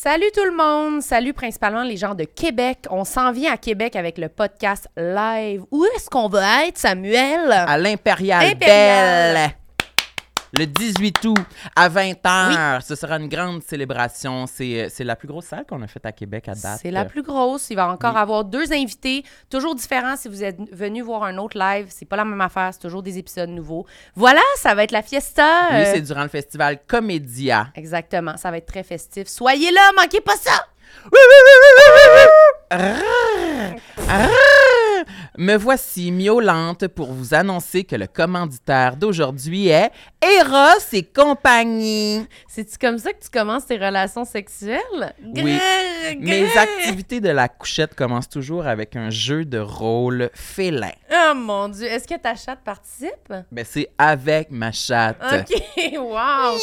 Salut tout le monde! Salut principalement les gens de Québec. On s'en vient à Québec avec le podcast live. Où est-ce qu'on va être, Samuel? À l'Impérial Impérial. Belle. Le 18 août à 20h. Ce sera une grande célébration. C'est euh, c'est la plus grosse salle qu'on a faite à Québec à date. C'est la plus grosse. Il va encore Oui. avoir deux invités, toujours différents. Si vous êtes venu voir un autre live, c'est pas la même affaire, c'est toujours des épisodes nouveaux. Voilà, ça va être la fiesta. Oui, euh, c'est durant le festival Comédia. Exactement, ça va être très festif. Soyez là, manquez pas ça! Me voici miaulante pour vous annoncer que le commanditaire d'aujourd'hui est Eros et compagnie. C'est-tu comme ça que tu commences tes relations sexuelles? Oui. Mes activités de la couchette commencent toujours avec un jeu de rôle félin. Oh mon Dieu, est-ce que ta chatte participe? Ben, c'est avec ma chatte. OK, wow!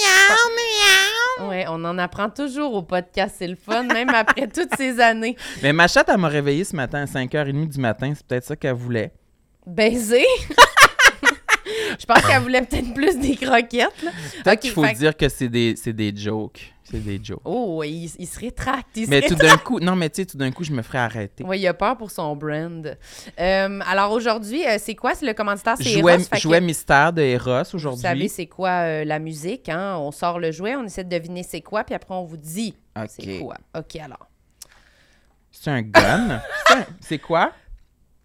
Ouais, on en apprend toujours au podcast, c'est le fun, même après toutes ces années. Mais ma chatte, elle m'a réveillé ce matin à 5h30 du matin. C'est peut-être ça qu'elle voulait. Baiser? Je pense qu'elle voulait peut-être plus des croquettes. Là. Peut-être qu'il faut fait dire que c'est des, c'est des jokes. C'est des jokes. Oh, il, il se rétracte. Il se Mais tout rétracte. d'un coup, non, mais tu sais, tout d'un coup, je me ferais arrêter. Oui, il a peur pour son brand. Euh, alors aujourd'hui, euh, c'est quoi? C'est le commanditaire, c'est Jouet, Eros. que mystère de Eros Vous savez aujourd'hui. c'est quoi euh, la musique, hein? On sort le jouet, on essaie de deviner c'est quoi, puis après on vous dit Ok. c'est quoi. OK, alors. C'est un gun? C'est un- c'est quoi?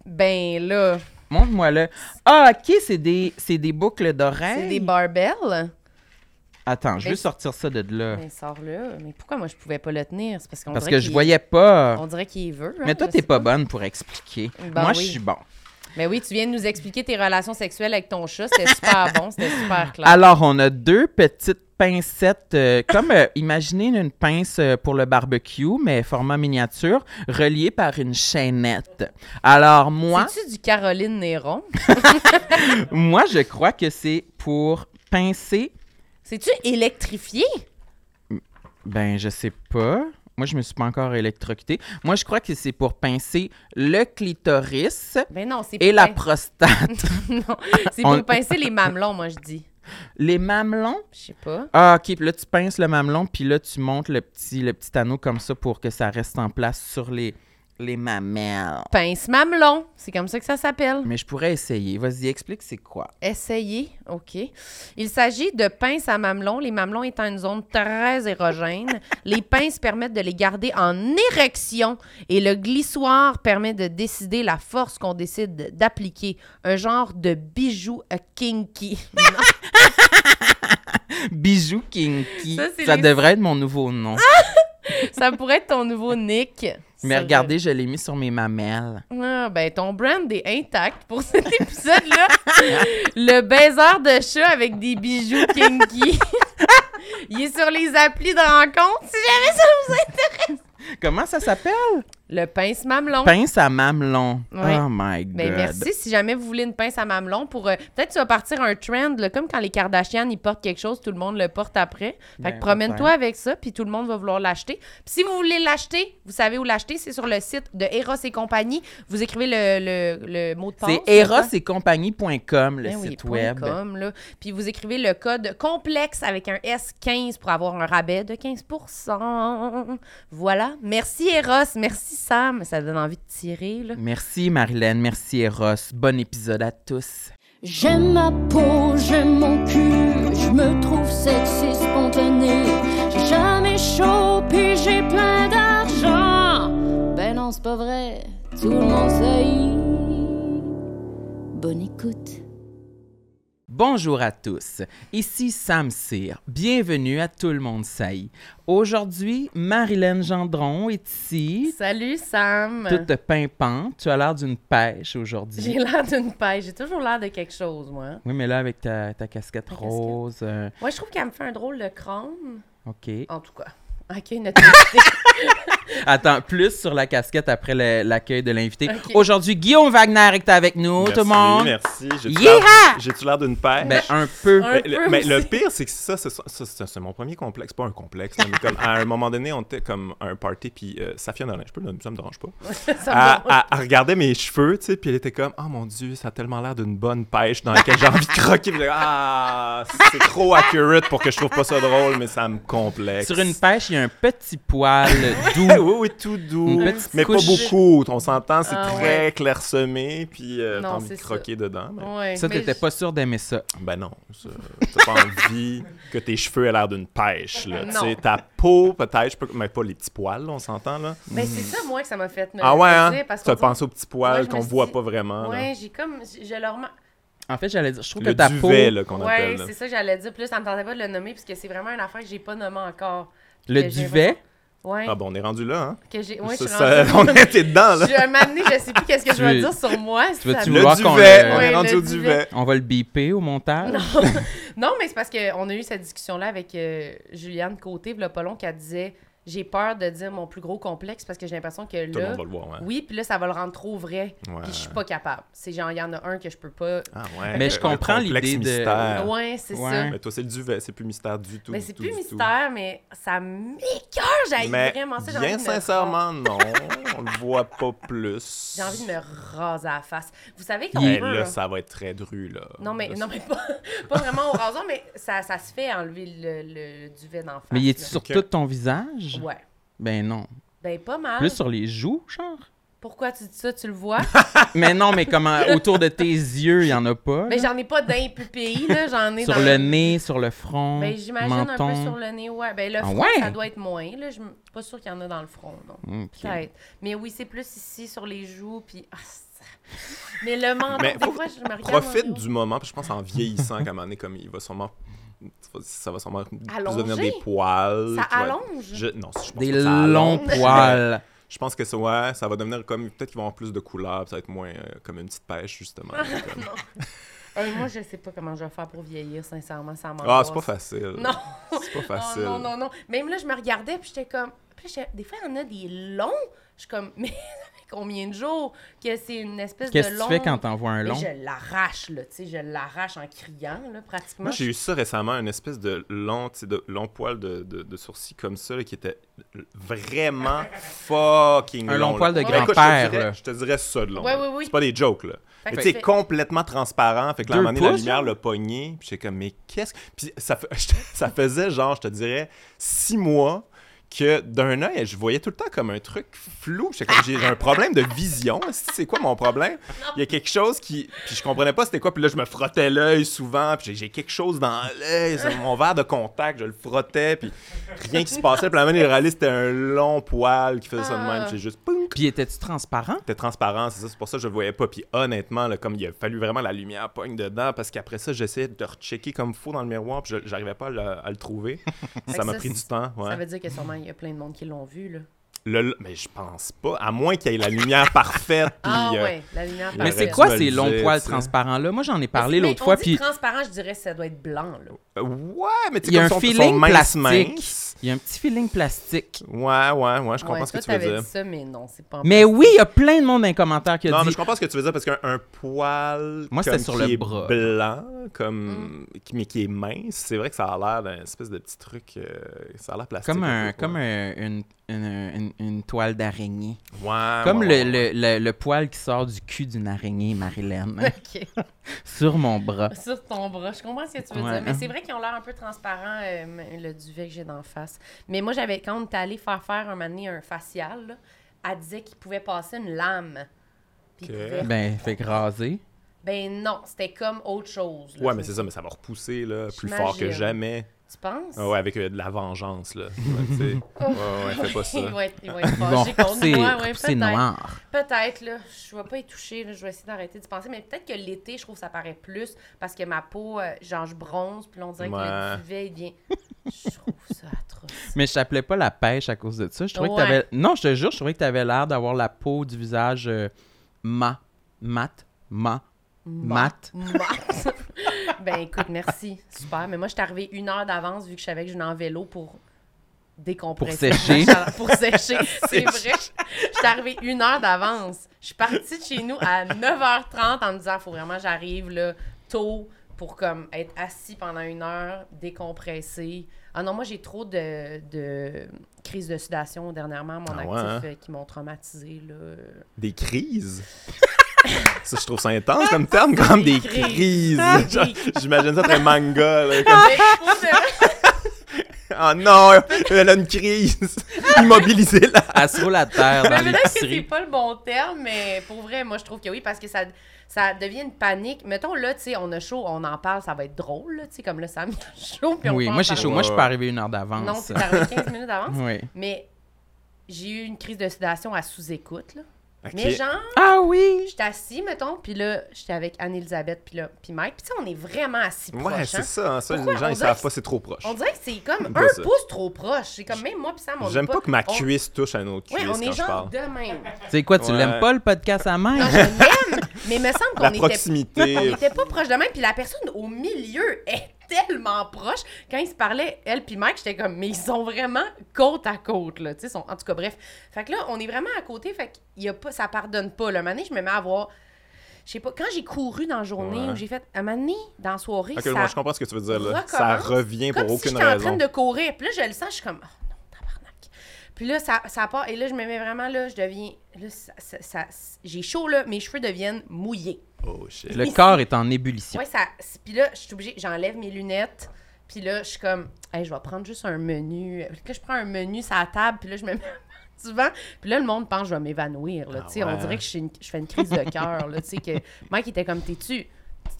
Ben là, Montre-moi le. Ah, ok, c'est des, c'est des boucles d'oreilles. c'est des barbells. Attends, je Mais veux sortir ça de là. Ben, sors-le. Mais pourquoi moi je pouvais pas le tenir? C'est parce qu'on Parce dirait que je qu'il- voyais pas. On dirait qu'il veut. hein, Mais toi, je t'es sais pas bonne pour expliquer. Ben Moi, oui. je suis bon. Mais oui, tu viens de nous expliquer tes relations sexuelles avec ton chat. C'était super bon, c'était super clair. Alors, on a deux petites pincettes, euh, comme euh, imaginez une pince euh, pour le barbecue, mais format miniature, reliée par une chaînette. Alors, moi, C'est-tu du Caroline Néron? moi, je crois que c'est pour pincer. C'est-tu électrifié? Ben, je sais pas. Moi, je me suis pas encore électrocuté. Moi, je crois que c'est pour pincer le clitoris Ben non, c'est et pour la pin- prostate. non, c'est On- pour pincer les mamelons, moi je dis. Les mamelons? Je sais pas. Ah, OK. Puis là, tu pinces le mamelon, puis là, tu montes le petit, le petit anneau comme ça pour que ça reste en place sur les, les mamelles. Pince mamelon, c'est comme ça que ça s'appelle. Mais je pourrais essayer. Vas-y, explique c'est quoi. Essayez, OK. Il s'agit de pinces à mamelon, les mamelons étant une zone très érogène. les pinces permettent de les garder en érection et le glissoir permet de décider la force qu'on décide d'appliquer. Un genre de bijou kinky. Bijou Kinky. Ça, Ça, c'est les- devrait être mon nouveau nom. ça pourrait être ton nouveau nick. Mais regardez, je l'ai mis sur mes mamelles. Ah, ben, ton brand est intact pour cet épisode-là. le baiser de chat avec des bijoux kinky. Il est sur les applis de rencontre, si jamais ça vous intéresse. Comment ça s'appelle? Le pince mamelon. Pince à mamelon. Oui. Oh my God. Ben, merci. Si jamais vous voulez une pince à mamelon, pour euh, peut-être tu vas partir un trend, là, comme quand les Kardashians ils portent quelque chose, tout le monde le porte après. Fait Ben, que promène-toi avec ça, puis tout le monde va vouloir l'acheter. Puis si vous voulez l'acheter, vous savez où l'acheter, c'est sur le site de Eros et compagnie. Vous écrivez le, le, le mot de passe. C'est là, quoi. erosetcompagnie.com, le Ben site web. com, là. Puis vous écrivez le code complexe avec un S15 pour avoir un rabais de 15% Voilà. Merci Eros, merci Sam. Ça donne envie de tirer, là. Merci Marilyn, merci Eros. Bon épisode à tous. J'aime ma peau, j'aime mon cul, je me trouve sexy spontané. J'ai jamais chaud, puis j'ai plein d'argent. Ben non, c'est pas vrai, tout le monde sait. Bonne écoute. Bonjour à tous, ici Sam Cyr. Bienvenue à Tout le monde saillit. Aujourd'hui, Marilyn Gendron est ici, Salut Sam. toute pimpante. Tu as l'air d'une pêche J'ai aujourd'hui. l'air d'une pêche. J'ai toujours l'air de quelque chose, moi. Oui, mais là, avec ta, ta casquette rose. euh, Moi, je trouve qu'elle me fait un drôle de crâne. OK. En tout cas. OK, notre. Attends, plus sur la casquette après le- l'accueil de l'invité. Aujourd'hui, Guillaume Wagner est avec nous, Merci, tout le monde. Merci. J'ai-tu Yeah! J'ai-tu l'air d'une pêche? Ben, un peu. Un Mais, peu le, mais le aussi. pire, c'est que ça, c'est ça, ça, c'est- c'est mon premier complexe. Pas un complexe, là, mais comme à un moment donné, on était comme à un party, puis euh, Safia Nolin, je peux le nommer, ça me dérange pas. Elle, elle- elle regardait mes cheveux, tu sais, puis elle était comme, oh mon dieu, ça a tellement l'air d'une bonne pêche dans laquelle j'ai envie de croquer. Puis j'étais comme, ah, c'est trop accurate pour que je trouve pas ça drôle, mais ça me complexe. Sur une pêche, il y a un petit poil doux. Oui, oui, tout doux. Une petite Mais pas beaucoup. On s'entend, c'est Ah, très ouais. clairsemé, puis euh, t'as envie de ça. croquer dedans. mais- Ouais, Ça, t'étais je- pas sûr d'aimer ça. Ben non, t'as pas envie que tes cheveux aient l'air d'une pêche, là. Tu Non. sais, ta peau, peut-être, peux... mais pas les petits poils, là, on s'entend, là. Mais c'est ça, moi, que ça m'a fait me ah ouais, hein? dire, parce Tu as qu'on dirait- pensé aux petits poils qu'on voit pas vraiment. Ouais, j'ai comme. Je je le remarque. En fait, j'allais dire, je trouve Le que ta duvet, peau, là. c'est ça que j'allais dire. Plus, ça me tentait pas de le nommer, parce que c'est vraiment une affaire que j'ai pas nommé encore. le duvet, Ouais. Ah bon, on est rendu là, hein? Que j'ai. Ouais, je Ça, suis ça- on était dedans, là. Je suis un moment donné, je sais plus qu'est-ce que je Tu vais veux- dire sur moi. tu veux-tu ça- le- Le duvet, on Ouais, est rendu le au duvet. duvet. on va le biper au montage? Non, mais c'est parce qu'on a eu cette discussion-là avec euh, Juliane Côté, le pas long, qui disait J'ai peur de dire mon plus gros complexe parce que j'ai l'impression que Tout le là. monde va le voir, ouais. Oui, puis là, ça va le rendre trop vrai. Ouais. Puis je suis pas capable. C'est genre, il y en a un que je peux pas. Ah ouais. Mais je comprends l'idée de- mystère. Ouais, c'est Ouais. ça. Mais toi, c'est le duvet, c'est plus mystère du tout. Mais du c'est plus du tout. mystère, mais ça m'écœure. J'ai Mais vraiment ça. bien sincèrement, non. On le voit pas plus. J'ai envie de me raser à la face. Vous savez qu'on peut... là, ça va être très dru, là. Non, mais, Là, non, mais pas, pas vraiment au rasoir, mais ça, ça se fait enlever le, le duvet d'en face. Mais il est là. sur tout ton visage? Ouais. Ben non. Ben, pas mal. Plus sur les joues, genre? Pourquoi tu dis ça? Tu le vois? mais non, mais comment autour de tes yeux, il y en a pas. ben, là? j'en ai pas d'un pupille, là. J'en ai sur dans le nez, sur le front, Ben, j'imagine menton. un peu sur le nez, ouais. Ben, le Ah front, ouais? ça doit être moins, là. Je suis pas sûre qu'il y en a dans le front, non. Peut-être. Mais oui, c'est plus ici, sur les joues, puis... ah, ça- mais le menton, Mais des fois, je me regarde... Profite du moment, puis je pense en vieillissant, qu'à un moment donné, comme il va sûrement. Ça va sûrement plus devenir des poils. Ça allonge? Je, non, je pense Des pas que ça longs poils. Je pense que ça, ouais, ça va devenir comme. Peut-être qu'ils vont avoir plus de couleurs, ça va être moins euh, comme une petite pêche, justement. comme- Hey, moi, je sais pas comment je vais faire pour vieillir, sincèrement, ça Ah, m'angoisse. c'est pas facile. Non. C'est pas facile. Non, non, non, non. Même là, je me regardais, puis j'étais comme... Puis des fois, il y en a des longs. Je suis comme, mais combien de jours que c'est une espèce Qu'est-ce de que long... tu fais quand t'envoies un Mais long? je l'arrache, là, tu sais, je l'arrache en criant, là, pratiquement. Moi, j'ai eu ça récemment, une espèce de long, tu sais, de long poil de, de, de sourcil comme ça, là, qui était vraiment fucking Un long poil de Ouais. Écoute, grand-père, Je te dirais, là. je te dirais ça de long. Ouais, là. oui, oui. C'est pas des jokes, là. Fait Mais que tu sais, complètement transparent. Fait que là, à un moment donné, la lumière l'a pogné. Puis j'étais comme, mais qu'est-ce que. Puis ça, fait- ça faisait genre, je te dirais, six mois que d'un œil, je voyais tout le temps comme un truc flou. Comme, j'ai un problème de vision. C'est quoi mon problème? Il y a quelque chose qui. Puis je comprenais pas c'était quoi. Puis là, je me frottais l'œil souvent. Puis j'ai- quelque chose dans l'œil. c'est Mon verre de contact, je le frottais. Puis rien qui se passait. Puis la de réaliser, c'était un long poil qui faisait ça de même. Ah. Puis j'ai juste. Puis étais-tu transparent? c'était transparent, c'est ça, c'est pour ça que je le voyais pas. Puis honnêtement, là, comme il a fallu vraiment la lumière pogne dedans, parce qu'après ça, j'essayais de rechecker comme faux dans le miroir, puis je- j'arrivais pas à le, à le trouver. Ça m'a pris du temps. Ouais. Ça veut dire que sûrement, il y a plein de monde qui l'ont vu, là. Le- mais je pense pas, à moins qu'il y ait la lumière parfaite. Puis, Ah euh, ouais, la lumière Mais Mais c'est quoi ces le longs poils transparents-là? Moi, j'en ai parlé Mais l'autre on fois, dit puis transparent, je dirais que ça doit être blanc, là. euh, ouais, mais tu il y sais, a un feeling plastique. Il y a un petit feeling plastique. Ouais, ouais, ouais, je comprends ouais, ce que toi, tu veux dire. dit ça, mais non, c'est pas... Mais oui, il y a plein de monde dans les commentaires qui a Non, dit mais je comprends ce que tu veux dire parce qu'un un poil Moi, comme c'était sur qui le est bras. blanc, Mm. comme qui- mais qui est mince, c'est vrai que ça a l'air d'un espèce de petit truc, euh, ça a l'air plastique. comme, un un, peu, comme un- une, une, une- une toile d'araignée. Ouais, Comme ouais, le, ouais, le, le, le poil qui sort du cul d'une araignée, Marilyn, OK. sur mon bras. Sur ton bras. Je comprends ce que tu veux Ouais. dire. Mais c'est vrai qu'ils ont l'air un peu transparents, euh, le duvet que j'ai d'en face. Mais moi, j'avais quand on était allé faire faire un moment donné un facial, là, elle disait qu'il pouvait passer une lame. Puis pouvait- Ben, fait graser. Ben non, c'était comme autre chose. là. Ouais, mais c'est ça, mais ça va repousser là, plus fort que jamais. Tu penses? Ah ouais, avec euh, de la vengeance là. Ouais, sais. ouais, ouais, fais pas ça. il va être, il va être Ils vont fâché contre repousser, moi. Ouais, repousser peut-être. noir. Peut-être, là. Je vais pas y toucher, là. Je vais essayer d'arrêter d'y penser. Mais peut-être que l'été, je trouve que ça paraît plus parce que ma peau, euh, genre, je bronze, puis là, on dirait que le duvet, il vient. Je trouve ça atroce. Mais je t'appelais pas la pêche à cause de ça. Je trouvais que Ouais. t'avais... Non, je te jure, je trouvais que t'avais l'air d'avoir la peau du visage euh, mat. Mat. Ma. Mat. Mat. ben écoute, merci. Super. Mais moi, je suis arrivée une heure d'avance vu que je savais que je venais en vélo pour décompresser. Pour sécher. Pour sécher, c'est vrai. Je suis arrivée une heure d'avance. Je suis partie de chez nous à 9h30 en me disant, faut vraiment que j'arrive là, tôt pour comme être assis pendant une heure, décompresser. Ah non, moi j'ai trop de, de crises de sudation dernièrement, mon Ah actif, hein? euh, qui m'ont traumatisé. Là. Des crises? ça, je trouve ça intense comme terme, comme des Des crises. crises. J'imagine ça être un manga. là, comme, vrai, oh non, elle a une crise. Immobilisez-la. Elle se roule à terre dans Mais c'est pas le bon terme, mais pour vrai, moi, je trouve que oui, parce que ça, ça devient une panique. Mettons, là, tu sais, on a chaud, on en parle, ça va être drôle, tu sais, comme là, Sam, il a chaud, puis on Oui, moi j'ai chaud. Moi je ouais. arrivé une heure d'avance. Non, c'est arrivé 15 minutes d'avance? Oui. Mais j'ai eu une crise de sudation à sous-écoute, là. Ok. Mais genre, Ah oui! j'étais assis, mettons, puis là, j'étais avec Anne-Elisabeth, puis là, puis Mike. Puis tu sais, on est vraiment assis Ouais, proches, c'est hein. ça. hein, ça Pourquoi? les gens, On ils savent que pas, c'est trop proche. On dirait que c'est comme un ça. pouce trop proche. C'est comme même moi puis Sam, on est J'aime pas que ma on- cuisse touche à une autre Ouais, cuisse on est quand je genre parle. de même. C'est quoi, tu Ouais. l'aimes pas le podcast à main? Non, je l'aime, mais il me semble qu'on était proximité. On n'était pas proche de même, puis la personne au milieu est tellement proche. Quand ils se parlaient, elle puis Mike, j'étais comme, mais ils sont vraiment côte à côte, là. Tu sais, en tout cas, bref. Fait que là, on est vraiment à côté, fait qu'il y a pas, ça pardonne pas. Le moment donné, je me mets à voir. Je sais pas, quand j'ai couru dans la journée, Ouais. où j'ai fait, un moment donné, dans la soirée, Ok, ça, moi, je comprends ce que tu veux dire. Là. Ça revient pour comme si aucune j'étais en raison. train de courir. Puis là, je le sens, je suis comme, oh. Puis là, ça, ça part. Et là, je me mets vraiment là, je deviens. Là, ça, ça- ça- j'ai chaud, là, mes cheveux deviennent mouillés. Oh shit. Le corps est en ébullition. Ouais, ça. Puis là, je suis obligée, j'enlève mes lunettes. Puis là, je suis comme, hey, je vais prendre juste un menu. Puis là, je prends un menu sur la table. Puis là, je me mets souvent. Puis là, le monde pense que je vais m'évanouir. Là, Ah tu sais, On dirait que je, suis une- je fais une crise de cœur. là, tu sais, que Mike était comme, t'es-tu.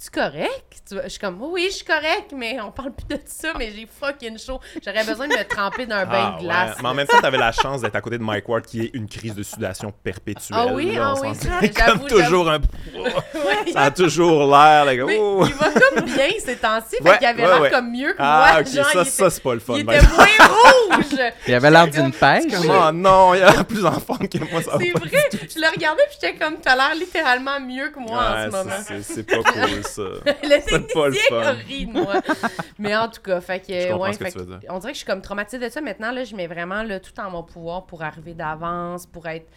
Tu correct? Tu vois, Je suis comme, oui, je suis correct, mais on parle plus de ça, mais j'ai fucking chaud. J'aurais besoin de me tremper dans un bain Ah, de glace. ouais. Mais en même temps, t'avais la chance d'être à côté de Mike Ward qui est une crise de sudation perpétuelle. Ah oui, là, ah oui, ça, Comme toujours un. Ça a toujours l'air. oh. il va comme bien ces temps-ci, fait Ouais, qu'il avait ouais, l'air ouais. comme mieux que Ah, moi. ok, genre, ça, c'est pas le fun. il ben. était moins rouge. Il avait l'air d'une pêche. Oh non, il a l'air plus en forme que moi, C'est vrai. Je le regardais puis j'étais comme, t'as l'air littéralement mieux que moi en ce moment. c'est pas cool, ça. Le C'est pas le technicien fun. a ri de moi. Mais en tout cas, fait que, Je comprends ouais, ce que fait tu veux dire. on dirait que je suis comme traumatisée de ça. Maintenant, là, je mets vraiment là, tout en mon pouvoir pour arriver d'avance, pour être.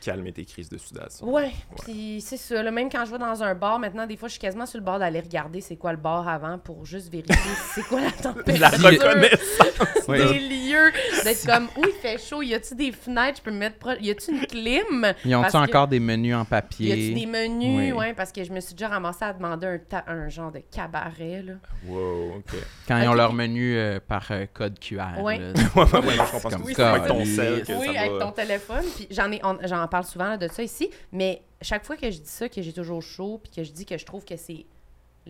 Calmer tes crises de sudation. Ouais, puis c'est ça. Là, même quand je vais dans un bar, maintenant, des fois, je suis quasiment sur le bord d'aller regarder c'est quoi le bar avant pour juste vérifier c'est quoi la température. La reconnaissance. Oui. D'être comme, où il fait chaud, y a-tu des fenêtres, je peux me mettre proche, y a-tu une clim? Ils ont-tu encore des menus en Y a-tu papier? des menus? Oui. Ouais, parce que je me suis déjà ramassée à demander un, ta- un genre de cabaret, là. Wow, ok. Quand ils ont leur menu euh, par euh, code QR. Ouais. là. Ouais, ouais, ouais, non, je comprends ce Comme que tu ça, veux dire. Avec ton oui. sel, que oui, ça avec va- ton téléphone. Puis j'en ai, on- j'en parle souvent là, de ça ici, mais chaque fois que je dis ça, que j'ai toujours chaud, puis que je dis que je trouve que c'est,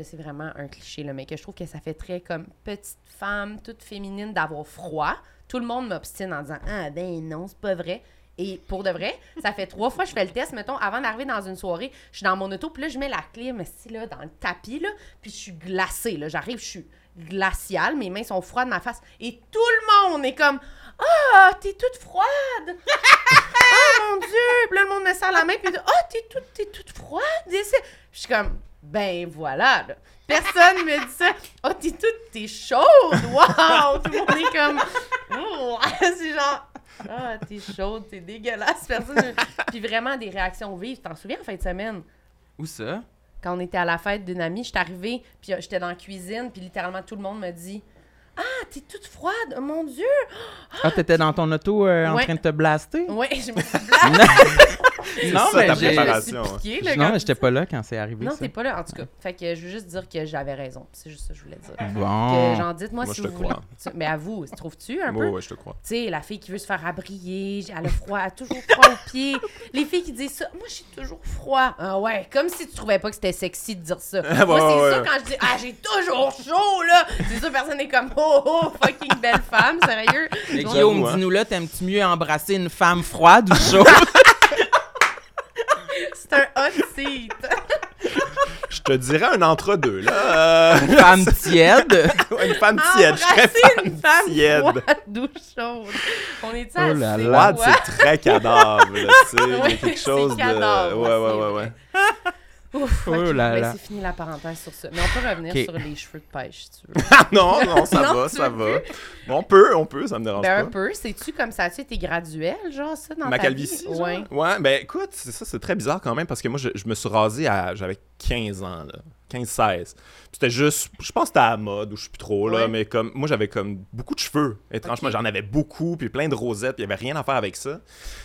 c'est vraiment un cliché là, mais que je trouve que ça fait très comme petite femme, toute féminine d'avoir froid. Tout le monde m'obstine en disant ah ben non c'est pas vrai. Et pour de vrai, ça fait trois fois que je fais le test. Mettons, avant d'arriver dans une soirée, je suis dans mon auto, puis là, je mets la clim, ici, là, dans le tapis, là, puis je suis glacée, là. J'arrive, je suis glaciale, mes mains sont froides, ma face. Et tout le monde est comme Ah, t'es toute froide! oh mon Dieu! Puis là, le monde me serre la main, puis Ah, t'es toute, t'es toute froide! Je suis comme Ben voilà, là. Personne me dit ça. Oh, t'es toute, t'es chaude! Wow! Tout le monde est comme Oh! C'est genre Ah, t'es chaude, t'es dégueulasse. Personne. Puis vraiment des réactions vives. T'en souviens en fin de semaine? Où ça? Quand on était à la fête d'une amie, j'étais arrivée, puis euh, j'étais dans la cuisine, puis littéralement tout le monde me dit Ah, t'es toute froide! Oh mon Dieu! Ah, t'étais dans ton auto euh, en Ouais. train de te blaster? Ouais, je me suis blague. Non, ça, mais ta préparation. Piquée, là, Non, mais j'étais pas là quand c'est arrivé. Non, t'es pas là, en tout cas. Fait que je veux juste dire que j'avais raison. C'est juste ça que je voulais dire. Bon. Que, genre, dites-moi Moi, si je te vous voulez. crois. Tu- Mais à vous, trouves-tu un Ouais, peu? ouais, je te crois. Tu sais, la fille qui veut se faire abrier, elle a froid, elle a toujours froid aux pieds. Les filles qui disent ça, moi j'ai toujours froid. Ah ouais, comme si tu trouvais pas que c'était sexy de dire ça. moi, ouais, c'est ouais. ça quand je dis, ah j'ai toujours chaud là. C'est ça, personne est comme, oh oh, fucking belle femme, sérieux. Mais Donc, Guillaume, hein. dis-nous là, t'aimes-tu mieux embrasser une femme froide ou chaude? C'est un hot seat. Je te dirais un entre-deux, là. Euh, Une femme tiède? une femme tiède. Je serais Embrasser femme une femme tiède. froide ou chaude. On est Oh là là. Froide, c'est très cadavre, là, tu sais. Il y a Ouais, quelque c'est chose de... cadavre, Ouais, c'est ouais, ouais, vrai. ouais. Ouf, Oh là Ben, là. c'est fini la parenthèse sur ça. Mais on peut revenir sur les cheveux de pêche, si tu veux. Ah non, non, ça Non, va, ça va. On peut, on peut, ça me dérange Ben, un pas. peu. C'est-tu comme ça? Tu été graduel, genre, ça, dans Ma ta calvitie, vie? Ouais. Ouais, ben écoute, c'est ça, c'est très bizarre quand même parce que moi, je, je me suis rasé à. J'avais 15 ans, là. 15-16. Puis C'était juste. Je pense que c'était à la mode ou je sais plus trop, là. Ouais. Mais comme. Moi, j'avais comme beaucoup de cheveux. Étrangement, j'en avais beaucoup, puis plein de rosettes, puis il y avait rien à faire avec ça.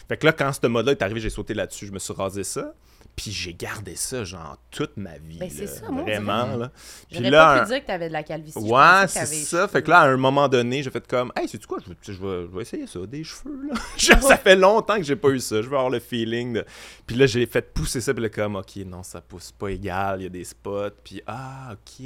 Fait que là, quand ce mode-là est arrivé, j'ai sauté là-dessus, je me suis rasé ça. Puis j'ai gardé ça, genre, toute ma vie. Ben, c'est ça, moi, Vraiment, là. Puis là, pas pu dire que t'avais de la calvitie. Ouais, c'est ça. Fait que là, à un moment donné, j'ai fait comme, hey, sais-tu quoi, je, vais- je, vais, je vais essayer ça, des cheveux, là. Genre, ça fait longtemps que j'ai pas eu ça. Je veux avoir le feeling. De... Puis là, j'ai fait pousser ça, puis là, comme, ok, non, ça pousse pas égal, il y a des spots. Puis, ah, ok.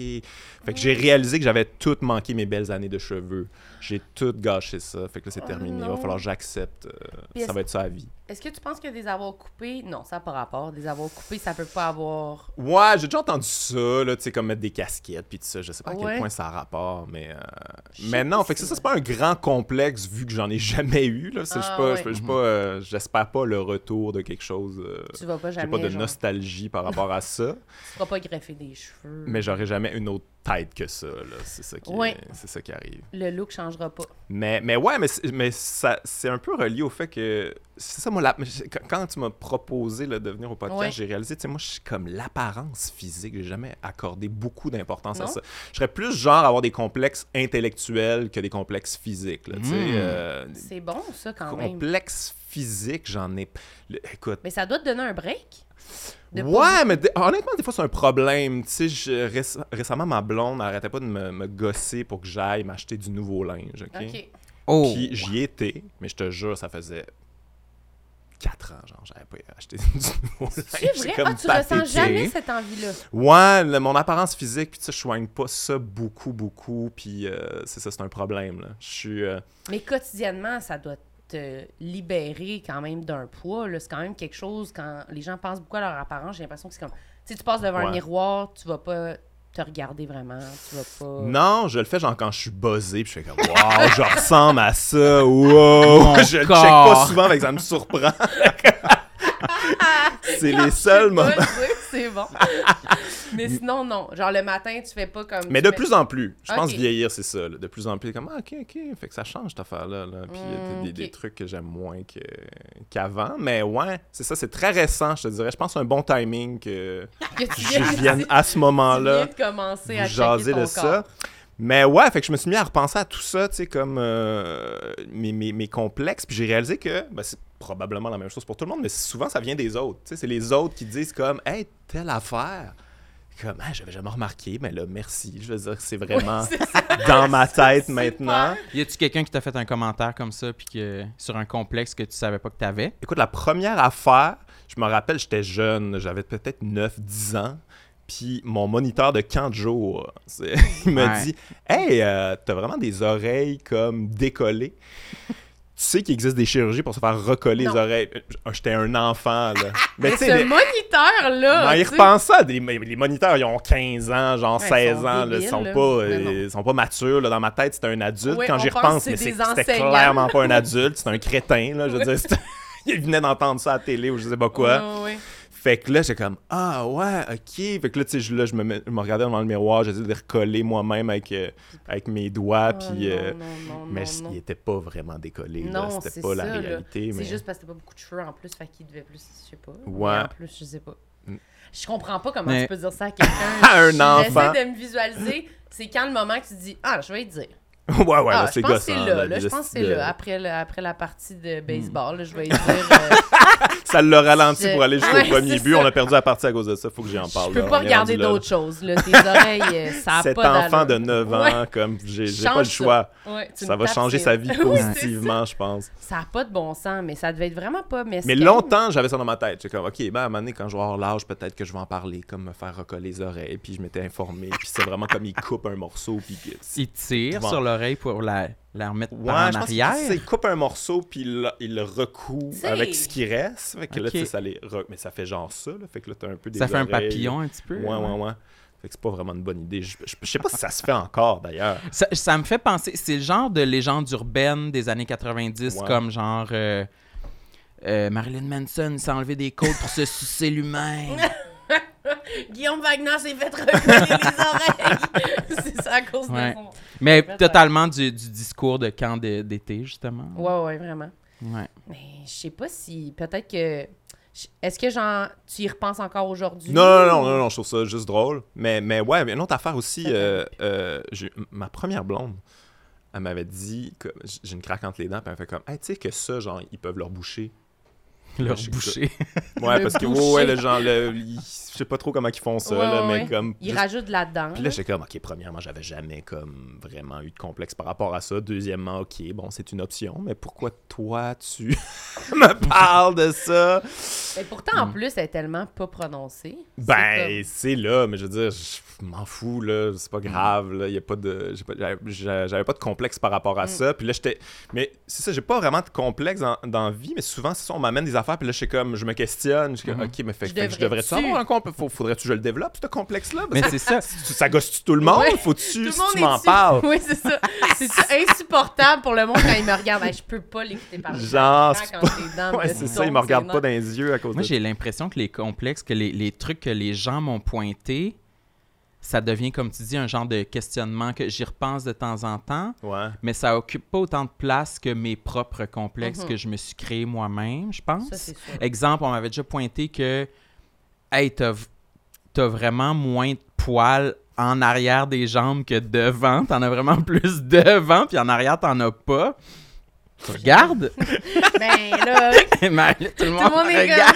Fait que j'ai réalisé que j'avais tout manqué mes belles années de cheveux. J'ai tout gâché ça. Fait que là, c'est Oh terminé. Il va falloir que j'accepte. euh, ça va être ça à vie. Est-ce que tu penses que des avoirs coupés... Non, ça n'a pas rapport. Des avoirs coupés, ça peut pas avoir... Ouais, j'ai déjà entendu ça, là, tu sais, comme mettre des casquettes, puis tout ça. Je sais pas à quel point ça a rapport, mais. euh, Mais non, fait que ça, c'est pas un grand complexe vu que j'en ai jamais eu, là. C'est- je suis Ah, pas- ouais. suis pas, euh, J'espère pas le retour de quelque chose. euh, Tu vas pas J'ai jamais... pas de genre, nostalgie par rapport à ça, Tu feras pas greffer des cheveux. mais j'aurais jamais une autre tête que ça, là. C'est ça qui, Ouais. c'est ça qui arrive. Le look changera pas. Mais, mais ouais, mais, c'est- mais ça, c'est un peu relié au fait que. C'est ça, moi, la- quand- tu m'as proposé là, de venir au podcast, Ouais. j'ai réalisé, tu sais, moi, je suis comme l'apparence physique. J'ai jamais accordé beaucoup d'importance à ça. Je serais plus genre à avoir des complexes intellectuels que des complexes physiques, là, tu sais. Mm. euh, C'est bon, ça, quand même. complexes physiques, j'en ai. le- Écoute. Mais ça doit te donner un break? De pas- Ouais, mais honnêtement, des fois, c'est un problème. Tu sais, je- réc- récemment, ma blonde n'arrêtait pas de me, me gosser pour que j'aille m'acheter du nouveau linge, OK? OK. Oh! Puis j'y étais, mais je te jure, ça faisait 4 ans, genre, j'avais pas acheté du nouveau linge. C'est vrai? comme Ah, tu ressens pathétique. jamais cette envie-là? Ouais, le- mon apparence physique, puis tu sais, je soigne pas ça beaucoup, beaucoup, puis euh, c'est ça, c'est un problème, là. Je suis... euh, Mais quotidiennement, ça doit te libérer quand même d'un poids. là. C'est quand même quelque chose, quand les gens pensent beaucoup à leur apparence, j'ai l'impression que c'est comme... Tu tu passes devant un miroir, tu vas pas te regarder vraiment, tu vas pas... Non, je le fais genre quand je suis buzzé, puis je fais comme waouh, je ressemble à ça, wow. Mon je le check pas souvent, mais ça me surprend. c'est les seuls moments. c'est bon. Mais sinon, non. Genre, le matin, tu fais pas comme... Mais de plus en plus, je pense vieillir, c'est ça. là. De plus en plus, comme ah, ok, ok, fait que ça change cette affaire-là. Là. Puis il y a Mm, des, des ok. trucs que j'aime moins que- qu'avant. Mais ouais, c'est ça, c'est très récent, je te dirais. Je pense que c'est un bon timing que que tu je vienne à ce tu viens moment-là. de commencer à jaser de ça. Mais ouais, fait que je me suis mis à repenser à tout ça, tu sais, comme euh, mes, mes- mes complexes. Puis j'ai réalisé que ben, c'est probablement la même chose pour tout le monde, mais souvent ça vient des autres. Tu sais, c'est les autres qui disent comme, hey, telle affaire. Comme, ah, j'avais jamais remarqué, mais là, merci. Je veux dire, c'est vraiment dans ma tête maintenant. super. Y a-tu quelqu'un qui t'a fait un commentaire comme ça, puis que sur un complexe que tu savais pas que t'avais? Écoute, la première affaire, je me rappelle, j'étais jeune, j'avais peut-être 9-10 ans. Puis mon moniteur de camp de jour, il m'a Ouais. dit Hey, euh, t'as vraiment des oreilles comme décollées. Tu sais qu'il existe des chirurgies pour se faire recoller Non. les oreilles. Euh, J'étais un enfant, là. Mais ce les- moniteur-là... mais repensant, des- les moniteurs, ils ont 15 ans, genre Ouais, ils 16 sont ans, là, ils sont là. pas, ils sont pas matures. Là, dans ma tête, c'était un adulte. Ouais, Quand j'y pense repense, mais c'était clairement pas un adulte, c'était un crétin, là. Je veux dire, il venait d'entendre ça à la télé ou je sais pas quoi. Ouais. Fait que là, j'ai comme Ah ouais, ok. Fait que là, tu sais, je, là, je me, je me regardais devant le miroir, j'essayais de les recoller moi-même avec, euh, avec mes doigts, Oh, puis. non, euh, non, non, mais il était pas vraiment décollé. Non, C'était c'est pas la ça, réalité. C'est Mais... juste parce que t'as pas beaucoup de cheveux en plus, fait qu'il devait plus, je sais pas. Ouais. En plus, je sais pas. Mm. Je comprends pas comment Mais- tu peux dire ça à quelqu'un. À un J'essaie enfant. de me visualiser. C'est quand le moment que tu dis Ah, je vais te dire. ouais, ouais, ah, là, c'est pense que c'est là. je le pense que c'est de- là. Après, le- après la partie de baseball, là, je vais dire. euh, Ça l'a ralenti Je- pour aller jusqu'au Ouais, premier but. ça. On a perdu la partie à cause de ça. Faut que j'en parle. je peux là. pas regarder d'autres choses. Là. Tes oreilles, euh, ça a Cet pas enfant de d'allure. 9 ans, Ouais. comme j'ai pas le ça. choix. Ouais, Ça va changer sa vie positivement, je pense. Ça a pas de bon sens, mais ça devait être vraiment pas mesquin. Mais longtemps, j'avais ça dans ma tête. Comme, OK, ben, à un moment donné, quand je vais avoir l'âge, peut-être que je vais en parler, comme me faire recoller les oreilles. Puis je m'étais informé. Puis c'est vraiment comme il coupe un morceau. Puis Il tire sur l'oreille pour la, la remettre Ouais, par en je pense arrière? qu'il il coupe un morceau, puis il, le- il le recoue avec ce qui reste. Fait que là, Ok. tu sais, ça les re- Mais ça fait genre ça, là. Fait que là, t'as un peu des Ça fait un papillon un petit peu. Ouais, ouais, ouais. Fait que c'est pas vraiment une bonne idée. Je, je- je sais pas si ça se fait encore, d'ailleurs. Ça, ça me fait penser, c'est le genre de légende urbaine des années 90, Ouais. comme genre euh, euh, Marilyn Manson s'est enlevé des côtes pour se sucer lui-même. Guillaume Wagner s'est fait recoller les oreilles. c'est ça à cause Ouais. de son. Mais totalement du, du discours de camp d'été, justement. Ouais, ouais, vraiment. Ouais. Mais je sais pas si. Peut-être que. Est-ce que genre tu y repenses encore aujourd'hui? Non, non, non, non, non, je trouve ça juste drôle. Mais, mais ouais, mais une autre affaire aussi, euh, euh, ma première blonde, elle m'avait dit, que j'ai une craque entre les dents, puis elle me fait comme, hey, tu sais que ça, genre, ils peuvent leur boucher. Leur boucher. Ouais, Le parce que, ouais, boucher. ouais, le genre, le, ils- je sais pas trop comment ils font ça, Ouais, là, ouais, mais comme. Il juste- rajoute là-dedans. Puis là, j'étais comme, OK, premièrement, j'avais jamais comme vraiment eu de complexe par rapport à ça. Deuxièmement, OK, bon, c'est une option, mais pourquoi toi, tu me parles de ça? Mais pourtant, en plus, elle est tellement pas prononcée. Ben, c'est là, mais je veux dire, je m'en fous, là, c'est pas grave, là, y a pas de... J'avais pas de complexe par rapport à Mm. ça, puis là, j'étais... Mais c'est ça, j'ai pas vraiment de complexe dans, dans la vie, mais souvent, c'est ça, on m'amène des affaires, puis là, je suis comme, je me questionne, je suis comme, Mhm. OK, mais fait, Je fait que je devrais-tu devrais-tu? avoir un complexe? Faut- Faudrait-tu que je le développe, ce complexe-là? Mais c'est ça. Ça, ça gosse-tu tout le monde? Ouais. Faut-tu, si monde tu m'en parles? Oui, c'est ça. C'est insupportable pour le monde quand il me regarde? Ben, je peux pas l'écouter parler. Genre, Quand Ouais, me c'est ça, ils me c'est pas dans les yeux à cause Moi, de j'ai l'impression que les complexes, que les, les trucs que les gens m'ont pointés, ça devient, comme tu dis, un genre de questionnement que j'y repense de temps en temps, Ouais. mais ça occupe pas autant de place que mes propres complexes Mhm. que je me suis créé moi-même, je pense. Ça, c'est sûr. Exemple, on m'avait déjà pointé que, hey, t'as t'as vraiment moins de poils en arrière des jambes que devant. T'en as vraiment plus devant, puis en arrière, t'en as pas. Tu regardes? Ben là, tout le tout monde, monde est regarde.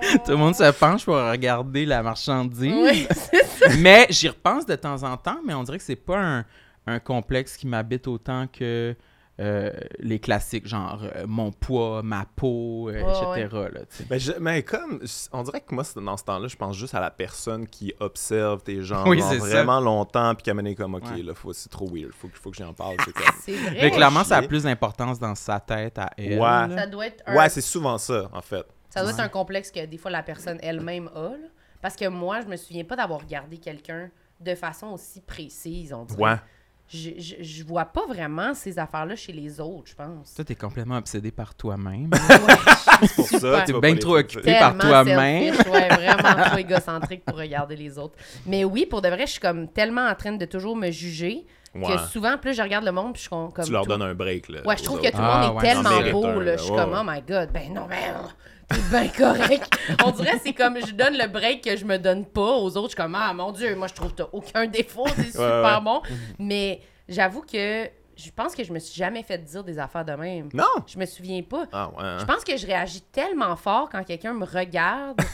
Tout le monde se penche pour regarder la marchandise. Oui, c'est ça. mais j'y repense de temps en temps, mais on dirait que c'est pas un, un complexe qui m'habite autant que euh, les classiques, genre euh, mon poids, ma peau, euh, etc. là. Mais, je- mais comme, on dirait que moi, dans ce temps-là, je pense juste à la personne qui observe tes Oui, ça. vraiment longtemps, puis qui a mené comme, OK, Ouais. là, faut- c'est trop weird, faut, que- faut que j'en parle. c'est comme... C'est vrai. Mais clairement, ça a plus d'importance dans sa tête à elle. Ouais. Ça doit être un, Ouais, c'est souvent ça, en fait. ça doit être un complexe que des fois la personne elle-même a. là. Parce que moi, je me souviens pas d'avoir regardé quelqu'un de façon aussi précise, on dirait. Ouais. Je, je, je vois pas vraiment ces affaires-là chez les autres, je pense. Toi, t'es complètement obsédé par toi-même. Ouais, Pour ça, vas bien trop occupé. par toi-même. ouais, vraiment trop égocentrique pour regarder les autres. Mais oui, pour de vrai, je suis comme tellement en train de toujours me juger Ouais. que souvent, plus je regarde le monde, puis je suis comme. Tu leur tout- donnes un break, là. Ouais, je trouve que tout le Ah, monde est ouais, tellement beau, un, là. là. Je suis Ouais, comme, oh my god, ben non, ben, bien correct. On dirait que c'est comme, je donne le break que je me donne pas aux autres. Je suis comme, ah mon Dieu, moi je trouve que t'as aucun défaut, c'est super ouais. bon. Mais j'avoue que je pense que je me suis jamais fait dire des affaires de même. Non! Je me souviens pas. Ah, ouais. Je pense que je réagis tellement fort quand quelqu'un me regarde.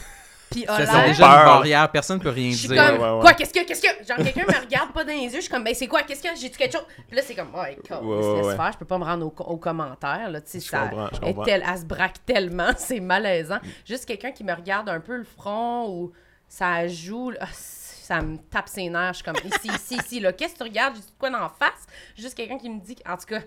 Puis Ça, c'est l'air. déjà peur. une barrière. Personne ne peut rien Je suis dire. comme, Ouais, ouais, ouais. quoi, qu'est-ce que, qu'est-ce que. Genre, quelqu'un me regarde pas dans les yeux, je suis comme, ben, c'est quoi, qu'est-ce que, j'ai-tu quelque chose? Puis là, c'est comme, ouais, écoute, Ouais, laisse ouais. faire, je peux pas me rendre au, co- au commentaire, là, tu sais, ça. elle, tel- elle se braque tellement, c'est malaisant. Juste quelqu'un qui me regarde un peu le front ou ça joue, là, ah, ça me tape ses nerfs, je suis comme, ici, ici, ici, là, qu'est-ce que tu regardes, j'ai quoi d'en face? Juste quelqu'un qui me dit, en tout cas,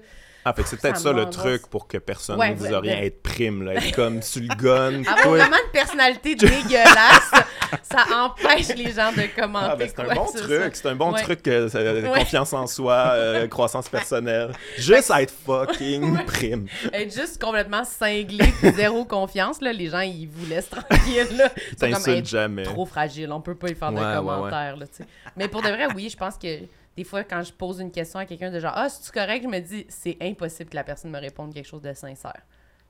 Ah, fait que c'est peut-être Ça ça, le truc pour que personne Ouais, ne dise ouais, rien, ouais. être prime, là, être comme sur le avoir toi- vraiment une personnalité dégueulasse, ça empêche les gens de commenter. Ah, ben c'est un bon truc, c'est un bon truc, euh, confiance en soi, euh, croissance personnelle. Juste être fucking prime. Être juste complètement cinglé, zéro confiance, là, les gens, ils vous laissent tranquille, T'insultes jamais. trop fragile, on peut pas y faire de commentaires, là, tu. Mais pour de vrai, oui, je pense que des fois, quand je pose une question à quelqu'un de genre, ah, c'est-tu correct, je me dis, c'est impossible que la personne me réponde quelque chose de sincère.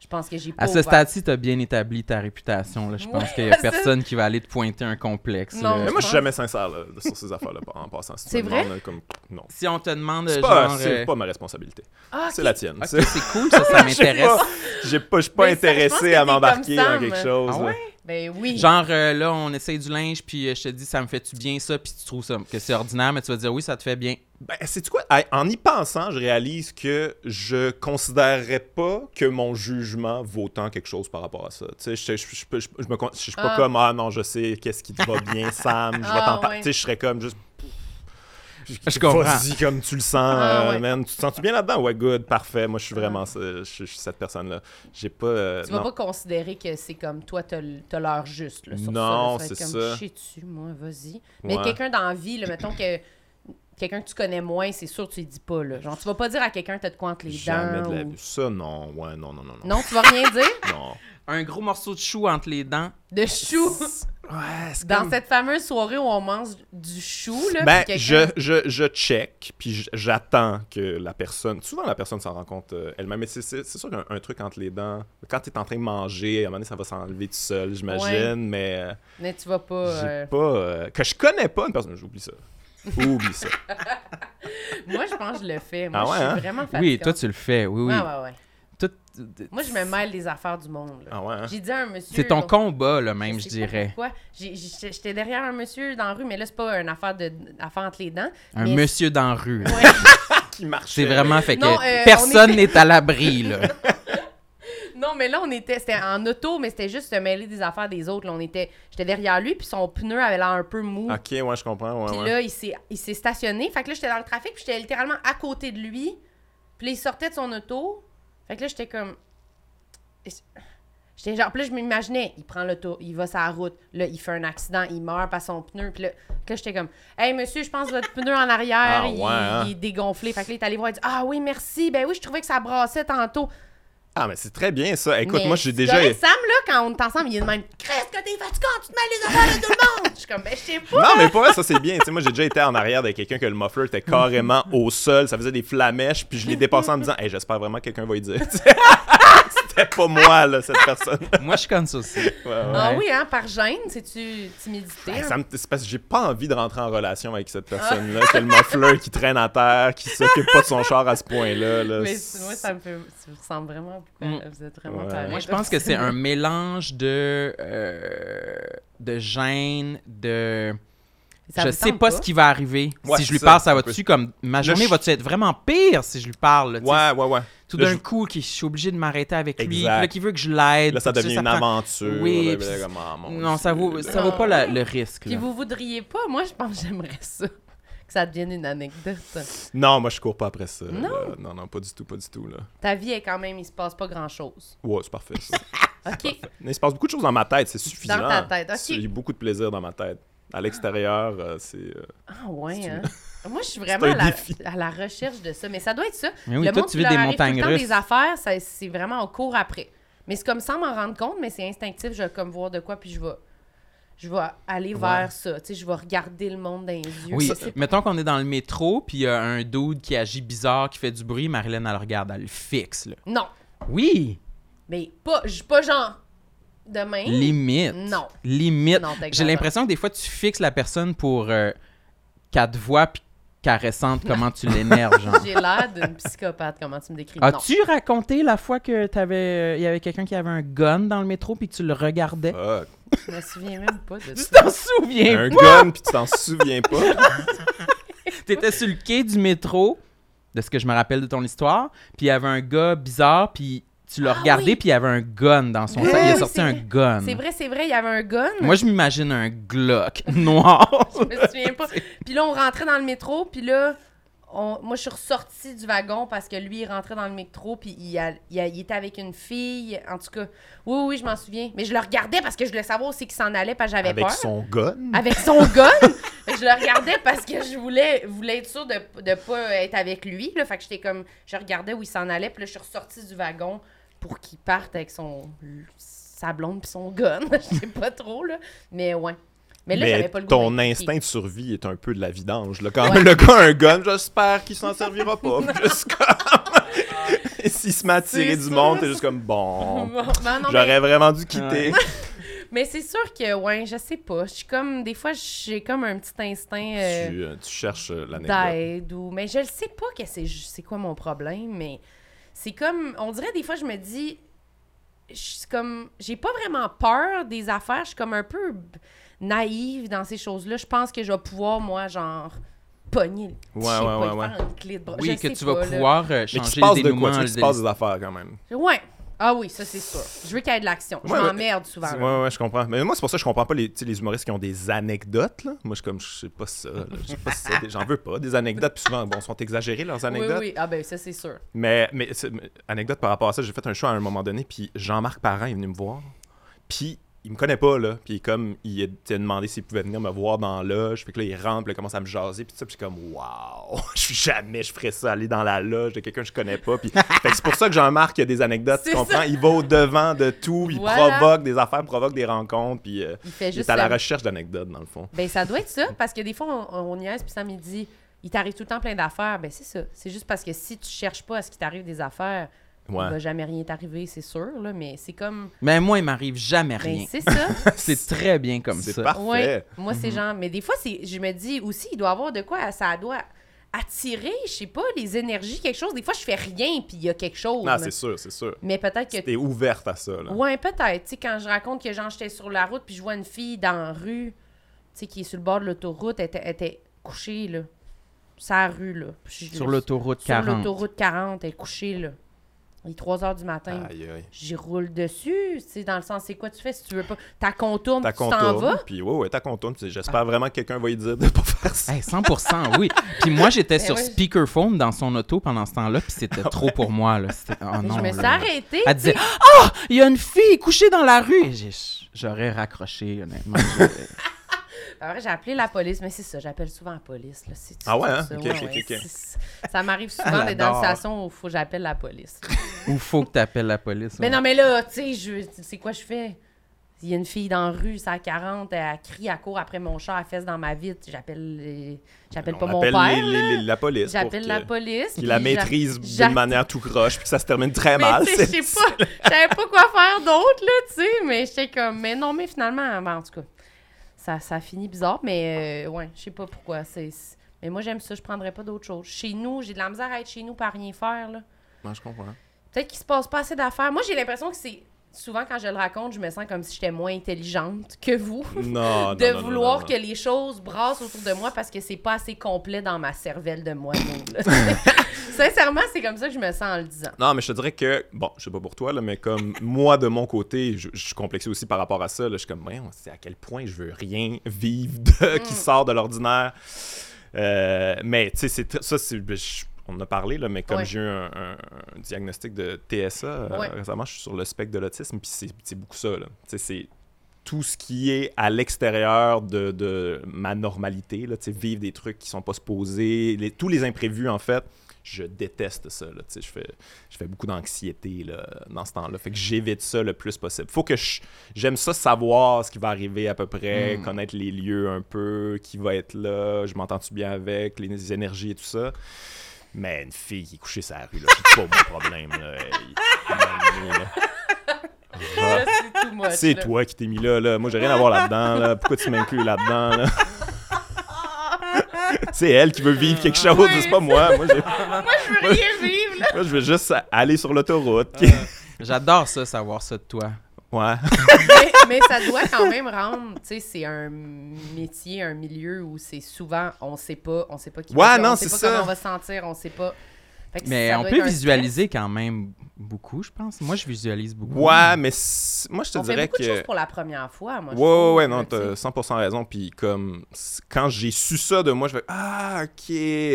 Je pense que j'ai pas À ce stade-ci, tu as bien établi ta réputation. Là. Je pense Ouais, qu'il n'y a c'est- personne qui va aller te pointer un complexe. Non. Mais moi, je suis jamais sincère là, sur ces affaires-là en passant. Si C'est vrai? demandes, comme, non. Si on te demande, C'est pas, genre... c'est euh, pas ma responsabilité. Ah, C'est la tienne. C'est- cool, ça, ça m'intéresse. pas. J'ai pas, je suis pas je pense intéressé à m'embarquer dans quelque chose. Ah ouais? Ben oui. Genre, euh, là, on essaye du linge, puis euh, je te dis, ça me fait-tu bien ça, puis tu trouves ça, que c'est ordinaire, mais tu vas dire, oui, ça te fait bien. Ben, c'est quoi? En y pensant, je réalise que je considérerais pas que mon jugement vaut tant quelque chose par rapport à ça. Tu sais, je, je, je, je, je me con- je suis pas Ah. comme ah non, je sais qu'est-ce qui te va bien, Sam. Je vais Ah, t'en parler. ouais. Tu sais, je serais comme juste. Je comprends. Vas-y comme tu le sens, Ah, euh, ouais. man. Tu te sens-tu bien là-dedans? Ouais, good, parfait. Moi, je suis vraiment ça- je, je suis cette personne-là. J'ai pas. euh, Tu vas non. pas considérer que c'est comme toi, t'as l'heure juste. Là, sur Non, ça, là. Ça c'est comme, moi, vas-y. Mais Ouais. quelqu'un dans la vie, là, mettons que quelqu'un que tu connais moins, c'est sûr que tu lui dis pas. Là. Genre, tu vas pas dire à quelqu'un t'as de quoi entre les Jamais dents. de la ou-. Ça, non. Ouais, non, non, non, non. Non, tu vas rien dire? Non. un gros morceau de chou entre les dents. De chou? Ouais, c'est Dans comme- cette fameuse soirée où on mange du chou, là. Ben, je, je, je check, puis j'attends que la personne. Souvent, la personne s'en rend compte euh, elle-même. Mais c'est- sûr qu'un un truc entre les dents, quand tu es en train de manger, à un moment donné, ça va s'enlever tout seul, j'imagine. Ouais. Mais euh, Mais tu vas pas. euh, pas. euh, que je connais pas une personne. J'oublie ça. Oublie ça. Moi, je pense que je le fais. Moi, Ah ouais, je suis hein? vraiment fatiguante. Oui, toi, tu le fais. Oui, oui. Ouais, ouais, ouais. Tout- Moi, je me mêle des affaires du monde. là. Ah ouais, hein? J'ai dit à un monsieur. C'est ton combat, là, même, je dirais. j'ai- J'étais derrière un monsieur dans la rue, mais là, c'est pas une affaire, de, affaire entre les dents. Un Mais- monsieur dans la rue. Ouais. Qui marche. C'est vraiment fait que Non, euh, personne on n'est à l'abri, là. non, mais là, on était. C'était en auto, mais c'était juste se mêler des affaires des autres. là. on était. J'étais derrière lui, puis son pneu avait l'air un peu mou. Ok, ouais, je comprends. Ouais, Puis ouais. là, il s'est il s'est stationné. Fait que là, j'étais dans le trafic, puis j'étais littéralement à côté de lui. Puis là, il sortait de son auto. Fait que là, j'étais comme. J'étais genre, puis là, je m'imaginais, il prend l'auto, il va la route, là, il fait un accident, il meurt par son pneu, puis là, là, j'étais comme, hey monsieur, je pense que votre pneu en arrière, Ah, il, ouais, hein? il est dégonflé. Fait que là, il est allé voir, il dit, ah oui, merci, ben oui, je trouvais que ça brassait tantôt. Ah, mais c'est très bien ça. Écoute, Mais moi, j'ai c'est déjà. correct, Sam, là, quand on est ensemble, il est de même, qu'est-ce que t'es fatigant, tu te mêles les affaires de tout le monde. Je suis comme, ben, je sais pas. Non, mais pour vrai, ça c'est bien. Tu sais, moi, j'ai déjà été en arrière de quelqu'un que le muffler était carrément au sol. Ça faisait des flamèches. Puis je l'ai dépassé en me disant, hey, j'espère vraiment que quelqu'un va y dire. C'était pas moi, là, cette personne. Moi, je suis comme ça aussi. Ouais, ouais. Ah oui, hein, par gêne, c'est-tu timidité? Ben, hein? ça me- c'est parce que j'ai pas envie de rentrer en relation avec cette personne-là, que le muffler qui traîne à terre, qui s'occupe pas de son char à ce point-là. Là. Mais moi, ça me fait. Ça ressemble vraiment. beaucoup. Mm. Vous êtes vraiment Ouais. pareil. Moi, je pense que c'est un mélange de, euh, de gêne, de... Ça je sais pas, ce qui va arriver. Ouais, si je lui ça, parle, ça va peu. dessus comme... Ma journée je- va-tu être vraiment pire si je lui parle? là. Ouais, ouais, ouais. Tout d'un je- coup, je suis obligé de m'arrêter avec lui. Exact. là, qui veut que je l'aide. Là, ça devient une aventure. Oui, là, puis là, c'est- comme, ah, Non, ça vaut, ça vaut pas la- le risque. Puis là. vous voudriez pas, moi, je pense que j'aimerais ça. Que ça devienne une anecdote. Non, moi, je cours pas après ça. Non? là. Non, non, pas du tout, pas du tout. Là. Ta vie est quand même, il se passe pas grand-chose. Ouais, c'est parfait, ça. OK. Mais il se passe beaucoup de choses dans ma tête, c'est suffisant. Dans ta tête, ok. C'est- Il y a beaucoup de plaisir dans ma tête. À l'extérieur, euh, c'est. euh, Ah ouais, hein? Moi, je suis vraiment à la, défi. à la recherche de ça. Mais ça doit être ça. Mais oui, le toi, monde tu qui veux leur des arrive tout le montagnes temps russes. des affaires, c'est vraiment au cours après. Mais c'est comme sans m'en rendre compte, mais c'est instinctif. Je vais comme voir de quoi, puis je vais, je vais aller vers ça. Tu sais, je vais regarder le monde dans les yeux. Oui, mettons qu'on est dans le métro, puis il y a un dude qui agit bizarre, qui fait du bruit, Marilyn, elle le regarde, elle le fixe, là. Non, Oui! mais pas, pas genre demain? Limite. Non. Limite. Non, J'ai l'impression que des fois, tu fixes la personne pour euh, qu'elle te voit, puis qu'elle ressente comment tu l'énerves. J'ai l'air d'une psychopathe, comment tu me décris. As-tu raconté la fois que t'avais, euh, il y avait quelqu'un qui avait un gun dans le métro, puis tu le regardais? fuck. Je me souviens même pas de Tu ça. t'en souviens un pas? gun, puis tu t'en souviens pas? T'étais sur le quai du métro, de ce que je me rappelle de ton histoire, puis il y avait un gars bizarre, puis tu l'as Ah regardé, oui. puis il y avait un gun dans son Oui, sac. Il a oui, sorti un gun. C'est vrai, c'est vrai, il y avait un gun. Moi, je m'imagine un Glock noir. Je me souviens pas. Puis là, on rentrait dans le métro, puis là, on- moi, je suis ressortie du wagon parce que lui, il rentrait dans le métro, puis il, a- il, a- il était avec une fille. En tout cas, oui, oui, je m'en souviens. Mais je le regardais parce que je voulais savoir où c'est qu'il s'en allait, parce que j'avais Avec peur. son gun? Avec son gun? Je le regardais parce que je voulais, voulais être sûre de ne pas être avec lui. Là. Fait que j'étais comme, je regardais où il s'en allait, puis là, je suis ressortie du wagon pour qu'il parte avec son sa blonde puis son gun. Je sais pas trop, là. Mais ouais. Mais là, j'avais pas le goût ton instinct de survie est un peu de la vidange. Là. Quand Ouais. le gars a un gun, j'espère qu'il s'en servira pas. Juste comme... S'il se met à tirer du monde, t'es juste comme bon. Mais- J'aurais vraiment dû quitter. Mais c'est sûr que, ouais, je sais pas. Je suis comme, des fois, j'ai comme un petit instinct euh, Tu, euh, tu cherches euh, l'anecdote. d'aide ou. Mais je le sais pas que c'est c'est quoi mon problème, mais c'est comme. On dirait des fois, je me dis. Je suis comme. J'ai pas vraiment peur des affaires. Je suis comme un peu naïve dans ces choses-là. Je pense que je vais pouvoir, moi, genre, pogner. Ouais, ouais, pas, ouais, ouais. faire une clé de bras. Oui, Je que tu pas, vas là. pouvoir euh, Mais qu'il se changer passe le de quoi? Tu veux qu'il se de passe des affaires quand même. Ouais. Ah oui, ça, c'est sûr. Je veux qu'il y ait de l'action. Je Ouais, ouais. m'emmerde souvent. Ouais, ouais, je comprends. Mais moi, c'est pour ça que je comprends pas les, les humoristes qui ont des anecdotes. Là. Moi, je comme, je sais pas ça. Je sais pas ça. J'en veux pas. Des anecdotes, puis souvent, bon, sont exagérées leurs Oui, anecdotes. oui. Ah ben, ça, c'est sûr. Mais, mais, anecdote par rapport à ça, j'ai fait un show à un moment donné, puis Jean-Marc Parent est venu me voir. Puis il me connaît pas, là. Puis comme, il a demandé s'il pouvait venir me voir dans la loge. Fait que là, il rentre, puis il commence à me jaser. Puis ça, puis je suis comme, waouh, je suis jamais, je ferais ça, aller dans la loge de quelqu'un que je connais pas. Puis c'est pour ça que Jean-Marc a des anecdotes, tu comprends? Il va au-devant de tout, il Voilà. provoque des affaires, provoque des rencontres, puis euh, Il fait il juste est à la ça. recherche d'anecdotes, dans le fond. Ben, ça doit être ça, parce que des fois, on, on niaise, puis Sam, il dit il t'arrive tout le temps plein d'affaires. Ben, c'est ça. C'est juste parce que si tu cherches pas à ce qu'il t'arrive des affaires, il Ouais. va jamais rien t'arriver, c'est sûr, là, mais c'est comme. Mais moi, il m'arrive jamais Ben, rien. c'est ça. C'est très bien comme C'est ça. parfait. Ouais. Moi, Mhm. c'est genre. Mais des fois, c'est, je me dis aussi, il doit avoir de quoi. Ça doit attirer, je sais pas, les énergies, quelque chose. Des fois, je fais rien, puis il y a quelque chose. Ah, c'est sûr, c'est sûr. mais peut-être que T'es ouverte à ça, là. Ouais, peut-être. Tu sais, quand je raconte que genre, j'étais sur la route puis je vois une fille dans la rue, tu sais, qui est sur le bord de l'autoroute, elle était, elle était couchée, là. Sur la rue, là. Je- Sur l'autoroute Sur 40. l'autoroute 40, elle est couchée, là. Il est 3 heures du matin. Aïe, aïe. J'y roule dessus, tu sais, dans le sens, c'est quoi tu fais si tu veux pas? T'as contourne, tu t'en vas? contourne, puis ouais, ouais, t'as contourne. puis J'espère vraiment que quelqu'un va lui dire de pas faire ça. Hey, 100%, oui. Puis moi, j'étais Ben sur ouais. speakerphone dans son auto pendant ce temps-là, puis c'était trop pour moi. Là. C'était- Oh non, je me suis arrêtée. Elle disait. Ah, il y a une fille couchée dans la rue. J'aurais raccroché, honnêtement. En vrai, j'ai appelé la police, mais c'est ça, j'appelle souvent la police. Là. C'est- Ah ouais, c'est hein? ça, ouais, ouais. Ça m'arrive souvent d'être dans une station où il faut que j'appelle la police. Ou faut que tu appelles la police. Mais ouais. non, mais là, tu sais, je- c'est quoi je fais? Il y a une fille dans la rue, c'est à 40, elle crie, elle court après mon chat, elle fesse dans ma vitre. J'appelle les- j'appelle pas On mon père. les- les- les- la police. J'appelle la police. Qui la maîtrise d'une manière tout croche, puis ça se termine très Mais mal. je sais pas, savais pas quoi faire d'autre, là, tu sais, mais j'étais comme, mais non, mais finalement, ben, en tout cas, ça, ça a fini bizarre, mais euh, ouais, je sais pas pourquoi, c'est... Mais moi, j'aime ça, je prendrais pas d'autre chose. Chez nous, j'ai de la misère à être chez nous par rien faire, là. Ouais, je comprends. Peut-être qu'il se passe pas assez d'affaires. Moi, j'ai l'impression que c'est... Souvent, quand je le raconte, je me sens comme si j'étais moins intelligente que vous. Non, de non, vouloir non, que les choses brassent autour de moi parce que c'est pas assez complet dans ma cervelle de moi. Sincèrement, c'est comme ça que je me sens en le disant. Non, mais je te dirais que, bon, je sais pas pour toi, là, mais comme moi, de mon côté, je, je suis complexé aussi par rapport à ça. Là, je suis comme, voyons, c'est à quel point je veux rien vivre de, qui Mm. sort de l'ordinaire. Euh, mais, tu sais, ça, c'est, je- on en a parlé, là, mais comme Ouais. j'ai eu un, un- un diagnostic de TSA euh, récemment, je suis sur le spectre de l'autisme, puis c'est, c'est beaucoup ça. C'est tout ce qui est à l'extérieur de, de ma normalité, là, vivre des trucs qui sont pas supposés, les- tous les imprévus, en fait, je déteste ça. Là, tu sais, je, fais, je fais beaucoup d'anxiété là, dans ce temps-là. Fait que j'évite ça le plus possible. Faut que je, j'aime ça savoir ce qui va arriver à peu près, Mm. connaître les lieux un peu, qui va être là, je m'entends-tu bien avec, les énergies et tout ça. Mais une fille qui est couchée sur la rue, là, c'est pas mon problème. Là. Hey, là. Là, c'est toi qui t'es mis là, là. Moi, j'ai rien à voir là-dedans. Là. Pourquoi tu m'inclus là-dedans? Là? c'est elle qui veut vivre quelque chose, c'est pas moi. Moi, j'ai- Je veux rien vivre, là. moi, je veux juste aller sur l'autoroute. J'adore ça, savoir ça de toi. Ouais. mais, mais ça doit quand même rendre, tu sais, c'est un métier, un milieu où c'est souvent, on sait pas, on sait pas qui Ouais, va- non, on sait c'est pas ça. comment on va se sentir, on sait pas. Fait que Mais ça on peut visualiser quand même beaucoup, je pense. Moi, je visualise beaucoup. Ouais, mais moi, je te. On fait dirais beaucoup de que. choses pour la première fois, moi. je Ouais, ouais, ouais, non, t'as 100% raison. Puis comme, quand j'ai su ça de moi, je fais Ah, ok,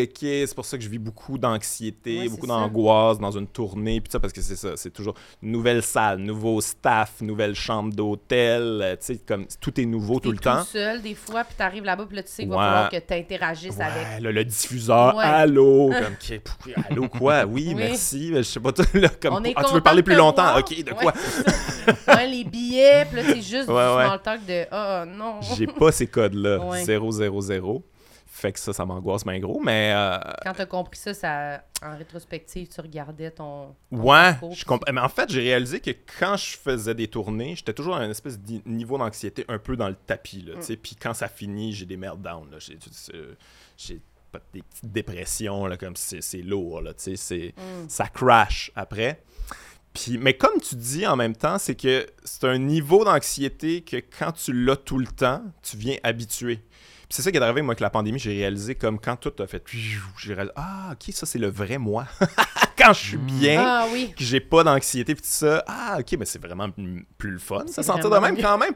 ok, c'est pour ça que je vis beaucoup d'anxiété, Ouais, beaucoup d'angoisse dans une tournée, puis ça, parce que c'est ça, c'est toujours nouvelle salle, nouveau staff, nouvelle chambre d'hôtel, euh, tu sais, comme tout est nouveau tout le temps. seul, des fois, puis t'arrives là-bas, puis là, tu sais qu'il va Ouais. falloir que t'interagisses Ouais, avec. là, le diffuseur, Ouais. allô, comme, pourquoi- allô quoi, oui, Oui. merci, mais je sais pas, là, comme, On est ah, tu veux parler plus te longtemps, ok, de Ouais, quoi? Ouais, les billets, puis là, c'est juste Ouais, du small talk de Ah non. J'ai pas ces codes-là, Ouais. 000. Fait que ça, ça m'angoisse bien gros, mais euh, Quand t'as compris ça, ça, en rétrospective, tu regardais ton. ton Ouais, parcours, je puis- comp- mais en fait, j'ai réalisé que quand je faisais des tournées, j'étais toujours à un espèce de niveau d'anxiété un peu dans le tapis. Là, tu sais. Puis quand ça finit, j'ai des meltdowns. là. J'ai, euh, des petites dépressions, là, comme c'est, c'est lourd. Là, tu sais. c'est, Mm. Ça crash après. Puis, mais comme tu dis en même temps, c'est que c'est un niveau d'anxiété que quand tu l'as tout le temps, tu viens habitué. Puis c'est ça qui est arrivé, moi, avec la pandémie, j'ai réalisé comme quand tout a fait... J'ai réalisé, ah, OK, ça, c'est le vrai moi. quand je suis bien, Ah oui. que j'ai pas d'anxiété puis tout ça. Ah, ok, mais c'est vraiment plus le fun, ça sentir de même mieux. quand même.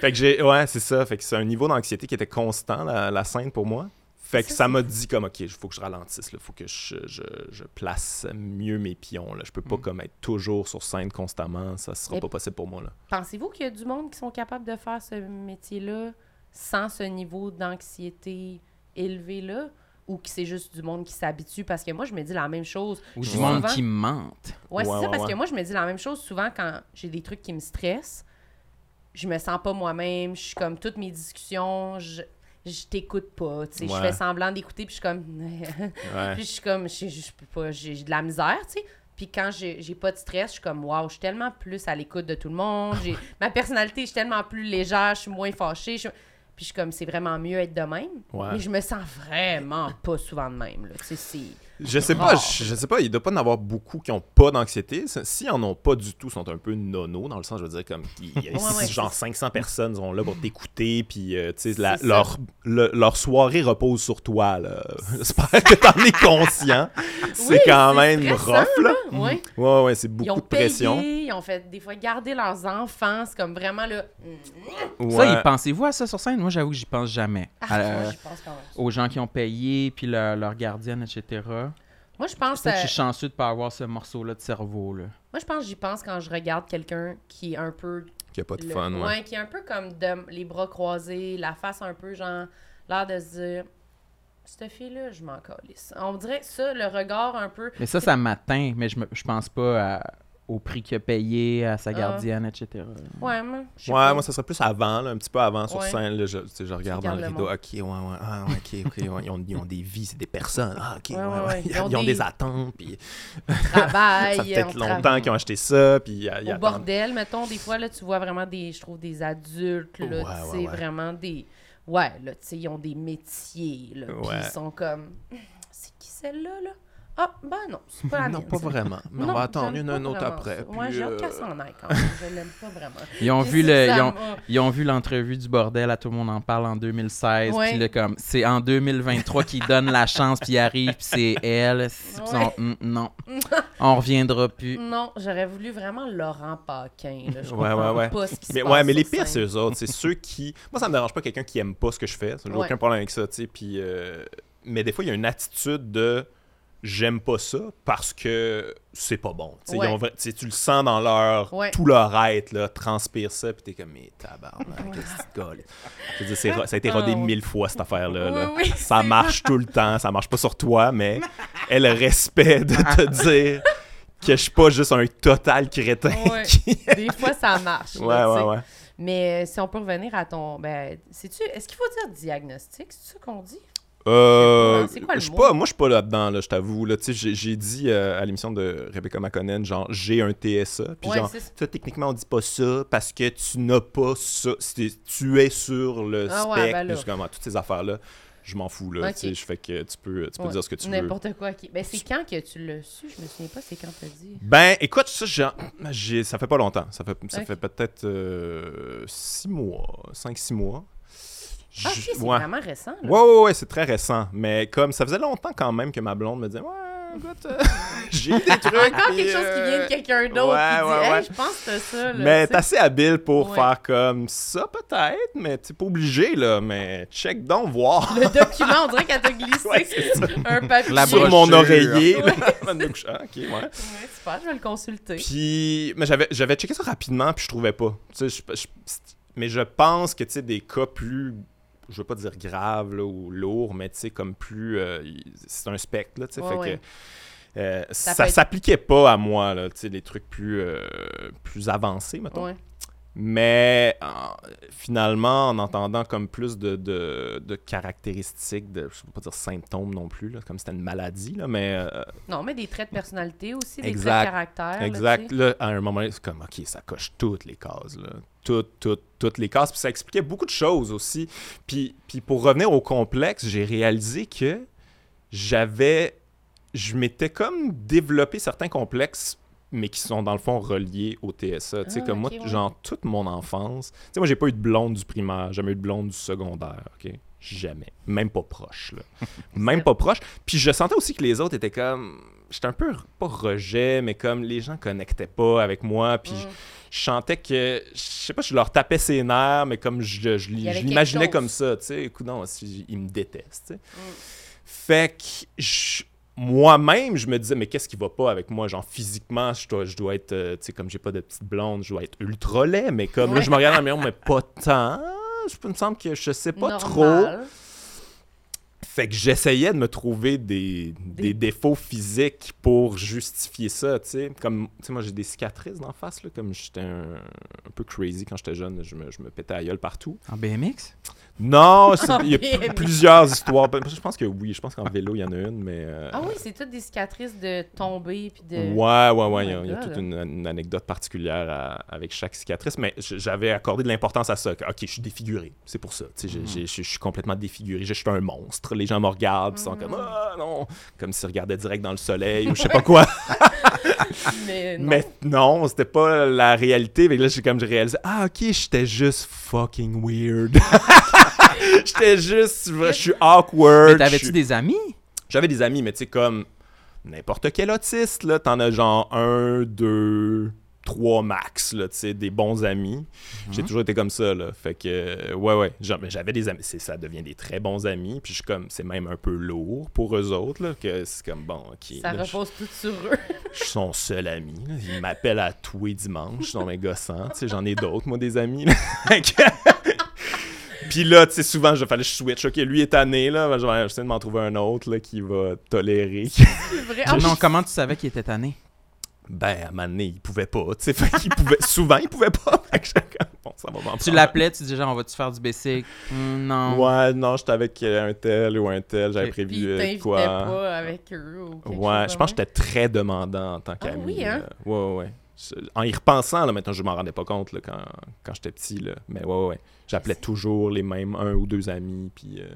Fait que j'ai, ouais, c'est ça. Fait que c'est un niveau d'anxiété qui était constant, la, la scène pour moi. Fait que Ça, m'a dit comme, OK, il faut que je ralentisse, il faut que je, je, je place mieux mes pions. Là. Je peux pas Mm. comme être toujours sur scène constamment, ça sera Et- pas possible pour moi. Là. Pensez-vous qu'il y a du monde qui sont capables de faire ce métier-là sans ce niveau d'anxiété élevé-là? Ou que c'est juste du monde qui s'habitue? Parce que moi, je me dis la même chose. Ou du Souvent- monde qui mente. Ouais, c'est Ouais, ça, ouais, parce ouais. que moi, je me dis la même chose souvent quand j'ai des trucs qui me stressent. Je me sens pas moi-même. Je suis comme toutes mes discussions, je, je t'écoute pas. tu sais. Je fais semblant d'écouter, puis je suis comme. Ouais. puis je suis comme. Je, je peux pas. J'ai de la misère, tu sais. Puis quand j'ai pas de stress, je suis comme, waouh, je suis tellement plus à l'écoute de tout le monde. J'ai- Ma personnalité, je suis tellement plus légère, je suis moins fâchée. je Puis je suis comme, c'est vraiment mieux être de même. Ouais. Mais je me sens vraiment pas souvent de même. Là. Tu sais, c'est. Je sais pas, je, je sais pas, il doit pas en avoir beaucoup qui ont pas d'anxiété. S'ils en ont pas du tout, ils sont un peu nono, dans le sens, je veux dire, comme, il y a Ouais, ouais, genre c'est- 500 personnes sont là pour t'écouter, puis, euh, tu sais, leur, le- leur soirée repose sur toi, là. J'espère que t'en es conscient. C'est Oui, quand même stressant, rough, là. Ouais. Ouais, ouais, c'est Ils beaucoup de pression. payé, ils ont fait des fois garder leurs enfants. C'est comme vraiment là. Ça, y pensez-vous à ça sur scène? Moi, j'avoue que j'y pense jamais. Ah, moi, j'y pense quand même. aux gens qui ont payé, puis leur, leur gardienne, etc. Moi, je pense. Peut-être que euh, je suis chanceux de pas avoir ce morceau-là de cerveau. Là. Moi, je pense que j'y pense quand je regarde quelqu'un qui est un peu. Qu'il y a pas de le- fun, ouais. qui est un peu comme de- les bras croisés, la face un peu genre. L'air de se dire. Cette fille-là, je m'en calisse. On dirait que ça, le regard un peu. Mais ça, ça m'atteint, mais je, me, je pense pas à- au prix qu'il a payé, à sa Ah. gardienne, etc. Ouais, moi, je sais Ouais, pas. moi, ça serait plus avant, là, un petit peu avant sur Ouais. scène. Là, je, tu sais, je regarde dans le le rideau. Ok, ouais, ouais. Ah, ouais, ok, ok. ouais, Ils, ont, ils ont des vies, c'est des personnes. Ah, ok, ouais, Ouais, ouais. ouais, ouais. Ils, ont des, attentes, puis travail. ça fait peut-être on longtemps travaille. qu'ils ont acheté ça, puis ils, ils Au attendent. bordel, mettons, des fois, là, tu vois vraiment des, je trouve, des adultes, là, ouais. vraiment des... Ouais, là, tu sais, ils ont des métiers, là, puis ils sont comme... C'est qui celle-là, là? Ah, ben non, c'est pas la Non, mienne, pas ça. vraiment. Mais on Non, va attendre j'aime une, pas autre vraiment après. ça. puis, Ouais, j'ai hâte euh, qu'elle s'en aille quand même, je l'aime pas vraiment. Ils ont vu le, ça ils ont, m'a- ils ont vu l'entrevue du bordel à tout le monde en parle en 2016. Ouais. Puis là, comme, c'est en 2023 qu'ils donnent la chance, puis ils arrivent, puis c'est elle. Puis ils sont, Hum, non, on reviendra plus. Non, j'aurais voulu vraiment Laurent Paquin, là, je Ouais, comprends ouais, ouais. pas ce qui se Mais passe ouais, mais sur les pires, c'est scène. eux autres. C'est ceux qui. Moi, ça me dérange pas quelqu'un qui aime pas ce que je fais. J'ai Ouais. aucun problème avec ça, tu sais. Puis. euh, Mais des fois, il y a une attitude de. J'aime pas ça parce que c'est pas bon. Tu Ouais. ils ont le sens dans leur. Ouais. Tout leur être, là, transpire ça, puis t'es comme, mais tabarnak, qu'est-ce que c'est ça a été rodé ouais. mille fois, cette affaire-là. là. Oui, oui, ça marche tout le temps. Ça marche pas sur toi, mais elle le respect de te dire que je suis pas juste un total crétin. Ouais. qui- Des fois, ça marche. là. Mais euh, si on peut revenir à ton. Ben, sais-tu. Est-ce qu'il faut dire diagnostic? C'est ça qu'on dit? Euh, quoi le je mot? pas, moi, je suis pas là-dedans, là, je t'avoue. là. Tu J'ai dit euh, à l'émission de Rebecca McConnell, genre, j'ai un TSA. Puis Ouais, genre, ça. techniquement, on dit pas ça parce que tu n'as pas ça. Tu es sur le Ah ouais, ben là. puis comme, ah, toutes ces affaires-là, je m'en fous. Là, tu Je fais que tu peux, tu peux Ouais, dire ce que tu veux. N'importe quoi. Ben, c'est quand que tu l'as su? Je me souviens pas, c'est quand t'as dit. Ben, écoute, ça, j'ai- j'ai- ça fait pas longtemps. Ça fait, ça fait peut-être euh, six mois, cinq, six mois. Ah, J- ok, c'est ouais. vraiment récent. Là. Ouais, ouais, ouais, c'est très récent. Mais comme ça faisait longtemps quand même que ma blonde me disait Ouais, écoute, euh, j'ai des trucs. Encore quelque chose qui vient de euh, quelqu'un d'autre ouais, qui dit ouais, Hey, ouais. je pense que c'est ça. Là, Mais tu t'es assez habile pour Ouais. faire comme ça, peut-être, mais t'es pas obligé, là. Mais check donc, voir. Le document, on dirait qu'elle t'a glissé un papier. La Sur mon oreiller. Là. Ah, ok, ouais. Ouais, super, je vais le consulter. Puis, mais j'avais, j'avais checké ça rapidement, puis je trouvais pas. Tu sais, je- je- mais je pense que, tu sais, des cas plus, je veux pas dire graves là, ou lourds, mais tu sais, comme plus, euh, c'est un spectre, là, tu sais, Ouais, fait ouais. que euh, Ça ça, peut être- s'appliquait pas à moi, là, tu sais, des trucs plus, euh, plus avancés, mettons. Ouais. Mais en- finalement, en entendant comme plus de, de, de caractéristiques, de, je veux pas dire symptômes non plus, là, comme c'était une maladie, là, mais euh, Non, mais des traits de personnalité aussi, des Exact. traits de caractère. Exact. Là, à un moment, c'est comme, OK, ça coche toutes les cases. Là. Toutes, toutes, toutes les cases. Puis ça expliquait beaucoup de choses aussi. Puis, puis pour revenir au complexe, j'ai réalisé que j'avais. Je m'étais comme développé certains complexes, mais qui sont dans le fond reliés au TSA. tu sais, Ah, comme moi, ouais. genre, toute mon enfance. Tu sais, moi, j'ai pas eu de blonde du primaire, jamais eu de blonde du secondaire. OK? Jamais. Même pas proche, là. Même pas proche. Puis je sentais aussi que les autres étaient comme. j'étais un peu, pas rejet, mais comme les gens connectaient pas avec moi, puis Mm. je sentais que, je sais pas, je leur tapais ses nerfs, mais comme je, je, je l'imaginais comme ça, tu sais, écoute, non, si- ils me détestent, tu sais. Mm. Fait que je- moi-même, je me disais, mais qu'est-ce qui va pas avec moi? Genre, physiquement, je dois, je dois être, euh, tu sais, comme j'ai pas de petite blonde, je dois être ultra laid, mais comme là, je me regarde dans le miroir, mais pas tant. Je me semble que je sais pas trop. Fait que j'essayais de me trouver des, des Des- défauts physiques pour justifier ça, tu sais. Comme, tu sais, moi, j'ai des cicatrices d'en face, là, comme j'étais un, un peu crazy quand j'étais jeune, je me, je me pétais la gueule partout. En BMX? Non, il y a p- plusieurs histoires. Ben, Je pense que oui, je pense qu'en vélo, il y en a une, mais... euh, Ah oui, c'est toutes des cicatrices de tomber puis de. Ouais, ouais, ouais. Oh il y a, y toute une, une anecdote particulière à- avec chaque cicatrice, mais j'avais accordé de l'importance à ça. ok, je suis défiguré, c'est pour ça. J'ai- Je suis complètement défiguré. Je suis un monstre. Les gens me regardent, ils sont comme ah non, comme s'ils regardaient direct dans le soleil ou je sais pas quoi. Mais non. mais non, c'était pas la réalité. Mais là, j'ai comme je réalisé ah ok, j'étais juste fucking weird. j'étais juste, je suis awkward. Mais t'avais-tu des amis? j'avais des amis, mais tu sais, comme n'importe quel autiste, là, t'en as genre un, deux, trois max, là, tu sais, des bons amis. J'ai toujours été comme ça, là. Fait que, euh, ouais, ouais, genre, mais j'avais des amis, ça devient des très bons amis, puis je suis comme, c'est même un peu lourd pour eux autres, là, que c'est comme, bon, ok, Ça là, repose tout sur eux. je suis son seul ami, là. Il m'appelle à tous les dimanches, dans mes gossants, tu sais, j'en ai d'autres, moi, des amis, Puis là, tu sais, souvent, je fallait que je switch. Ok, lui est tanné, là. ben, Je vais essayer de m'en trouver un autre, là, qui va tolérer. C'est vrai. Ah Ah, non, comment tu savais qu'il était tanné? Ben, à un moment donné, il pouvait pas, tu sais. Fait qu'il pouvait... Souvent, il pouvait pas. Bon, ça va Tu l'appelais, tu disais genre, on va-tu faire du bicycle? Hum, non. Ouais, non, j'étais avec euh, un tel ou un tel. J'avais. Puis prévu ils euh, quoi. pas avec eux ou quelque Ouais, chose je pense que j'étais très demandant en tant Ah qu'ami. oui, hein? Ouais, ouais, ouais. Je- En y repensant, là, maintenant, je m'en rendais pas compte là, quand, quand j'étais petit. Là. Mais ouais, ouais, ouais. J'appelais toujours les mêmes un ou deux amis. Puis, euh,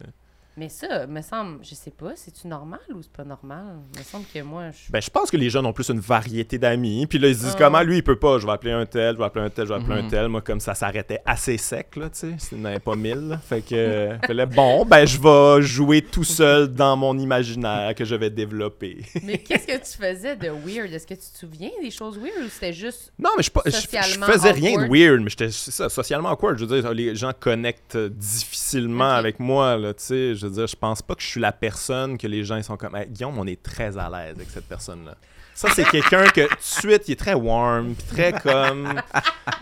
Mais ça, me semble, je sais pas, c'est-tu normal ou c'est pas normal? Me semble que moi, je... Ben, je pense que les jeunes ont plus une variété d'amis. Puis là, ils se disent Ah. comment lui, il peut pas. Je vais appeler un tel, je vais appeler un tel, je vais appeler un Mhm. tel. Moi, comme ça s'arrêtait assez sec, là, tu sais. Il n'y en avait pas mille. là. Fait que, là, bon, ben, je vais jouer tout seul dans mon imaginaire que je vais développer. Mais qu'est-ce que tu faisais de weird? Est-ce que tu te souviens des choses weird ou c'était juste... Non, mais je, pas- je, je faisais rien de weird, mais j'étais socialement awkward. Je veux dire, les gens connectent difficilement avec moi, là, tu sais. Je veux dire, je pense pas que je suis la personne que les gens ils sont comme, Hey, Guillaume, on est très à l'aise avec cette personne-là. Ça, c'est quelqu'un que, tout de suite, il est très warm, puis très comme...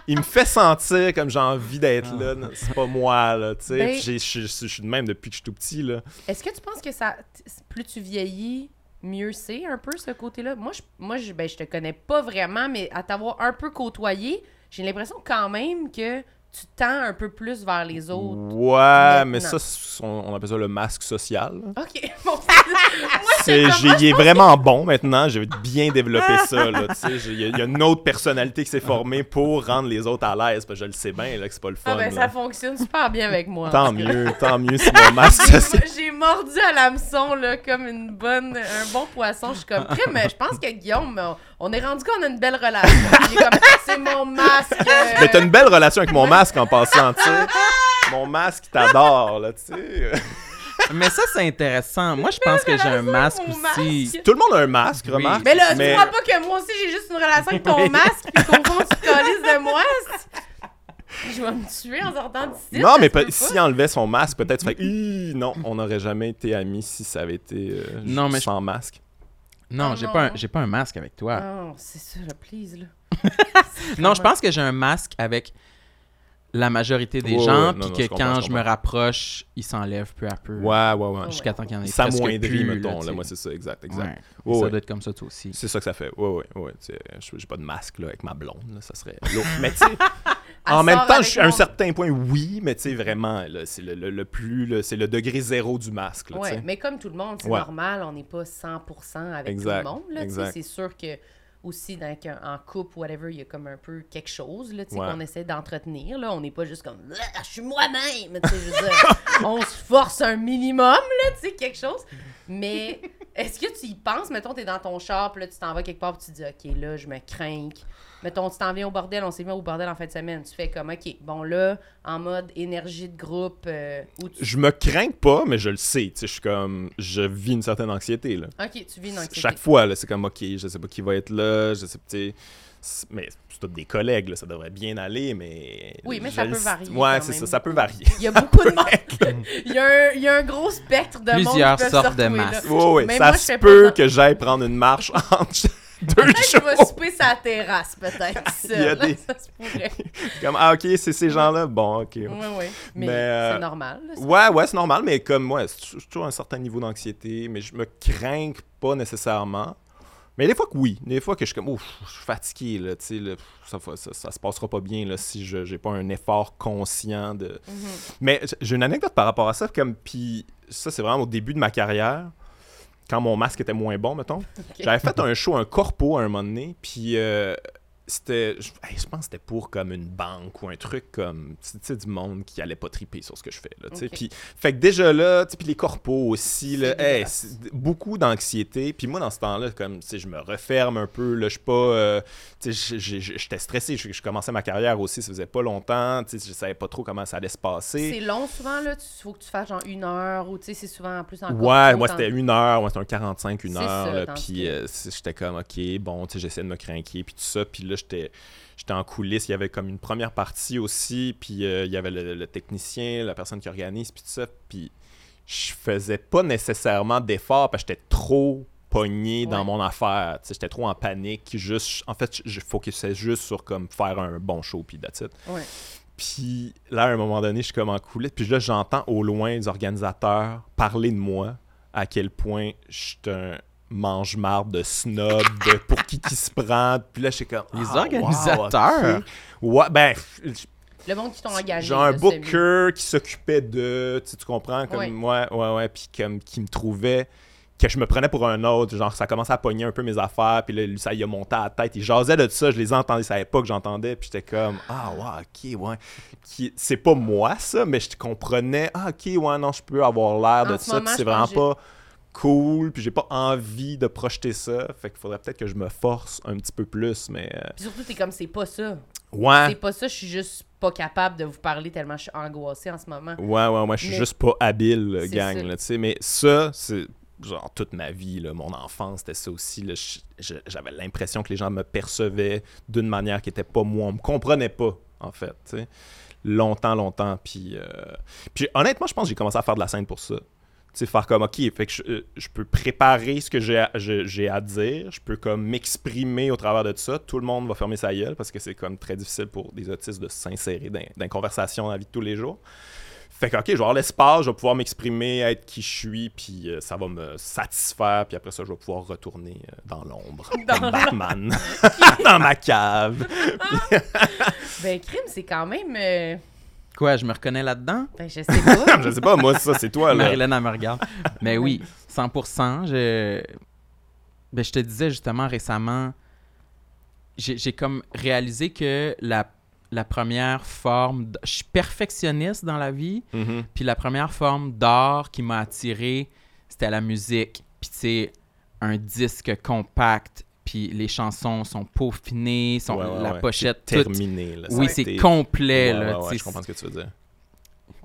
Il me fait sentir comme j'ai envie d'être là. Non, C'est pas moi, là, tu sais. Ben- Je suis de même depuis que je suis tout petit, là. Est-ce que tu penses que ça... Plus tu vieillis, mieux c'est un peu ce côté-là? Moi, je, moi je, ben, je te connais pas vraiment, mais à t'avoir un peu côtoyé, j'ai l'impression quand même que tu tends un peu plus vers les autres. Ouais, mais ça, on, on appelle ça le masque social. OK. Bon, C'est, il est vraiment bon maintenant. J'ai bien développé ça. Il, y a, il y a une autre personnalité qui s'est formée pour rendre les autres à l'aise. Parce que je le sais bien là, que c'est pas le fun. ah ben, là. ça fonctionne super bien avec moi. Tant mieux, tant mieux si mon masque social. J'ai mordu à l'hameçon, là, comme une bonne, un bon poisson. Je suis comme, mais je pense que Guillaume, on- est rendu qu'on a une belle relation. Il est comme, c'est mon masque. euh, Mais t'as une belle relation avec mon masque en passant, tu sais. Mon masque il t'adore, là, tu sais. Mais ça, c'est intéressant. Moi, je pense que j'ai un masque aussi. masque. Tout le monde a un masque, Oui. remarque. Mais là, mais- tu crois pas que moi aussi, j'ai juste une relation avec ton Oui. masque, puis qu'au fond, tu te de moi? Je vais me tuer en sortant d'ici. Non, mais se peut peut- pas. si enlevait son masque, peut-être tu fais Ih, non, on n'aurait jamais été amis si ça avait été euh, Non, mais je- sans masque. Non, Oh j'ai pas, un- j'ai pas un masque avec toi. Non, c'est ça, là, please, là. Non, je pense que j'ai un masque avec la majorité des gens, puis que je quand je je me rapproche, il s'enlève peu à peu. Ouais, ouais, ouais. Jusqu'à temps qu'il y en ait Ça presque moindrit, plus, mettons. Là, sais. moi, c'est ça, exact, exact. Ouais. Ça ouais. doit être comme ça, toi aussi. C'est ça que ça fait. Ouais, ouais, ouais. J'ai pas de masque là, avec ma blonde, là, ça serait lourd. Mais tu sais, en même temps, je- à un certain point, oui, mais tu sais, vraiment, c'est le, le- le plus, c'est le degré zéro du masque. Tu sais. mais comme tout le monde, c'est Ouais. normal, on n'est pas 100% avec Exact, tout le monde. Tu c'est sûr que aussi dans en couple, whatever, il y a comme un peu quelque chose là, tu Ouais. qu'on essaie d'entretenir. Là. On n'est pas juste comme Ah, je suis moi-même. tu on se force un minimum, là, tu sais, quelque chose. Mais Est-ce que tu y penses? Mettons, t'es dans ton char, puis là, tu t'en vas quelque part, puis tu te dis, OK, là, je me crains. Mettons, tu t'en viens au bordel, on s'est mis au bordel en fin de semaine. Tu fais comme, OK, bon, là, en mode énergie de groupe, euh, où tu... Je me crains pas, mais je le sais. Tu sais, je suis comme. Je vis une certaine anxiété, là. OK, tu vis une anxiété. Chaque fois, là, c'est comme, OK, je sais pas qui va être là, je sais pas, tu Mais c'est tous des collègues, là, ça devrait bien aller, mais. Oui, mais je ça peut varier Ouais, c'est ça, ça peut beaucoup. varier. Il y a beaucoup de monde. il, y a un, il y a un gros spectre de monde. Plusieurs qui peuvent sortes de. Ouais, ouais, Mais ça se peut que j'aille prendre une marche entre deux Peut-être que je vais souper sa terrasse, peut-être. Il y a des- Ça se pourrait. Comme, ah, ok, c'est ces gens-là. Bon, ok. Oui, oui. Mais, Mais, euh, c'est normal. là. Ouais, ouais, c'est normal, mais comme, ouais, c'est tou- toujours un certain niveau d'anxiété, mais je me crains pas nécessairement. Mais des fois que oui, des fois que je suis comme, ouf, je suis fatigué, là, tu sais, ça, fa- ça, ça se passera pas bien, là, si je j'ai pas un effort conscient de... Mhm. Mais j'ai une anecdote par rapport à ça, comme, puis ça, c'est vraiment au début de ma carrière, quand mon masque était moins bon, mettons. J'avais fait un show, un corpo à un moment donné, puis euh, c'était, je, je pense que c'était pour comme une banque ou un truc comme, tu sais, du monde qui allait pas triper sur ce que je fais, là, tu sais. Puis, fait que déjà là, tu sais, puis les corpos aussi, là, hey, beaucoup d'anxiété. Puis moi, dans ce temps-là, comme, tu je me referme un peu, là, je suis pas, euh, tu sais, j'étais stressé, je, je commençais ma carrière aussi, ça faisait pas longtemps, tu sais, je savais pas trop comment ça allait se passer. C'est long souvent, là. Il faut que tu fasses genre une heure ou tu sais, c'est souvent en plus en Ouais, moi c'était une heure, moi c'était un 45, une heure. Puis euh, j'étais comme, ok, bon, tu sais, j'essaie de me craquer, puis tout ça. Puis là, j'étais j'étais en coulisses, il y avait comme une première partie aussi, puis euh, il y avait le, le technicien, la personne qui organise, puis tout ça. Puis je faisais pas nécessairement d'efforts parce que j'étais trop pogné dans Ouais. mon affaire. J'étais trop en panique. Juste, en fait, je focusais juste sur comme faire un bon show, puis that's it. Ouais. Puis là, à un moment donné, je suis comme en coulisses. Puis là, j'entends au loin les organisateurs parler de moi, à quel point je suis un mange-marde de snob, de pour qui qui se prend. Puis là, je suis comme. Les ah, wow, organisateurs? Ouais, ben, Le monde qui t'ont engagé. j'ai un booker qui s'occupait de. Tu, sais, tu comprends? Comme Ouais. moi, ouais, ouais. Puis comme qui me trouvait. Que je me prenais pour un autre, genre ça commençait à pogner un peu mes affaires, puis là, ça y a monté à la tête, il jasait de ça, je les entendais, il savait pas que j'entendais, puis j'étais comme, ah ouais, ok, ouais. Qui- C'est pas moi ça, mais je comprenais, ah ok, ouais, non, je peux avoir l'air de ça, moment, puis c'est vraiment pas cool, puis j'ai pas envie de projeter ça, fait qu'il faudrait peut-être que je me force un petit peu plus, mais euh, Puis surtout, t'es comme, c'est pas ça. ouais. C'est pas ça, je suis juste pas capable de vous parler tellement je suis angoissée en ce moment. Ouais, ouais, ouais, je suis Mais- juste pas habile, gang, tu sais. Mais ça, c'est genre toute ma vie, là, mon enfance, c'était ça aussi. J'avais l'impression que les gens me percevaient d'une manière qui était pas moi. On me comprenait pas, en fait, tu sais. Longtemps, longtemps. Puis, euh, puis honnêtement, je pense que j'ai commencé à faire de la scène pour ça. Sais, faire comme, OK, fait que je, euh, je peux préparer ce que j'ai à, je- j'ai à dire, je peux comme m'exprimer au travers de ça. Tout le monde va fermer sa gueule parce que c'est comme très difficile pour des autistes de s'insérer dans, dans une conversation dans la vie de tous les jours. Fait que, OK, je vais avoir l'espace, je vais pouvoir m'exprimer, être qui je suis, puis euh, ça va me satisfaire, puis après ça, je vais pouvoir retourner euh, dans l'ombre, comme Batman, dans ma cave. Ben, crime, c'est quand même. euh, Quoi, je me reconnais là-dedans? Ben, je sais pas. je sais pas, moi, ça, c'est toi, là. Marilyn, elle me regarde. Mais oui, 100%. Je... Ben, je te disais justement récemment, j'ai j'ai comme réalisé que la, la première forme... Je suis perfectionniste dans la vie, Mhm. puis la première forme d'art qui m'a attiré, c'était la musique. Puis tu sais, un disque compact, puis les chansons sont peaufinées, sont, Ouais, ouais, la ouais. pochette C'est toute... terminé, là. Oui, c'est complet, là. je comprends ce que tu veux dire.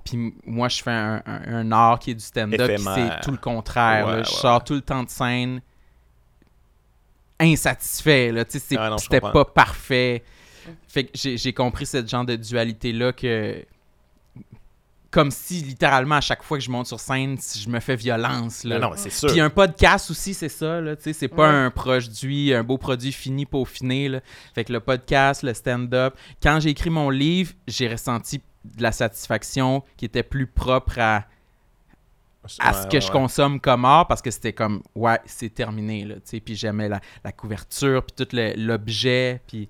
puis moi, je fais un, un- un art qui est du stand-up, c'est tout le contraire. Là. je sors tout le temps de scène insatisfait. Ah C'était pas parfait. Fait que j'ai compris ce genre de dualité-là que... Comme si, littéralement, à chaque fois que je monte sur scène, si je me fais violence. Là. Non, non, c'est sûr. Puis un podcast aussi, c'est ça, là, tu sais, c'est pas Ouais. un produit, un beau produit fini, peaufiné, là. Fait que le podcast, le stand-up, quand j'ai écrit mon livre, j'ai ressenti de la satisfaction qui était plus propre à, à Ouais, ce que ouais, je ouais. consomme comme art, parce que c'était comme, ouais, c'est terminé, là, tu sais, puis j'aimais la, la couverture, puis tout le- l'objet, puis...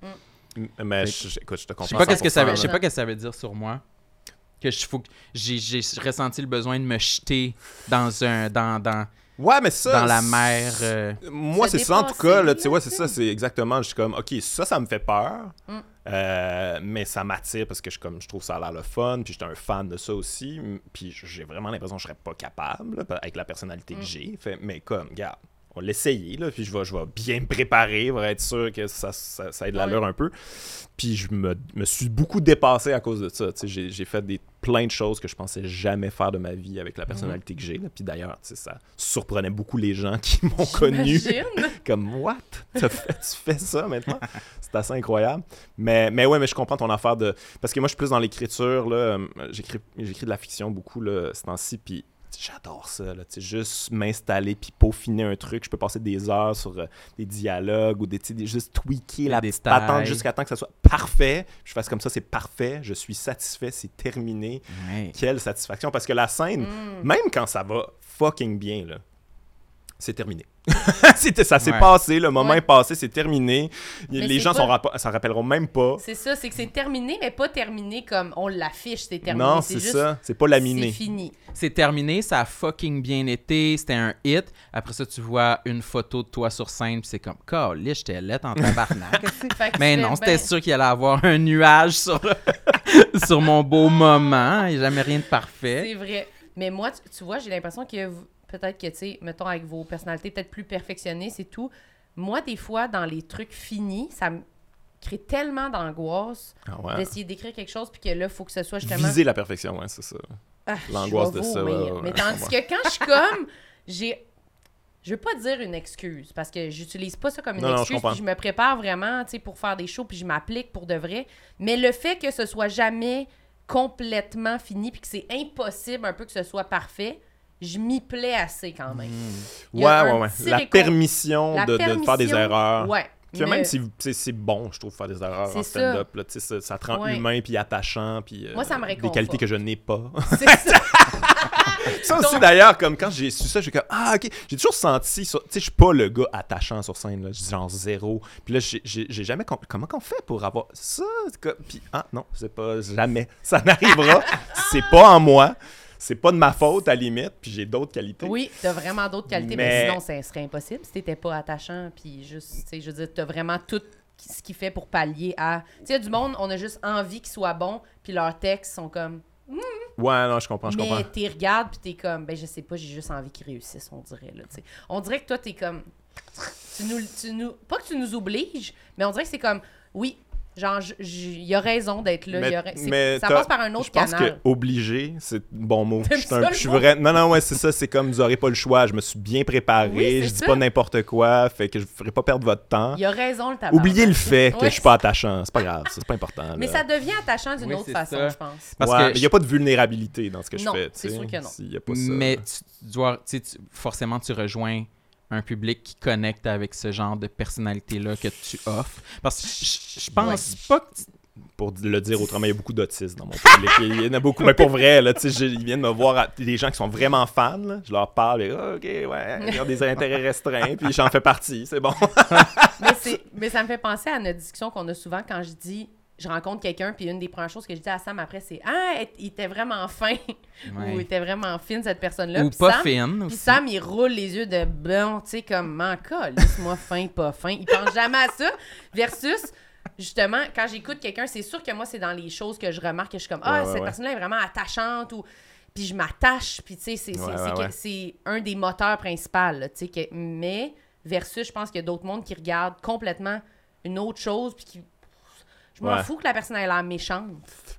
Mais Fait je, écoute, je te comprends. Je sais pas qu'est-ce que ça veut, 100%, je sais pas qu'est-ce que ça veut dire sur moi. Que je faut que j'ai j'ai ressenti le besoin de me jeter dans un dans dans, Ouais, mais ça. dans la mer euh, Moi, c'est ça en tout cas. Là, tu sais, là, ouais, c'est ça. C'est exactement. Je suis comme, OK, ça, ça me fait peur. Mm. Euh, mais ça m'attire parce que je, comme, je trouve ça a l'air le fun. Puis j'étais un fan de ça aussi. Puis j'ai vraiment l'impression que je serais pas capable là, avec la personnalité Mm. que j'ai. Fait, mais comme, regarde, on va l'essayer, là, puis je vais, je vais bien me préparer, pour être sûr que ça, ça, ça ait de l'allure un peu. Puis je me, me suis beaucoup dépassé à cause de ça. J'ai j'ai fait des, plein de choses que je pensais jamais faire de ma vie avec la personnalité que j'ai. là. Puis d'ailleurs, ça surprenait beaucoup les gens qui m'ont connu. Comme, what? T'as fait- tu fais ça maintenant? C'est assez incroyable. Mais, mais ouais, mais je comprends ton affaire de. Parce que moi, je suis plus dans l'écriture. là. J'écris j'écris de la fiction beaucoup là, ce temps-ci. Puis j'adore ça. Là, tu sais, juste m'installer puis peaufiner un truc. Je peux passer des heures sur euh, des dialogues ou des, juste tweaker la Des petite patente jusqu'à temps que ça soit parfait. Je fasse comme ça, c'est parfait. Je suis satisfait, c'est terminé. Ouais. Quelle satisfaction. Parce que la scène, Mm. même quand ça va fucking bien, là, c'est terminé. C'était, ça s'est Ouais. passé, le moment Ouais. est passé, c'est terminé. Mais les c'est gens pas- s'en rapp- s'en rappelleront même pas. C'est ça, c'est que c'est terminé, mais pas terminé comme on l'affiche, c'est terminé. non, c'est juste- ça. C'est pas C'est laminé. fini. C'est terminé, ça a fucking bien été, c'était un hit. Après ça, tu vois une photo de toi sur scène, puis c'est comme, calé, j'étais lettre en tabarnak. Mais non, c'était ben, sûr qu'il allait avoir un nuage sur, sur mon beau moment. Il n'y a jamais rien de parfait. C'est vrai. Mais moi, tu, tu vois, j'ai l'impression que vous- peut-être que, tu sais, mettons, avec vos personnalités peut-être plus perfectionnées, c'est tout. Moi, des fois, dans les trucs finis, ça me crée tellement d'angoisse Ah ouais. d'essayer d'écrire quelque chose, puis que là, il faut que ce soit justement. Viser la perfection, ouais, c'est ça. Ah, l'angoisse de ça, ouais, Mais ouais, tandis que quand je suis comme. J'ai. Je veux pas dire une excuse parce que j'utilise pas ça comme une Non, non, je excuse puis je me prépare vraiment tu sais pour faire des shows puis je m'applique pour de vrai mais le fait que ce soit jamais complètement fini puis que c'est impossible un peu que ce soit parfait je m'y plais assez quand même y Ouais, ouais, ouais. La récon- permission, La de, de faire des erreurs. ouais Puis même si c'est bon, je trouve, faire des erreurs en stand-up. Ça, ça te rend Ouais. humain puis attachant. Puis, euh, Moi, ça me Des qualités que je n'ai pas. c'est ça Ça aussi, d'ailleurs, comme quand j'ai su ça, j'ai comme Ah, ok. J'ai toujours senti. Tu sais, je suis pas le gars attachant sur scène, là. Genre zéro. Puis là, j'ai- jamais. compris Comment qu'on fait pour avoir ça? Puis, ah, non, c'est pas. Jamais. Ça n'arrivera. c'est pas en moi. C'est pas de ma faute, à la limite. Puis j'ai d'autres qualités. Oui, t'as vraiment d'autres qualités, mais, Mais- sinon, ça serait impossible si t'étais pas attachant, puis juste, tu sais, je veux dire, t'as vraiment tout ce qui fait pour pallier à... Tu sais, il y a du monde, on a juste envie qu'ils soient bons, puis leurs textes sont comme... Ouais, non, je comprends, je mais comprends. t'es regardes, puis t'es comme, ben je sais pas, j'ai juste envie qu'ils réussissent, on dirait, là, tu sais. On dirait que toi, t'es comme... Tu nous, tu nous... Pas que tu nous obliges, mais on dirait que c'est comme, oui, genre, il y a raison d'être là, y a c'est- ça passe par un autre Je pense canal. que obligé, c'est bon mot. Je suis un- je suis vrai. Non, non, ouais, c'est ça. C'est comme vous aurez pas le choix. Je me suis bien préparé. Oui, je dis ça. pas n'importe quoi. Fait que je ne ferai pas perdre votre temps. Il y a raison, le tabac. Oubliez le fait que Ouais, je suis pas attachant. C'est pas grave. C'est pas important. Mais ça devient attachant d'une Oui, autre façon, ça. je pense. Parce Ouais, que mais il n'y a pas de vulnérabilité dans ce que Non, je fais. c'est sûr que non. S'il y a pas ça. Mais tu, dois, tu- forcément, tu rejoins un public qui connecte avec ce genre de personnalité-là que tu offres. Parce que je- je je pense pas que tu- Pour le dire autrement, il y a beaucoup d'autistes dans mon public. Il y en a beaucoup. Mais pour vrai, là, tu sais, j'ai- ils viennent me voir. à- Des gens qui sont vraiment fans. là. Je leur parle. Et, Ah, ok, ouais. Ils ont des intérêts restreints. Puis j'en fais partie. C'est bon. mais, c'est- mais ça me fait penser à notre discussion qu'on a souvent quand je dis je rencontre quelqu'un puis une des premières choses que je dis à Sam après c'est ah il était vraiment fin Ouais. ou il était vraiment fine cette personne là Ou pas Sam, fine puis. Sam il roule les yeux de bon tu sais comme manca laisse-moi fin pas fin il pense jamais à ça versus justement quand j'écoute quelqu'un c'est sûr que moi c'est dans les choses que je remarque que je suis comme ah Ouais, cette ouais. personne là est vraiment attachante ou puis je m'attache puis tu sais c'est un des moteurs principaux là, que mais versus je pense qu'il y a d'autres mondes qui regardent complètement une autre chose puis qui je m'en Ouais. fous que la personne ait l'air méchante.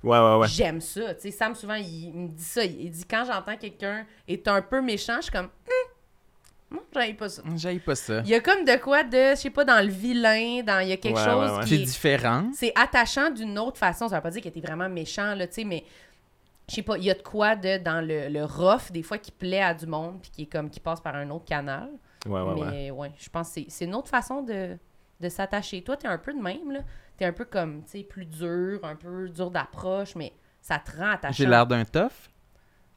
Ouais, ouais, ouais. J'aime ça. Tu sais, Sam, souvent, il, me dit ça. Il, dit quand j'entends quelqu'un est un peu méchant, je suis comme, hum, non, j'aille pas ça. J'aille pas ça. Il y a comme de quoi de, je sais pas, dans le vilain, dans, il y a quelque Ouais, chose ouais, ouais. qui C'est est- différent. c'est attachant d'une autre façon. Ça veut pas dire qu'il était vraiment méchant, là, tu sais, mais je sais pas, il y a de quoi de, dans le, le rough, des fois, qui plaît à du monde, puis qui est comme, qui passe par un autre canal. Ouais, ouais, ouais. mais ouais, je pense que c'est- c'est une autre façon de, de s'attacher. Toi, t'es un peu de même, là. T'es un peu comme, tu sais, plus dur, un peu dur d'approche, mais ça te rend attachant. J'ai l'air d'un tough?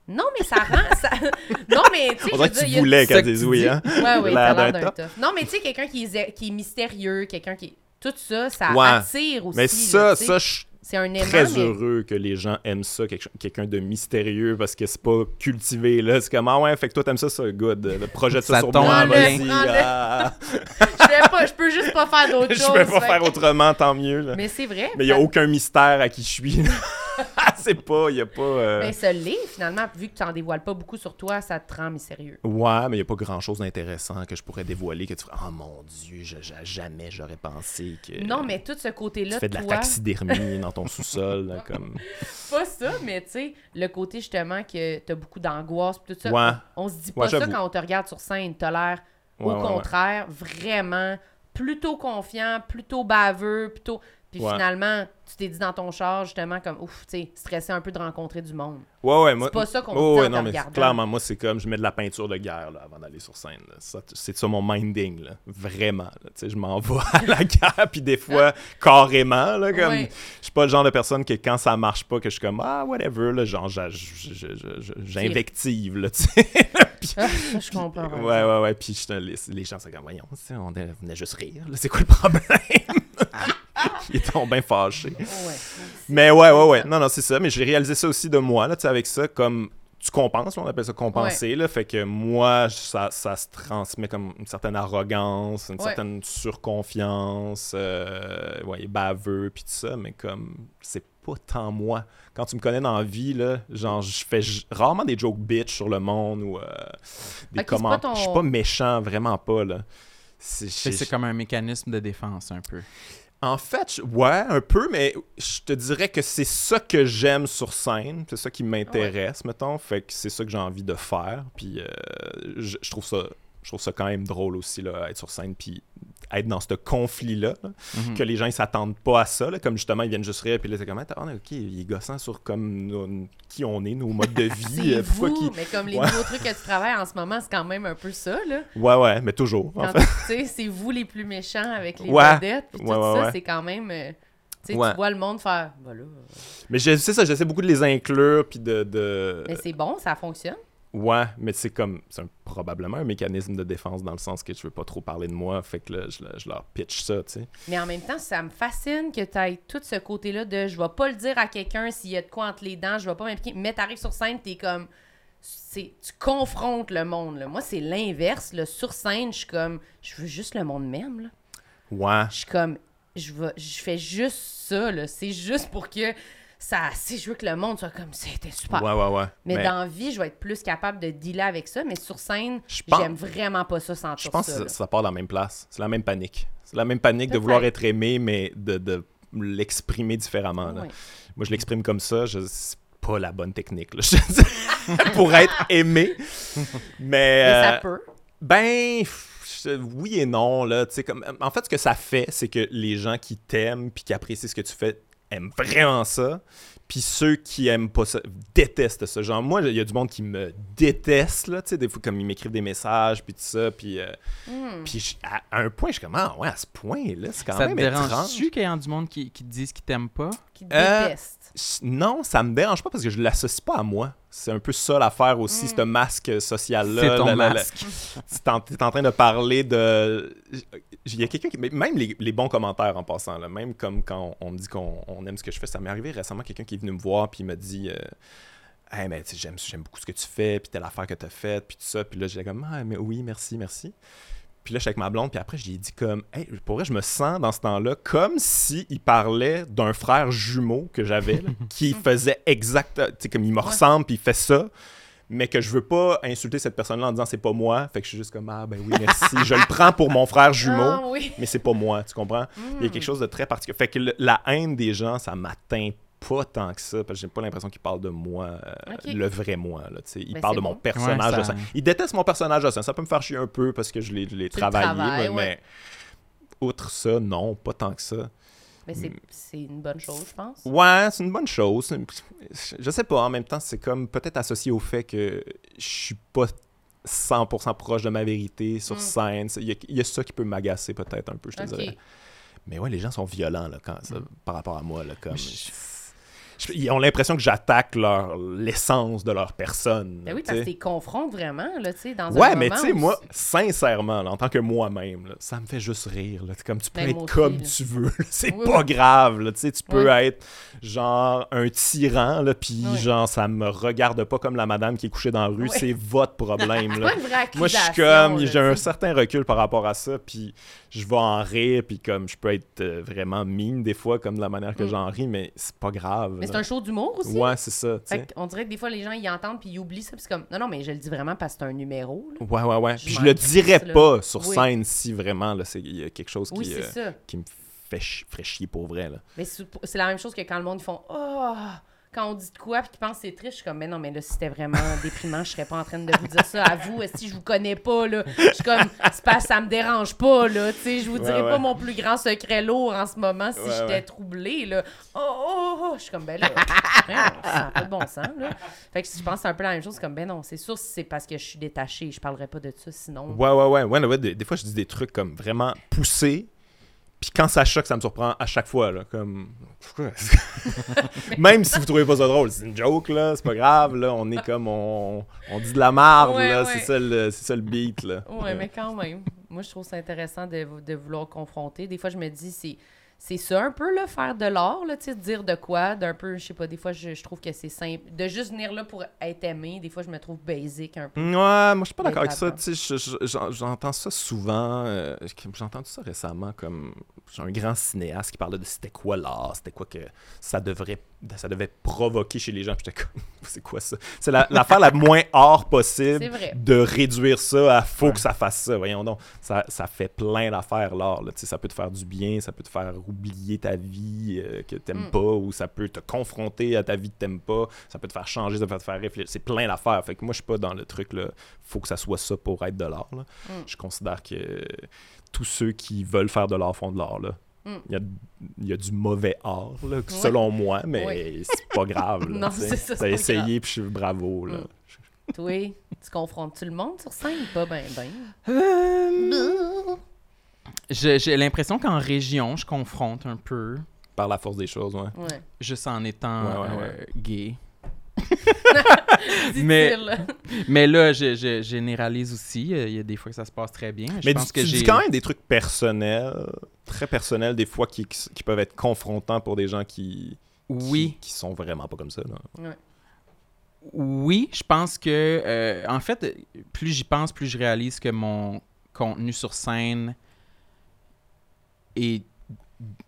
Non, mais ça rend. ça... Non, mais tu sais, On je que tu voulais dise tu oui, hein? Ouais, oui, L'air t'as l'air d'un tough. Non, mais tu sais, quelqu'un qui est, qui est mystérieux, quelqu'un qui est. Tout ça, ça Ouais. attire aussi. Mais ça, ça, je c'est un aimant. très mais- heureux que les gens aiment ça, quelqu'un de mystérieux, parce que c'est pas cultivé, là. C'est comme, ah ouais, fait que toi, t'aimes ça, ça, good. Le projet ça, Ça sur moi, vas-y. Ah. je, fais pas, je peux juste pas faire d'autre chose. Je vais pas fait faire autrement, tant mieux, là. Mais c'est vrai. Mais il n'y a aucun mystère à qui je suis. c'est pas, il y a pas... euh, Mais ça l'est, finalement, vu que tu n'en dévoiles pas beaucoup sur toi, ça te rend mystérieux. Ouais, mais il n'y a pas grand-chose d'intéressant que je pourrais dévoiler que tu ferais « Oh mon Dieu, je- je- jamais j'aurais pensé que... Non, mais tout ce Tu côté-là, fais de la taxidermie dans ton sous-sol, comme... pas ça, mais tu sais, le côté justement que tu as beaucoup d'angoisse, tout ça, Ouais. on, se dit Ouais, pas ça quand on te regarde sur scène. T'as l'air, au Ouais, ouais. contraire, vraiment plutôt confiant, plutôt baveux, plutôt. Puis Ouais. finalement, tu t'es dit dans ton char, justement, comme, ouf, tu sais, stressé un peu de rencontrer du monde. Ouais, ouais, moi... C'est pas ça qu'on Oh, dit ouais, non, mais clairement, moi, c'est comme, je mets de la peinture de guerre, là, avant d'aller sur scène, là. Ça, c'est ça mon minding, là. Vraiment, là. Tu sais, je m'en vais à la guerre, puis des fois, carrément, là, comme... Ouais. Je suis pas le genre de personne que quand ça marche pas, que je suis comme, ah, whatever, là, genre, j'invective, là, tu sais. Puis- Ah, je comprends. Ouais, ouais, ouais. Puis je te- les, les gens, c'est comme, voyons, on venait juste rire. là, C'est quoi le problème? Ils étaient bien fâchés. Ouais. Mais ouais, ouais, ouais. Non, non, c'est ça. Mais j'ai réalisé ça aussi de moi, là, tu sais, avec ça, comme tu compenses, on appelle ça compenser, là. Fait que moi, ça, ça se transmet comme une certaine arrogance, une Ouais. certaine surconfiance, euh, ouais, baveux, puis tout ça. Mais comme, c'est pas tant moi. Quand tu me connais dans la vie, là, genre, je fais rarement des jokes bitch sur le monde ou euh, des commentaires. ton- Je suis pas méchant, vraiment pas, là. C'est comme un mécanisme de défense, un peu. En fait, ouais, un peu, mais je te dirais que c'est ça que j'aime sur scène. C'est ça qui m'intéresse, mettons. Fait que c'est ça que j'ai envie de faire. Puis euh, je, je trouve ça. Je trouve ça quand même drôle aussi, là, être sur scène, puis être dans ce conflit-là, là, Mhm. que les gens, ils s'attendent pas à ça, là, comme justement, ils viennent juste rire, puis là, c'est comme, ah, ok, il est gossant sur comme nos- qui on est, nos modes de vie, euh, vous, mais comme les Ouais. nouveaux trucs que tu travailles en ce moment, c'est quand même un peu ça, là. Ouais, ouais, mais toujours, en fait. tu sais, c'est vous les plus méchants avec les Ouais. vedettes, puis tout Ouais, ça, c'est quand même... euh, tu sais, Ouais. tu vois le monde faire... Là, euh, Mais je- c'est ça, j'essaie beaucoup de les inclure, puis de... de... Mais c'est bon, ça fonctionne. Ouais, mais c'est comme c'est probablement un mécanisme de défense dans le sens que je veux pas trop parler de moi, fait que là, je, le- je leur pitch ça, tu sais. Mais en même temps, ça me fascine que tu aies tout ce côté-là de je vais pas le dire à quelqu'un s'il y a de quoi entre les dents, je vais pas m'impliquer. Mais t'arrives sur scène, t'es comme. c'est Tu confrontes le monde. Là. Moi, c'est l'inverse. là. Sur scène, je suis comme. Je veux juste le monde même. Là. Ouais. Je suis comme. Je, vais, je fais juste ça. là. C'est juste pour que ça. Si je veux que le monde soit comme. C'était super. Ouais, ouais, ouais. Mais, dans la vie, je vais être plus capable de dealer avec ça. Mais sur scène, j'aime vraiment pas ça sentir je pense ça. que ça, ça part dans la même place. C'est la même panique. C'est la même panique de vouloir être aimé, mais de, de l'exprimer différemment. là. Moi, je l'exprime comme ça. Je... C'est pas la bonne technique, là, pour être aimé. Mais, Mais ça euh, peut. Ben, je- oui et non, là. Comme, en fait, ce que ça fait, c'est que les gens qui t'aiment puis qui apprécient ce que tu fais aiment vraiment ça. Puis ceux qui aiment pas ça détestent ça. Genre, moi, il y a du monde qui me déteste, là. Tu sais, des fois, comme ils m'écrivent des messages, puis tout ça. Puis, euh, Hmm. puis à, un point, je suis comme, ah, ouais, à ce point-là, c'est quand Ça te même étrange. dérange-tu qu'il y ait du monde qui, qui te disent qu'ils t'aiment pas? Qui Euh, déteste. Non, ça me dérange pas parce que je l'associe pas à moi. C'est un peu ça l'affaire aussi, Mm. ce masque social-là. C'est ton la- la- la- masque. Tu en, t'es en train de parler de. Il y a quelqu'un qui. Même les, les bons commentaires en passant, là, même comme quand on, on me dit qu'on on aime ce que je fais, ça m'est arrivé récemment quelqu'un qui est venu me voir puis il m'a dit. euh, Hey, mais j'aime, j'aime beaucoup ce que tu fais, puis telle affaire que tu as faite, puis tout ça. Puis là, j'étais comme, ah, mais oui, merci, merci. Puis là, je suis avec ma blonde, puis après, j'ai dit comme, hey, pour vrai, je me sens dans ce temps-là comme si il parlait d'un frère jumeau que j'avais, là, qui faisait exact, tu sais, comme il me ressemble, puis il fait ça, mais que je veux pas insulter cette personne-là en disant c'est pas moi, fait que je suis juste comme, ah, ben oui, merci. je le prends pour mon frère jumeau, Ah oui. mais c'est pas moi, tu comprends? Il y a quelque chose de très particulier. Fait que le- la haine des gens, ça m'atteint pas tant que ça, parce que j'ai pas l'impression qu'ils parlent de moi, euh, le vrai moi. Là, tu sais. ils Ben, parlent c'est de mon bon. personnage Ouais, ça- scène. Ils détestent mon personnage de scène. Ça peut me faire chier un peu parce que je l'ai, le travaillé, travailles, mais, ouais. mais outre ça, non, pas tant que ça. Mais c'est, c'est une bonne chose, je pense. Ouais, c'est une bonne chose. Je sais pas, en même temps, c'est comme peut-être associé au fait que je suis pas 100% proche de ma vérité sur Mm. scène. Il y, a, il y a ça qui peut m'agacer peut-être un peu, je te Ok. dirais. Mais ouais, les gens sont violents là, quand, ça- Mm. par rapport à moi. Là, comme, je- Je- ils ont l'impression que j'attaque leur l'essence de leur personne. Ben oui, parce que tu confrontes vraiment, là, tu sais, dans un Ouais, mais tu sais, où moi, sincèrement, là, en tant que moi-même, ça me fait juste rire. là. C'est Comme tu peux Ben, être aussi, comme là. tu veux. C'est Oui, pas oui. grave. là. Tu sais, tu peux Ouais. être genre un tyran, là, puis genre, ça me regarde pas comme la madame qui est couchée dans la rue. C'est votre problème. Là. Moi, je suis comme, j'ai un certain recul par rapport à ça, puis je vais en rire, puis comme je peux être euh, vraiment mine des fois, comme de la manière que Mm. j'en ris, mais c'est pas grave. Mais c'est un show d'humour aussi? Ouais, c'est ça. Fait on dirait que des fois, les gens, ils entendent puis ils oublient ça. Puis c'est comme, non, non, mais je le dis vraiment parce que c'est un numéro. là. Ouais, ouais, ouais. Je Puis je le dirais là. pas sur Oui. scène si vraiment, il y a quelque chose Oui, qui, euh, qui me fait, chi- ferait chier pour vrai, là. Mais c'est c'est la même chose que quand le monde, ils font, oh, quand on dit de quoi puis qu'ils pensent que c'est triste, je suis comme, mais non, mais là, si c'était vraiment déprimant, je serais pas en train de vous dire ça à vous. Si je vous connais pas, là, je suis comme, c'est pas, ça me dérange pas, là, tu sais, je vous dirais Ouais, pas mon plus grand secret lourd en ce moment si Ouais, j'étais troublée, là. Oh, oh, oh, je suis comme, ben là, voyons, ça pas de bon sens, là. Fait que je pense c'est un peu la même chose, comme, ben non, c'est sûr, c'est parce que je suis détachée, je parlerais pas de ça, sinon. Ouais, ouais, ouais. ouais, ouais, des, des fois, je dis des trucs comme vraiment poussés. Puis quand ça choque, ça me surprend à chaque fois, là. Comme. Même si vous trouvez pas ça drôle, c'est une joke, là. C'est pas grave, là. On est comme. On, on dit de la marde, Ouais, là. ouais. C'est ça, le- c'est ça le beat, là. Ouais, mais quand même. Moi, je trouve ça intéressant de, de vouloir confronter. Des fois, je me dis, c'est. C'est ça un peu, là, faire de l'art, là, tu sais, dire de quoi, d'un peu, je sais pas, des fois, je, je trouve que c'est simple. De juste venir là pour être aimé, des fois, je me trouve basic un peu. Ouais, moi je suis pas d'accord avec ça. Tu sais, je- je- j'en- j'entends ça souvent. euh, j'ai entendu ça récemment comme j'ai un grand cinéaste qui parlait de c'était quoi l'art, c'était quoi que ça devrait ça devait provoquer chez les gens. J'étais comme c'est quoi ça? C'est la- l'affaire la, moins art C'est possible de réduire ça à faut que ça fasse ça. Voyons donc, ça, ça fait plein d'affaires l'art. ça peut te faire du bien, ça peut te faire oublier ta vie euh, que t'aimes Mm. pas, ou ça peut te confronter à ta vie que t'aimes pas, ça peut te faire changer, ça peut te faire réfléchir. C'est plein d'affaires. Fait que moi, je suis pas dans le truc là. Faut que ça soit ça pour être de l'art. Mm. Je considère que tous ceux qui veulent faire de l'art font de l'art. Il y, a, il y a du mauvais art, là, selon moi, mais Ouais. c'est pas grave. là, Non, c'est ça, T'as essayé, puis je suis bravo. Là. Mm. Toi, tu confrontes tout le monde sur scène? Pas? Ben, ben. Euh, J'ai l'impression qu'en région, je confronte un peu, Par la force des choses, ouais. Ouais. juste en étant Ouais, ouais, euh, gay. Mais- Mais là, je, je généralise aussi. euh, Il y a des fois que ça se passe très bien. Je Mais pense tu, que tu j'ai dis quand même des trucs personnels, très personnels, des fois qui, qui peuvent être confrontants pour des gens qui, oui. qui, qui sont vraiment pas comme ça. là. Oui, je pense que, euh, en fait, plus j'y pense, plus je réalise que mon contenu sur scène est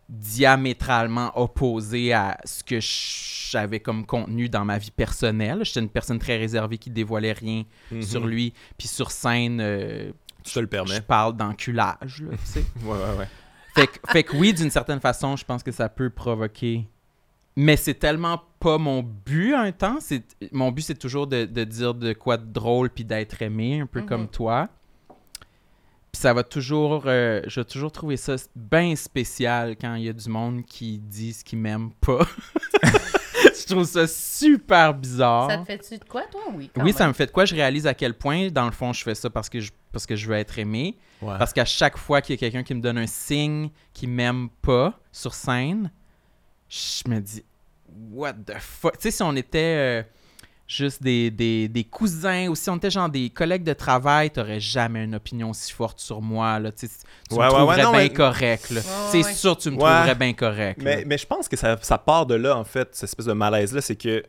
diamétralement opposé à ce que j'avais comme contenu dans ma vie personnelle. J'étais une personne très réservée qui dévoilait rien sur Mhm. lui. Puis sur scène, euh, Tu te le je permets. parle d'enculage, là, tu sais. Ouais, ouais, ouais. Fait que, fait que oui, d'une certaine façon, je pense que ça peut provoquer. Mais c'est tellement pas mon but un temps. C'est, mon but, c'est toujours de, de dire de quoi de drôle puis d'être aimé, un peu Mhm. comme toi. Puis ça va toujours. euh, je vais toujours trouver ça bien spécial quand il y a du monde qui disent qu'ils m'aiment pas. je trouve ça super bizarre. Ça te fait-tu de quoi, toi? Oui. Oui, ça me fait de quoi? Je réalise à quel point, dans le fond, je fais ça parce que je, parce que je veux être aimé. Ouais. Parce qu'à chaque fois qu'il y a quelqu'un qui me donne un signe qui m'aime pas sur scène, je me dis, what the fuck? Tu sais, si on était euh, juste des, des, des cousins ou si on était genre des collègues de travail, t'aurais jamais une opinion si forte sur moi. Là, tu sais, tu Ouais, me ouais, trouverais ouais, non, bien mais- correct. C'est ouais. sûr que tu me Ouais. trouverais bien correct. Mais je pense que ça, ça part de là, en fait, cette espèce de malaise-là, c'est que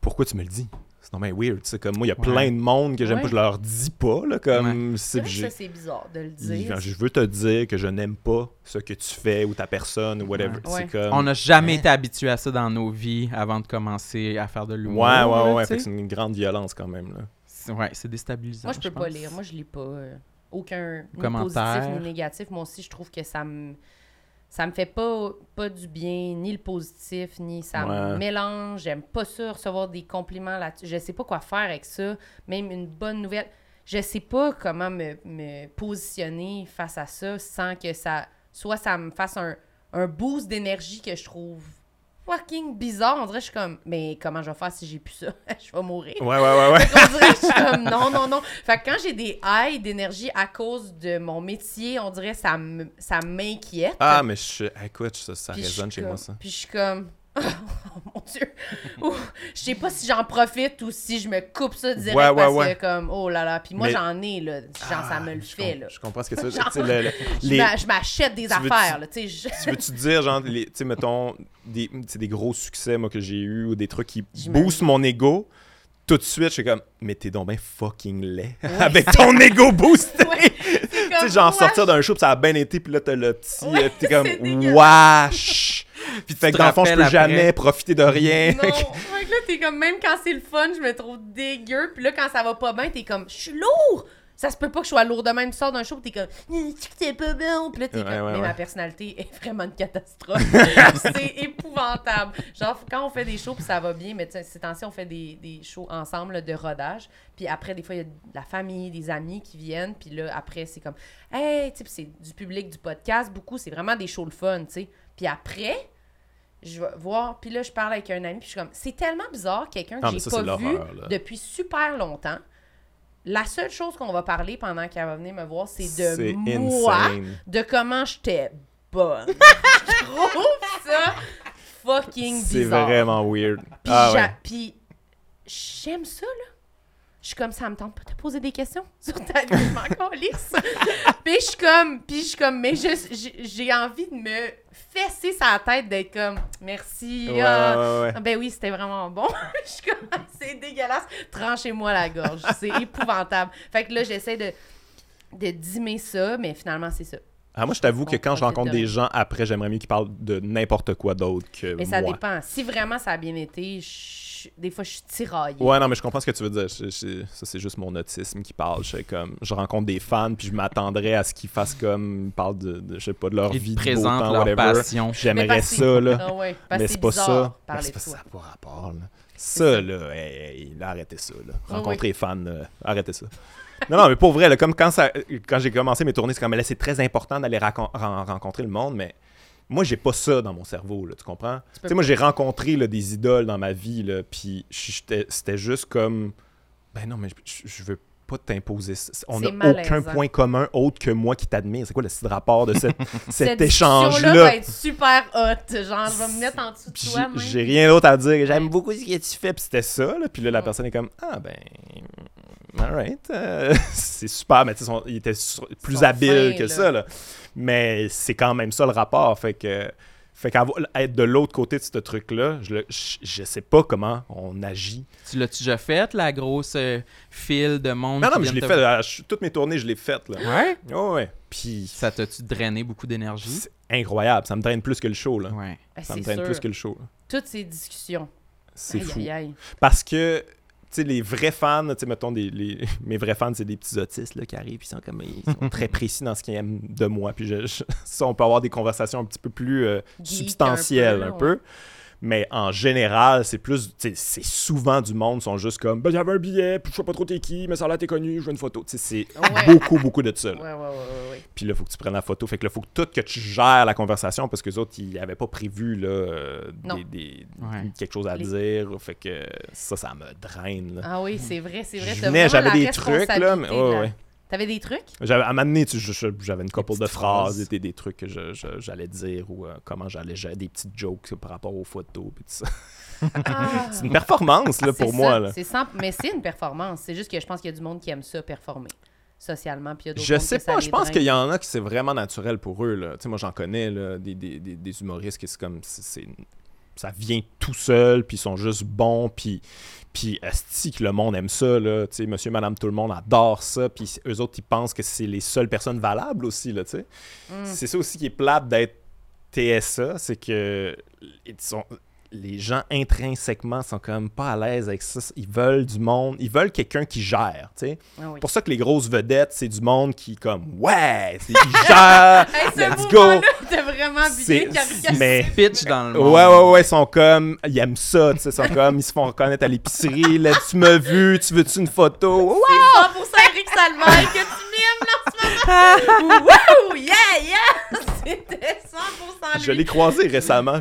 pourquoi tu me le dis? C'est non mais weird, tu sais, comme moi, il y a Ouais. plein de monde que j'aime Ouais. pas, je leur dis pas, là, comme C'est c'est ça, c'est bizarre de le dire. je veux te dire que je n'aime pas ce que tu fais ou ta personne ou whatever. Ouais. C'est Ouais. comme... on n'a jamais été habitué à ça dans nos vies avant de commencer à faire de l'humour. Ouais, ouais, là, ouais, c'est une grande violence quand même, là. C'est- Ouais, c'est déstabilisant. Moi, je peux pas pense. lire. Moi, je lis pas euh, aucun ni Commentaire. positif ni négatif. Moi aussi, je trouve que ça me ça me fait pas, pas du bien, ni le positif, ni ça me mélange. J'aime pas ça, recevoir des compliments là-dessus. Je sais pas quoi faire avec ça. Même une bonne nouvelle. Je sais pas comment me, me positionner face à ça sans que ça. Soit ça me fasse un, un boost d'énergie que je trouve fucking bizarre. On dirait que je suis comme, mais comment je vais faire si j'ai plus ça? je vais mourir. Ouais, ouais, ouais, ouais. On dirait que je suis comme non, non, non. Fait que quand j'ai des highs d'énergie à cause de mon métier, on dirait que ça m'inquiète. Ah, mais je... écoute, ça, ça Puis je résonne suis chez moi, ça. Puis je suis comme mon dieu. Je sais pas si j'en profite ou si je me coupe ça direct Ouais, ouais, parce ouais. que comme oh là là. Puis moi Mais- j'en ai là, genre ça me le Ah, fait là. Je comprends ce que tu veux dire. Le- le- Je les- m'a- Je m'achète des Tu veux- affaires là, tu sais. je- Tu veux-tu dire, genre, les- tu sais, mettons, des, des gros succès, moi, que j'ai eu ou des trucs qui boostent mon ego, tout de suite, je suis comme, mais t'es donc bien fucking laid. Avec ton ego boosté. Ouais, Tu sais, genre, sortir d'un show, pis ça a bien été, puis là, t'as le petit. Ouais, t'es comme, wesh! Puis tu Fait que dans le fond, je peux après. jamais profiter de rien. Non, fait que là, t'es comme, même quand c'est le fun, je me trouve dégueu. Puis là, quand ça va pas bien, t'es comme, je suis lourd! Ça se peut pas que je sois lourd de même. Tu sors d'un show, pis t'es comme, c'est pas bon. Puis là, t'es Ouais, comme, ouais, mais ouais. ma personnalité est vraiment une catastrophe. c'est épouvantable. Genre, quand on fait des shows, puis ça va bien, mais tu sais, ces temps-ci, on fait des, des shows ensemble là, de rodage. Puis après, des fois, il y a de la famille, des amis qui viennent. Puis là, après, c'est comme, hey, tu sais, puis c'est du public, du podcast, beaucoup. C'est vraiment des shows le fun, tu sais. Puis après, je vais voir, puis là, je parle avec un ami, puis je suis comme, c'est tellement bizarre, quelqu'un que Ah, j'ai ça, c'est pas vu depuis super longtemps. La seule chose qu'on va parler pendant qu'elle va venir me voir, c'est de C'est moi, insane. de comment j'étais bonne. je trouve ça fucking C'est bizarre. vraiment weird. Puis Ah ouais. puis j'aime ça, là. Je suis comme, ça me tente pas de te poser des questions sur ta vie, calisse. puis je suis comme, puis je suis comme, mais j'ai envie de me fesser sa tête d'être comme, merci. Ouais, ah. ouais, ouais. Ben oui, c'était vraiment bon. je suis comme, Ah, c'est dégueulasse. Tranchez-moi la gorge. C'est épouvantable. Fait que là, j'essaie de, de dimmer ça, mais finalement, c'est ça. Ah, moi, je t'avoue que quand je rencontre de des gens après, j'aimerais mieux qu'ils parlent de n'importe quoi d'autre que Mais ça moi. dépend. Si vraiment ça a bien été, je- des fois, je suis tiraillée. Ouais, non, mais je comprends ce que tu veux dire. Je- je- ça, c'est juste mon autisme qui parle. Je, comme, je rencontre des fans, puis je m'attendrais à ce qu'ils fassent comme. Ils parlent de, de- je sais pas, de leur Ils vie, de beau présentent temps, leur whatever. passion. J'aimerais ça, là. Ah ouais, mais que c'est pas ça. C'est de pas ça, pas rapport, là. Ça, là, hey, hey, là, arrêtez ça, là. Rencontrer les fans, là, arrêtez ça. Non, non, mais pour vrai, là, comme quand, ça, quand j'ai commencé mes tournées, c'est comme, là, c'est très important d'aller rencontrer le monde, mais moi, j'ai pas ça dans mon cerveau, là, tu comprends? Tu sais, moi, j'ai rencontré là, des idoles dans ma vie, là, puis c'était juste comme, ben non, mais je, je veux pas t'imposer ça. On n'a aucun point commun autre que moi qui t'admire. C'est quoi le rapport de cette- cet Cette discussion-là échange-là? va être super hot. Genre, je vais me mettre en dessous de toi. j'ai- rien d'autre à dire. J'aime beaucoup ce que tu fais. Puis c'était ça. Là. Puis là, la Mm. personne est comme Ah, ben. Alright. euh, c'est super. Mais tu sais, il était plus sont habile fins, que là. ça. Là. Mais c'est quand même ça le rapport. Fait que. Fait qu'être de l'autre côté de ce truc-là, je, le- je, je sais pas comment on agit. Tu l'as-tu déjà fait, la grosse euh, file de monde? Non, non, mais je l'ai te- fait. euh, je- toutes mes tournées, je l'ai faites. Là. Ouais? Ouais, ouais. Puis Ça t'a-tu drainé beaucoup d'énergie? c'est incroyable. Ça me draine plus que le show. Là. Ouais. Ben, Ça me c'est draine sûr. plus que le show. là. Toutes ces discussions. C'est fou. aïe, aïe. Parce que, sais, les vrais fans, tu sais, mettons, des, les- mes vrais fans, c'est des petits autistes là, qui arrivent, ils sont comme, ils sont très précis dans ce qu'ils aiment de moi. Puis je, je- ça, on peut avoir des conversations un petit peu plus euh, substantielles, un un peu. Mais en général, c'est plus, c'est souvent du monde sont juste comme, ben j'avais un billet, puis je sais pas trop t'es qui, mais ça a l'air t'es connu, je veux une photo. C'est Ouais. beaucoup, beaucoup de ça. là. Ouais, ouais, ouais, ouais, ouais. Puis là, faut que tu prennes la photo. Fait que là, faut que tout que tu gères la conversation parce que les autres, ils avaient pas prévu là, euh, des, des- Ouais. quelque chose à Les- dire. Fait que ça, ça me draine. Là. Ah oui, c'est vrai, c'est vrai. J'avais des trucs, là, mais T'avais des trucs? J'avais, à un moment donné, tu- je- je- j'avais une couple de phrases, phrases. des, des trucs que je- je- j'allais dire ou euh, comment j'allais gérer des petites jokes par rapport aux photos. Puis tout ça. Ah. C'est une performance là, C'est pour ça, moi. Là. C'est sans- Mais c'est une performance. C'est juste que je pense qu'il y a du monde qui aime ça performer socialement. Puis il y a d'autres Je sais pas, je pense qu'il y en a qui c'est vraiment naturel pour eux. Là. Tu sais, moi, j'en connais là, des, des, des, des humoristes qui c'est comme. c'est- c'est- ça vient tout seul, puis ils sont juste bons, puis. Puis, esti que le monde aime ça, là. Tu sais, monsieur, madame, tout le monde adore ça. Puis, eux autres, ils pensent que c'est les seules personnes valables aussi, là, tu sais. Mm. C'est ça aussi qui est plate d'être TSA, c'est que ils sont- les gens intrinsèquement sont comme pas à l'aise avec ça. Ils veulent du monde, ils veulent quelqu'un qui gère, tu sais. Ah oui. pour ça que les grosses vedettes, c'est du monde qui, comme, ouais, c'est- ils gèrent, Hey, let's go. était vraiment C'est- bien mais- Pitch dans le monde. Ouais, ouais, ouais, ils sont comme, ils aiment ça, tu sais, ils sont comme, ils se font reconnaître à l'épicerie, là, tu m'as vu, tu veux-tu une photo? Ouais! C'est 100% Eric Salvaire que tu mimes là en ce moment. Wouh! Yeah, yeah! C'était 100% lui. Je l'ai croisé récemment.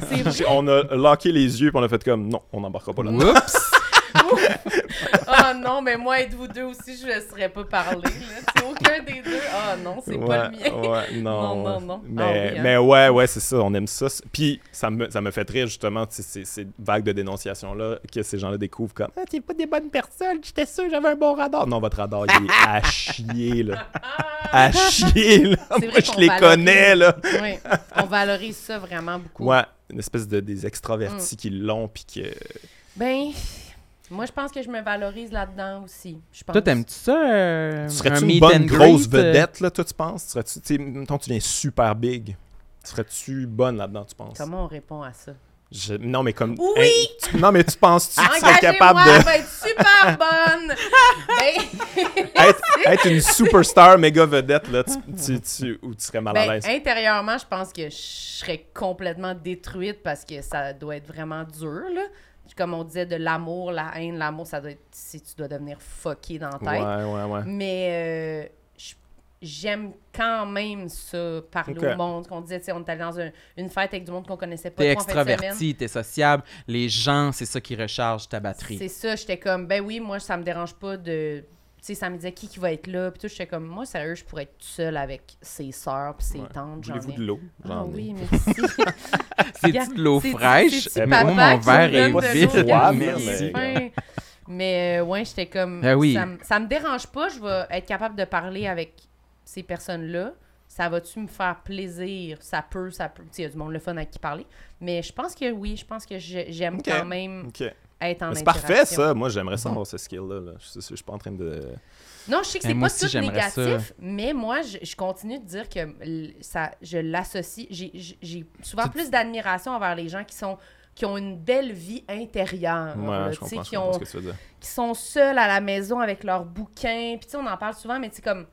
On a locké les yeux, puis on a fait comme, non, on n'embarquera pas là-dedans. Oups! Oh non, mais moi, êtes-vous deux aussi, je ne laisserais pas parler. C'est aucun des deux. Ah non, c'est pas le mien. Ouais, non. Non, non, non. Mais, Ah oui, hein. mais ouais, ouais, c'est ça, on aime ça. Puis ça me, ça me fait rire justement, ces, vagues de dénonciation-là, que ces gens-là découvrent comme Ah, t'es pas des bonnes personnes, j'étais sûr, j'avais un bon radar. Non, votre radar, il est à chier, là. À chier, là. Moi, je les valorise. connais, là. Oui, on valorise ça vraiment beaucoup. Ouais, une espèce de des Mm. extravertis qui l'ont, puis que. Ben, moi, je pense que je me valorise là-dedans aussi. Je pense. Toi, t'aimes-tu ça? euh, Tu serais-tu un une bonne and grosse greet, euh? vedette, là, toi, tu penses? Serais-tu, tu sais, tu viens super big. Serais-tu bonne là-dedans, tu penses? Comment on répond à ça? Je- Non, mais comme. Oui! Hey, tu- Non, mais tu penses-tu que tu serais capable elle de. va être super bonne! Ben, être, être une superstar méga vedette, là, tu, tu, tu- ou tu serais mal à ben, l'aise? intérieurement, je pense que je serais complètement détruite parce que ça doit être vraiment dur, là. Comme on disait, de l'amour, la haine, l'amour, ça doit être... Si tu dois devenir fucké dans la tête. Ouais, ouais, ouais. Mais euh, j'aime quand même ça, parler au monde. Qu'on disait, tu sais, on est allé dans un- une fête avec du monde qu'on connaissait pas T'es extraverti, t'es sociable. Les gens, c'est ça qui recharge ta batterie. C'est ça, j'étais comme, ben oui, moi, ça me dérange pas de. Tu sais, ça me disait qui qui va être là. Puis tout, j'étais comme, moi, sérieux, je pourrais être toute seule avec ses sœurs puis ses Ouais. tantes. J'en Voulez-vous ai. de l'eau? Ah ai. oui, merci. C'est-tu de l'eau C'est- fraîche? c'est-tu Moi, papa mon verre est vide. Merci, mais- c'est. Mais euh, ouais, j'étais comme. Oui. ça, me- ça me dérange pas, je vais être capable de parler avec ces personnes-là. Ça va-tu me faire plaisir? Ça peut, ça peut. Tu sais, il y a du monde le fun avec qui parler. Mais je pense que oui, je pense que j'ai- j'aime quand même Ok. Être en Mais C'est parfait, ça. Moi, j'aimerais ça avoir ce skill-là. là. Je, je- je suis pas en train de. Non, je sais que c'est moi pas aussi, tout ça. négatif, mais moi, je, je continue de dire que ça, je l'associe. J'ai- souvent plus d'admiration envers les gens qui sont qui ont une belle vie intérieure, Ouais, là, je comprends, qui, ont, ce que tu veux dire. qui sont seuls à la maison avec leurs bouquins. Puis tu sais, on en parle souvent, mais tu sais, comme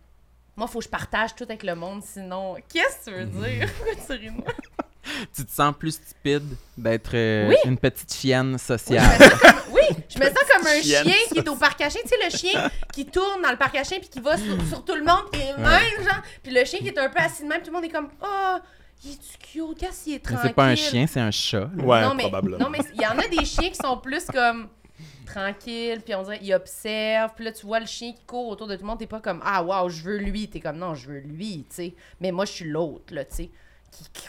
moi, faut que je partage tout avec le monde, sinon, qu'est-ce que tu veux dire? tu te sens plus stupide d'être euh, Oui. une petite chienne Oui, sociale. je me sens comme, oui, je me sens comme un chien qui est au parc à chiens. Tu sais, le chien qui tourne dans le parc à chiens puis qui va sur, sur tout le monde, puis même, genre. Puis le chien qui est un peu assis de même, tout le monde est comme, oh, il est cute, qu'est-ce qu'il est tranquille. c'est pas un chien, c'est un chat. là. Ouais, non, mais, probablement. Non, mais il y en a des chiens qui sont plus comme tranquilles, puis on dirait, ils observent, puis là, tu vois le chien qui court autour de tout le monde, t'es pas comme, ah, waouh, je veux lui. T'es comme, non, je veux lui, tu sais. Mais moi, je suis l'autre, là, tu sais. Qui- qui-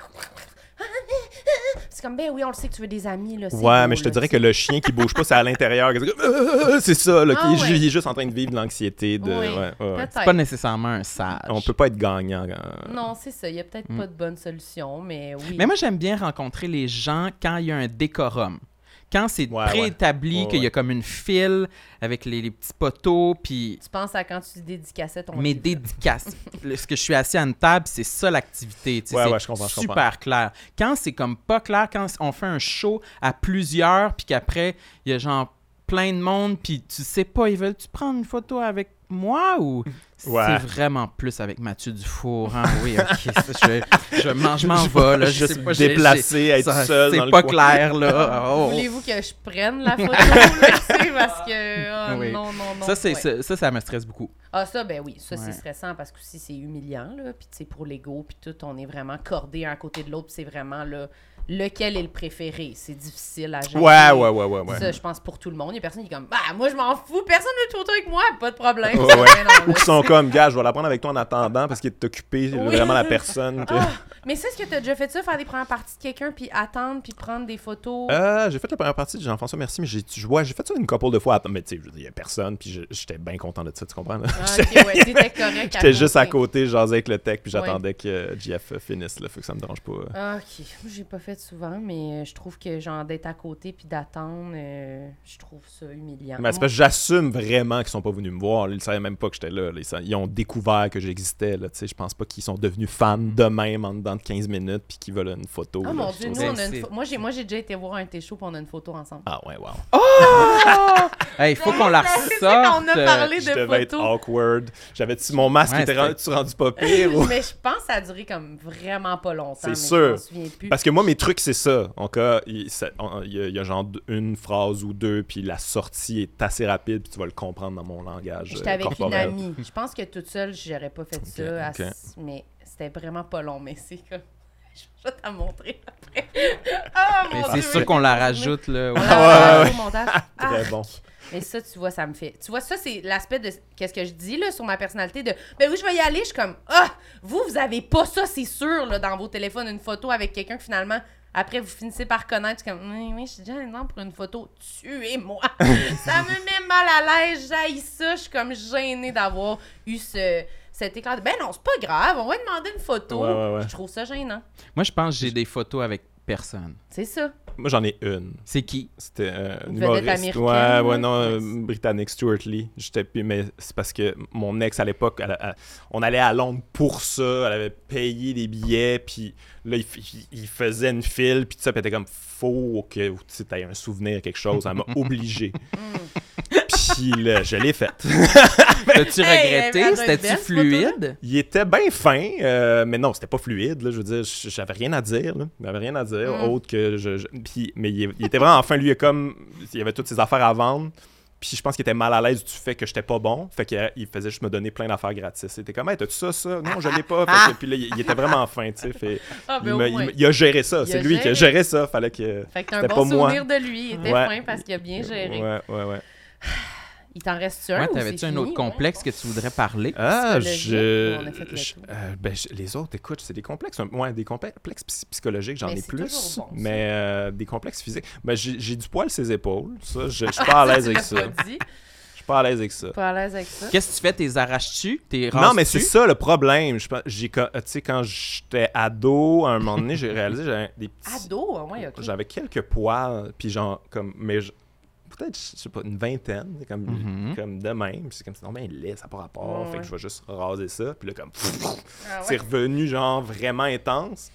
C'est comme, ben oui, on le sait que tu veux des amis, là. Ouais, beau, mais je te là, dirais que le chien qui bouge pas, c'est à l'intérieur. c'est ça, là, qui Ah ouais. il est juste en train de vivre de l'anxiété. De... Oui, ouais, ouais. C'est pas nécessairement un sage. On peut pas être gagnant. euh, Non, c'est ça. Il n'y a peut-être Mm. pas de bonne solution, mais oui. Mais moi, j'aime bien rencontrer les gens quand il y a un décorum. Quand c'est Ouais, préétabli, ouais. qu'il y a comme une file avec les, les petits poteaux, puis Tu penses à quand tu dédicaçais ton livre. dédicaces. Le- Ce que je suis assis à une table, c'est ça l'activité. tu sais, Ouais, je comprends, je super comprends. clair. Quand c'est comme pas clair, quand on fait un show à plusieurs, puis qu'après, il y a genre plein de monde, puis tu sais pas, ils veulent-tu prendre une photo avec moi ou Ouais. c'est vraiment plus avec Mathieu Dufour? Hein? Oui, ok, je, je m'en je m'en vais, là. Je sais pas, déplacer, j'ai- être ça- seul C'est le pas coin. clair, là. Oh. Voulez-vous que je prenne la photo, là, parce que... oh, Oui. Non, non, non. Ça, c'est, ouais. ça, ça, ça me stresse beaucoup. Ah, ça, ben oui. Ça, Ouais. c'est stressant parce que aussi, c'est humiliant, là. Puis, tu sais, pour l'ego, puis tout, on est vraiment cordé un à côté de l'autre. c'est vraiment, là, lequel est le préféré? C'est difficile à gérer. Ouais, ouais, ouais, ouais. ouais. Ça, je pense, pour tout le monde. Il y a personne qui est comme, bah, moi, je m'en fous. Personne veut de photo avec moi. Pas de problème. Ouais. Ou qui sont comme, gars, je vais la prendre avec toi en attendant parce qu'il est occupé, Oui. vraiment la personne. que- Ah, mais c'est ce que tu as déjà fait ça, faire des premières parties de quelqu'un, puis attendre, puis prendre des photos? Euh, j'ai fait la première partie de Jean-François Merci, mais j'ai tu- ouais, j'ai fait ça une couple de fois. Attends, Mais tu sais, il y a personne, puis j'étais bien content de ça, tu comprends? Ah, ok, ouais, correct. J'étais juste à côté. jasais avec le tech, puis Ouais. j'attendais que GF finisse, là, fait que ça me dérange pas. Ah, ok. J'ai pas fait souvent, mais euh, je trouve que genre d'être à côté puis d'attendre, euh, je trouve ça humiliant. Mais c'est parce que j'assume vraiment qu'ils sont pas venus me voir. là. Ils savaient même pas que j'étais là. là. Ils, ont découvert que j'existais. là, tu sais. Je pense pas qu'ils sont devenus fans de même en dedans de 15 minutes puis qu'ils veulent une photo. Oh là. mon dieu, nous, on a une pho- moi, j'ai, moi, j'ai déjà été voir un shows puis on a une photo ensemble. Ah ouais, wow. Hey, il faut qu'on la C'est ça qu'on ressorte. a parlé Je de devais être awkward. J'avais-tu mon masque Ouais, était rendu, tu rendu pas pire? ou- Mais je pense que ça a duré comme vraiment pas longtemps. C'est sûr. Plus. Parce que moi, mes trucs, c'est ça. En cas, il ça- on- il y, a- il y a genre une phrase ou deux, puis la sortie est assez rapide, puis tu vas le comprendre dans mon langage. J'étais avec une amie. Je pense que toute seule, j'aurais pas fait ça. à Mais c'était vraiment pas long. Mais c'est comme. Je vais te montrer après. Ah, mon Mais Dieu, c'est sûr qu'on la rajoute, là. On ouais. au montage. Très Ah, bon. Mais ça, tu vois, ça me fait. Tu vois, ça, c'est l'aspect de qu'est-ce que je dis là sur ma personnalité de ben oui, je vais y aller. Je suis comme ah, vous, vous avez pas ça, c'est sûr, là, dans vos téléphones, une photo avec quelqu'un que finalement. Après, vous finissez par connaître, comme, oui, oui, je suis déjà un exemple pour une photo. Tuez-moi! ça me met mal à l'aise, j'haïs ça. Je suis comme gênée d'avoir eu ce, cet éclair de, ben non, c'est pas grave, on va demander une photo. Ouais, ouais, ouais. Je trouve ça gênant. Moi, je pense que j'ai des photos avec personne. C'est ça. Moi, j'en ai une. C'est qui? C'était euh, Une humoriste. Ouais, ouais, non, euh, britannique, Stuart Lee. J'étais mais c'est parce que mon ex à l'époque, on allait à Londres pour ça. Elle avait payé des billets, puis Là, il, f- il- il faisait une file, puis tout ça, était comme, faut que tu aies un souvenir, quelque chose. Elle m'a obligé. puis là, je l'ai faite. T'as-tu regretté? C'était-tu fluide? Il était bien fin, euh, mais non, c'était pas fluide. Là, je veux dire, j'avais rien à dire. J'avais rien à dire Mm. autre que. Je, je- puis- mais il, il était vraiment fin. Lui, comme, il avait toutes ses affaires à vendre. Puis je pense qu'il était mal à l'aise du fait que j'étais pas bon. Fait qu'il il faisait juste me donner plein d'affaires gratis. C'était comme, hey, t'as-tu ça, ça? Non, je l'ai pas. Fait que- puis là, il, il était vraiment fin, tu sais. Fait- Ah, ben il, il a géré ça. C'est lui qui a géré. ça. Fallait que. Fait que t'as un bon moi. souvenir de lui. Il était Ouais. fin parce qu'il a bien géré. Ouais, ouais, ouais. Il t'en reste un Ouais, ou t'avais-tu un autre complexe que tu voudrais parler? Ah, je. je- euh, ben, je- les autres, écoute, c'est des complexes. Ouais, des complexes psy- psychologiques, j'en Mais ai plus. bon, mais euh, des complexes physiques. Ben, j'ai j'ai du poil sur ses épaules. Ça, je je suis pas à l'aise avec ça. pas dit. Je suis pas à l'aise avec ça. Pas à l'aise avec ça? Qu'est-ce que tu fais? T'es arraches-tu? T'es Non, mais c'est ça le problème. Je j'ai Tu sais, quand j'étais ado, à un moment donné, j'ai réalisé que j'avais des petits. Ado, ah ouais, ok. J'avais quelques poils, puis genre, comme. Mais je- peut-être, je sais pas, une vingtaine, comme, Mhm. comme de même. Puis c'est comme, non, ben, laid, ça n'a pas rapport. Fait ouais. que je vais juste raser ça. Puis là, comme. Ah C'est ouais. revenu genre vraiment intense.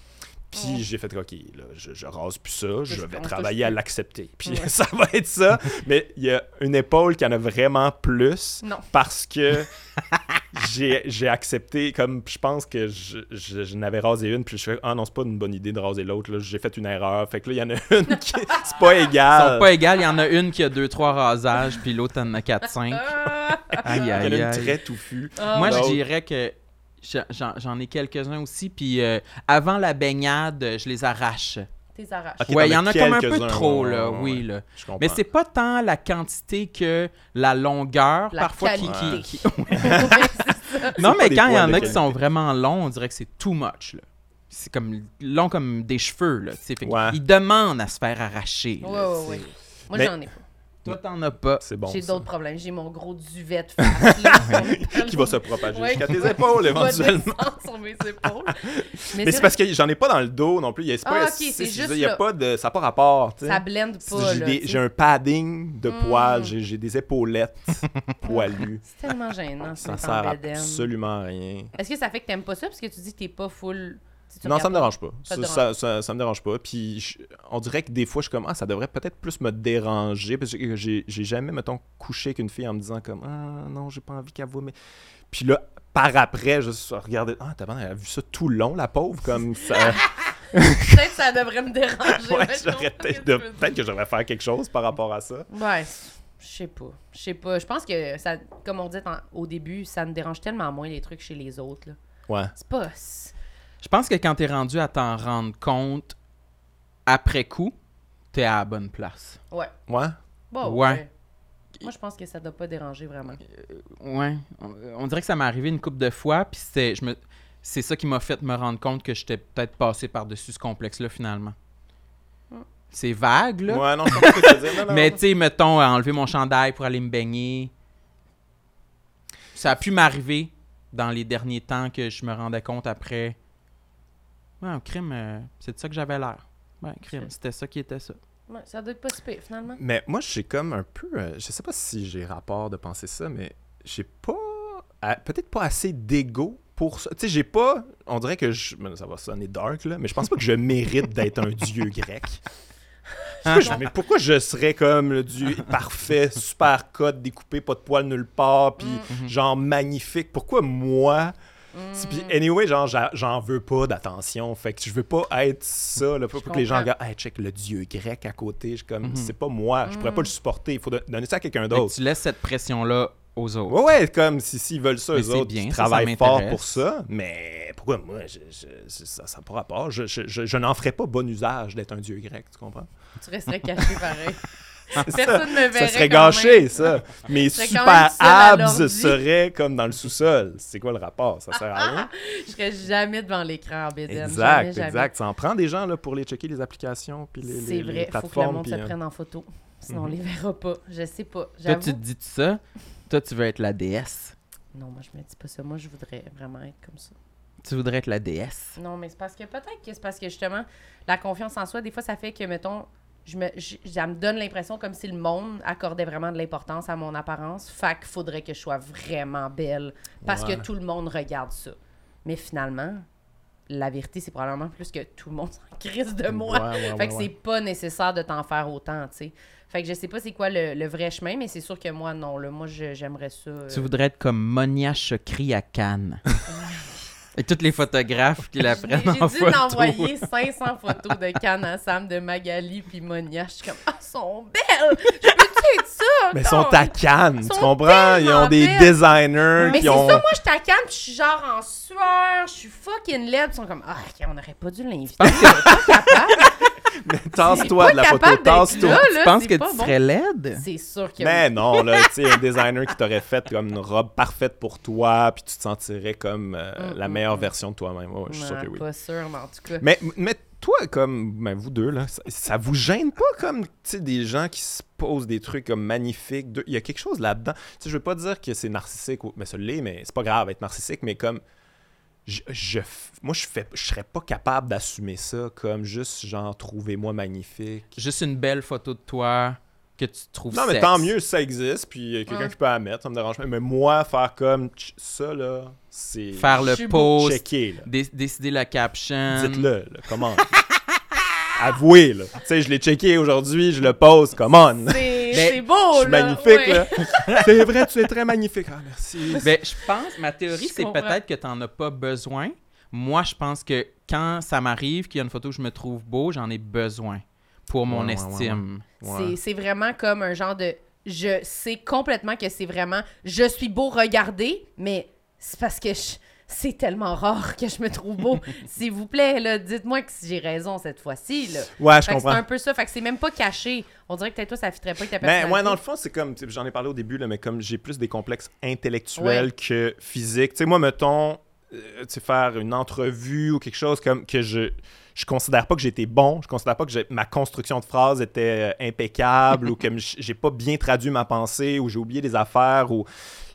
Puis Ouais. j'ai fait, OK, là, je, je rase plus ça, je vais travailler à l'accepter. Puis Ouais. ça va être ça. Mais il y a une épaule qui en a vraiment plus Non. parce que j'ai j'ai accepté, comme je pense que je, je, je n'avais rasé une, puis je fais, ah non, c'est pas une bonne idée de raser l'autre, là, j'ai fait une erreur. Fait que là, il y en a une qui, c'est pas égal. sont pas égales. Il y en a une qui a 2-3 rasages, puis l'autre en a 4-5. Ah! Aïe, Il y en a une très touffue. Ah, Moi, je dirais que j'en- ai quelques-uns aussi. Puis euh, avant la baignade, je les arrache. T'es arraches. Ok, ouais, il y en a comme un peu trop, là. ouais, Oui, là. Mais c'est pas tant la quantité que la longueur, La parfois, qui... qualité. qui-. Non, mais quand il y en a qui sont vraiment longs, on dirait que c'est too much, là. C'est comme long comme des cheveux, là. Ouais. Ils demandent à se faire arracher. Ouais, là, ouais, c'est- ouais. Moi, Mais- j'en ai pas. Toi, t'en as pas. C'est bon. J'ai d'autres problèmes. J'ai mon gros duvet de face. là. qui va se propager Ouais. jusqu'à tes épaules éventuellement. sur mes épaules. Mais c'est parce que j'en ai pas dans le dos non plus. Il y a, Ah, pas, ok, c'est- juste veux dire, il y a là. pas de, ça n'a pas rapport. Ça blende pas, J'ai un padding de Mm. poils, j'ai des épaulettes poilues. C'est tellement gênant. Ça ça sert absolument à rien. Est-ce que ça fait que t'aimes pas ça parce que tu dis que t'es pas full. Non, ça me dérange pas. Ça Ça, me dérange pas. Puis je- on dirait que des fois, je suis comme, ah, ça devrait peut-être plus me déranger. Parce que j'ai jamais, mettons, couché avec une fille en me disant, comme, ah, non, j'ai pas envie qu'elle voit. Mais... Puis là, par après, je suis regardé, ah, t'as elle a vu ça tout le long, la pauvre, comme ça. Peut-être que ça devrait me déranger. Ouais, j'aurais peut-être que de- devrais faire quelque chose par rapport à ça. Ouais, je sais pas. Je sais pas. Je pense que, ça, comme on en- au début, ça me dérange tellement moins les trucs chez les autres. là. Ouais. C'est pas. C'est- Je pense que quand t'es rendu à t'en rendre compte après coup, t'es à la bonne place. Ouais. Ouais? Bon, Ouais. ouais. Moi, je pense que ça doit pas déranger vraiment. Ouais. On, on dirait que ça m'est arrivé une couple de fois, puis c'était, je me, c'est ça qui m'a fait me rendre compte que j'étais peut-être passé par-dessus ce complexe-là finalement. Mm. C'est vague, là. Ouais, non, je comprends ce que tu veux dire. Non, non. Mais tu sais, mettons, euh, enlever mon chandail pour aller me baigner. Ça a pu m'arriver dans les derniers temps que je me rendais compte après. Ouais, un crime, euh, c'est de ça que j'avais l'air. Ouais, crime, c'était ça qui était ça. Ouais, ça doit être pas super, finalement. Mais moi, j'ai comme un peu. euh, je sais pas si j'ai rapport de penser ça, mais j'ai pas. Peut-être pas assez d'ego pour ça. Tu sais, j'ai pas. On dirait que je. Ça va sonner dark, là, mais je pense pas que je mérite d'être un dieu grec. Pourquoi je- mais pourquoi je serais comme le dieu parfait, super code, découpé, pas de poils nulle part, puis Mhm. genre magnifique? Pourquoi moi? Puis anyway, genre, j'en veux pas d'attention. Fait que je veux pas être ça. Là, pour que les gens regardent, hey, check le dieu grec à côté. Je suis comme, Mhm. c'est pas moi. Je pourrais Mm. pas le supporter. Il faut don- donner ça à quelqu'un que d'autre. tu laisses cette pression-là aux autres. Ouais, ouais, comme si s'ils veulent ça, Mais eux autres, bien, ils ça, ça travaillent fort pour ça. Mais pourquoi moi, je, je- je- ça n'a pas rapport. Je, je, je- je n'en ferais pas bon usage d'être un dieu grec, tu comprends? Tu resterais caché pareil. C'est ça. Personne me verrait. Ça serait quand gâché, même. ça. Mes super abs seraient comme dans le sous-sol. C'est quoi le rapport? Ça sert à rien? Je serais jamais devant l'écran en. Exact, Jamais, jamais. exact. Ça en prend des gens là, pour les checker les applications puis les, les- C'est les vrai, faut que le plateformes. monde puis, se euh, prenne en photo. Sinon, on Mhm. les verra pas. Je sais pas. Toi, tu te dis ça? Toi, tu veux être la déesse. Non, moi, je me dis pas ça. Moi, je voudrais vraiment être comme ça. Tu voudrais être la déesse. Non, mais c'est parce que peut-être que c'est parce que justement, la confiance en soi, des fois, ça fait que, mettons, je me, je- ça me donne l'impression comme si le monde accordait vraiment de l'importance à mon apparence. Fait qu'il faudrait que je sois vraiment belle parce Ouais. que tout le monde regarde ça. Mais finalement, la vérité, c'est probablement plus que tout le monde s'en crisse de moi. Ouais, ouais, fait ouais, que ouais. c'est pas nécessaire de t'en faire autant, tu sais. Fait que je sais pas c'est quoi le, le vrai chemin, mais c'est sûr que moi, non. Là, moi, j'aimerais ça. euh, Tu voudrais être comme Monia Chokri à Cannes. Et tous les photographes qui la J'ai prennent j'ai en dû photo. t'envoyer 500 photos de Cannes à Sam, de Magali puis Monia. Je suis comme, ah, elles sont belles! Je peux-tu être ça? Mais ils sont à Cannes, tu comprends? Ils ont des belles. designers Mais qui c'est ont. ça, moi, je t'accane, puis je suis genre en sueur, je suis fucking laide. Ils sont comme, ah, on n'aurait pas dû l'inviter. Pas capable. Tasse-toi Il est de la photo, tasse-toi. Tu penses c'est que tu bon. serais laide? C'est sûr que. Mais non, là, tu sais, un designer qui t'aurait fait comme une robe parfaite pour toi, puis tu te sentirais comme euh, Mm, la mm, meilleure mm. version de toi-même. Ouais, je suis sûr que oui. Pas sûr, mais en tout cas. Mais, mais toi, comme ben, vous deux, là, ça, ça vous gêne pas comme tu sais, des gens qui se posent des trucs comme magnifiques? de- Il y a quelque chose là-dedans. Tu sais, je veux pas dire que c'est narcissique, ou, mais ça l'est, mais c'est pas grave être narcissique, mais comme. Je, je moi, je fais, je serais pas capable d'assumer ça comme juste genre trouvez-moi magnifique. Juste une belle photo de toi que tu trouves Non, mais sexe. tant mieux si ça existe, puis il y a quelqu'un Ouais. qui peut la mettre, ça me dérange pas. Mais moi, faire comme ça, là, c'est. Faire le post, Checker, là. dé- décider la caption. Dites-le, là, comment? Avouez, là. Tu sais, je l'ai checké aujourd'hui, je le pose, come on! C'est Mais c'est beau, Je suis là. magnifique, ouais. là. C'est vrai, tu es très magnifique. Ah, merci. Ben, je pense, ma théorie, c'est peut-être que tu n'en as pas besoin. Moi, je pense que quand ça m'arrive qu'il y a une photo où je me trouve beau, j'en ai besoin pour mon Ouais, ouais, ouais, estime. Ouais. C'est- C'est vraiment comme un genre de. Je sais complètement que c'est vraiment. Je suis beau, regardez, mais c'est parce que je- c'est tellement rare que je me trouve beau. S'il vous plaît, là, dites-moi que j'ai raison cette fois-ci. Là. Ouais, je Fait que c'est comprends. un peu ça. Fait que c'est même pas caché. On dirait que peut-être toi, ça fitterait pas ta Mais personnalité. ouais, dans le fond, c'est comme, j'en ai parlé au début, là, mais comme j'ai plus des complexes intellectuels que physiques. Tu sais, moi, mettons, euh, faire une entrevue ou quelque chose comme que je. Je considère pas que j'étais bon, je considère pas que j'ai- ma construction de phrase était euh, impeccable ou que j'ai pas bien traduit ma pensée ou j'ai oublié des affaires ou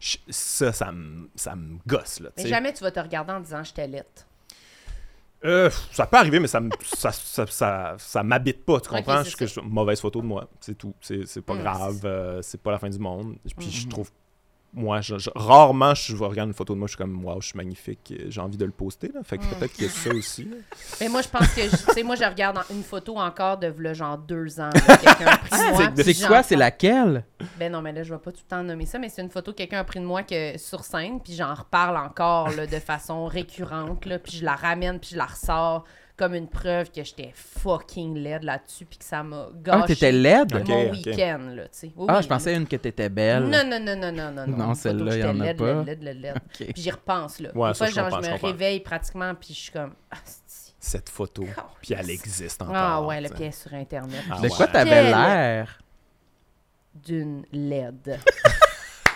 je- ça, ça me ça me gosse là. Mais jamais tu vas te regarder en disant je t'allaite. Euh, ça peut arriver, mais ça, ça, ça, ça, ça m'habite pas, tu comprends? c'est Je- que je- mauvaise photo de moi, c'est tout. C'est pas Mm, grave, euh, c'est pas la fin du monde. Puis je Mhm. trouve, moi, je, je- rarement, je regarde une photo de moi, je suis comme, waouh, je suis magnifique, j'ai envie de le poster. Là. Fait que Mm. peut-être qu'il y a ça aussi. là. Mais moi, je pense que, tu sais, moi, je regarde une photo encore de v'là, genre deux ans. là, Quelqu'un a pris de moi. C'est quoi? C'est laquelle? Ben non, mais là, je vais pas tout le temps nommer ça, mais c'est une photo que quelqu'un a pris de moi que, sur scène, puis j'en reparle encore là, de façon récurrente, là, puis je la ramène, puis je la ressors comme une preuve que j'étais fucking laide là-dessus, puis que ça m'a gâché Ah, t'étais laide? Ok, mon week-end, là, tu sais. Oui, Ah, je pensais une que t'étais belle. Non, non, non, non, non, non. Non, celle-là, photo, y en a laide, pas. laide, laide, laide. Puis j'y repense, là. Ouais, Des ça, fois, je genre, je je me comprends. réveille pratiquement, puis je suis comme... Ah, Cette photo, puis elle existe encore. Ah ouais, le pièce sur Internet. Ah De ouais. quoi t'avais Quelle- l'air? d'une laide.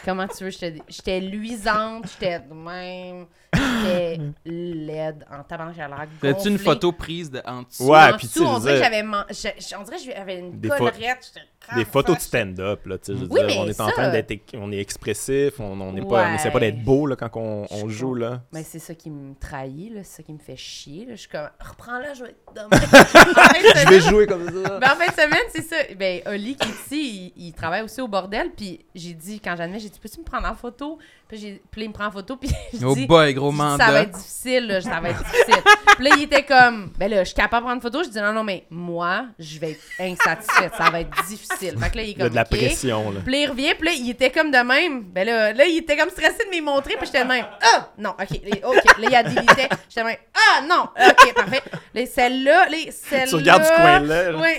Comment tu veux? J'étais luisante, j'étais de même, j'étais laide en l'air T'as-tu une photo prise de en dessous? Ouais, en puis tu dessous, on dirait que j'avais man- je- on dirait que j'avais une Des collerette. des photos de stand-up, là, tu sais, je veux Oui, dire, on est en train d'être, on est expressif, on on n'est pas, on essaie pas Ouais. d'être beau, là, quand on, joue, là. Mais c'est ça qui me trahit, là, c'est ça qui me fait chier. Là. Je suis comme, reprends-la, je vais être demain. Je vais jouer comme ça. Ben, en fin de semaine, c'est ça. Ben, Oli, qui est ici, il, il travaille aussi au bordel. Puis j'ai dit, quand j'admets, j'ai dit, peux-tu me prendre en photo? Puis, j'ai, puis là, il me prend en photo. Puis je Oh dis, boy, gros je dis, ça va mandat. être difficile, là, ça va être difficile. puis là, il était comme, ben là, je suis capable de prendre photo? Je dis, non, non, mais moi, je vais être insatisfaite. Ça va être difficile. Fait que là, il est Il y a comme, de la pression, là. Puis là, il revient, puis là, il était comme de même. Ben là, là il était comme stressé de me montrer, puis j'étais de même. Ah! Non, OK. là, OK. Là, il a délité. J'étais de même. Ah! Non! OK, parfait. Là, celle-là, là, celle-là. Tu regardes ce coin-là, là. Oui.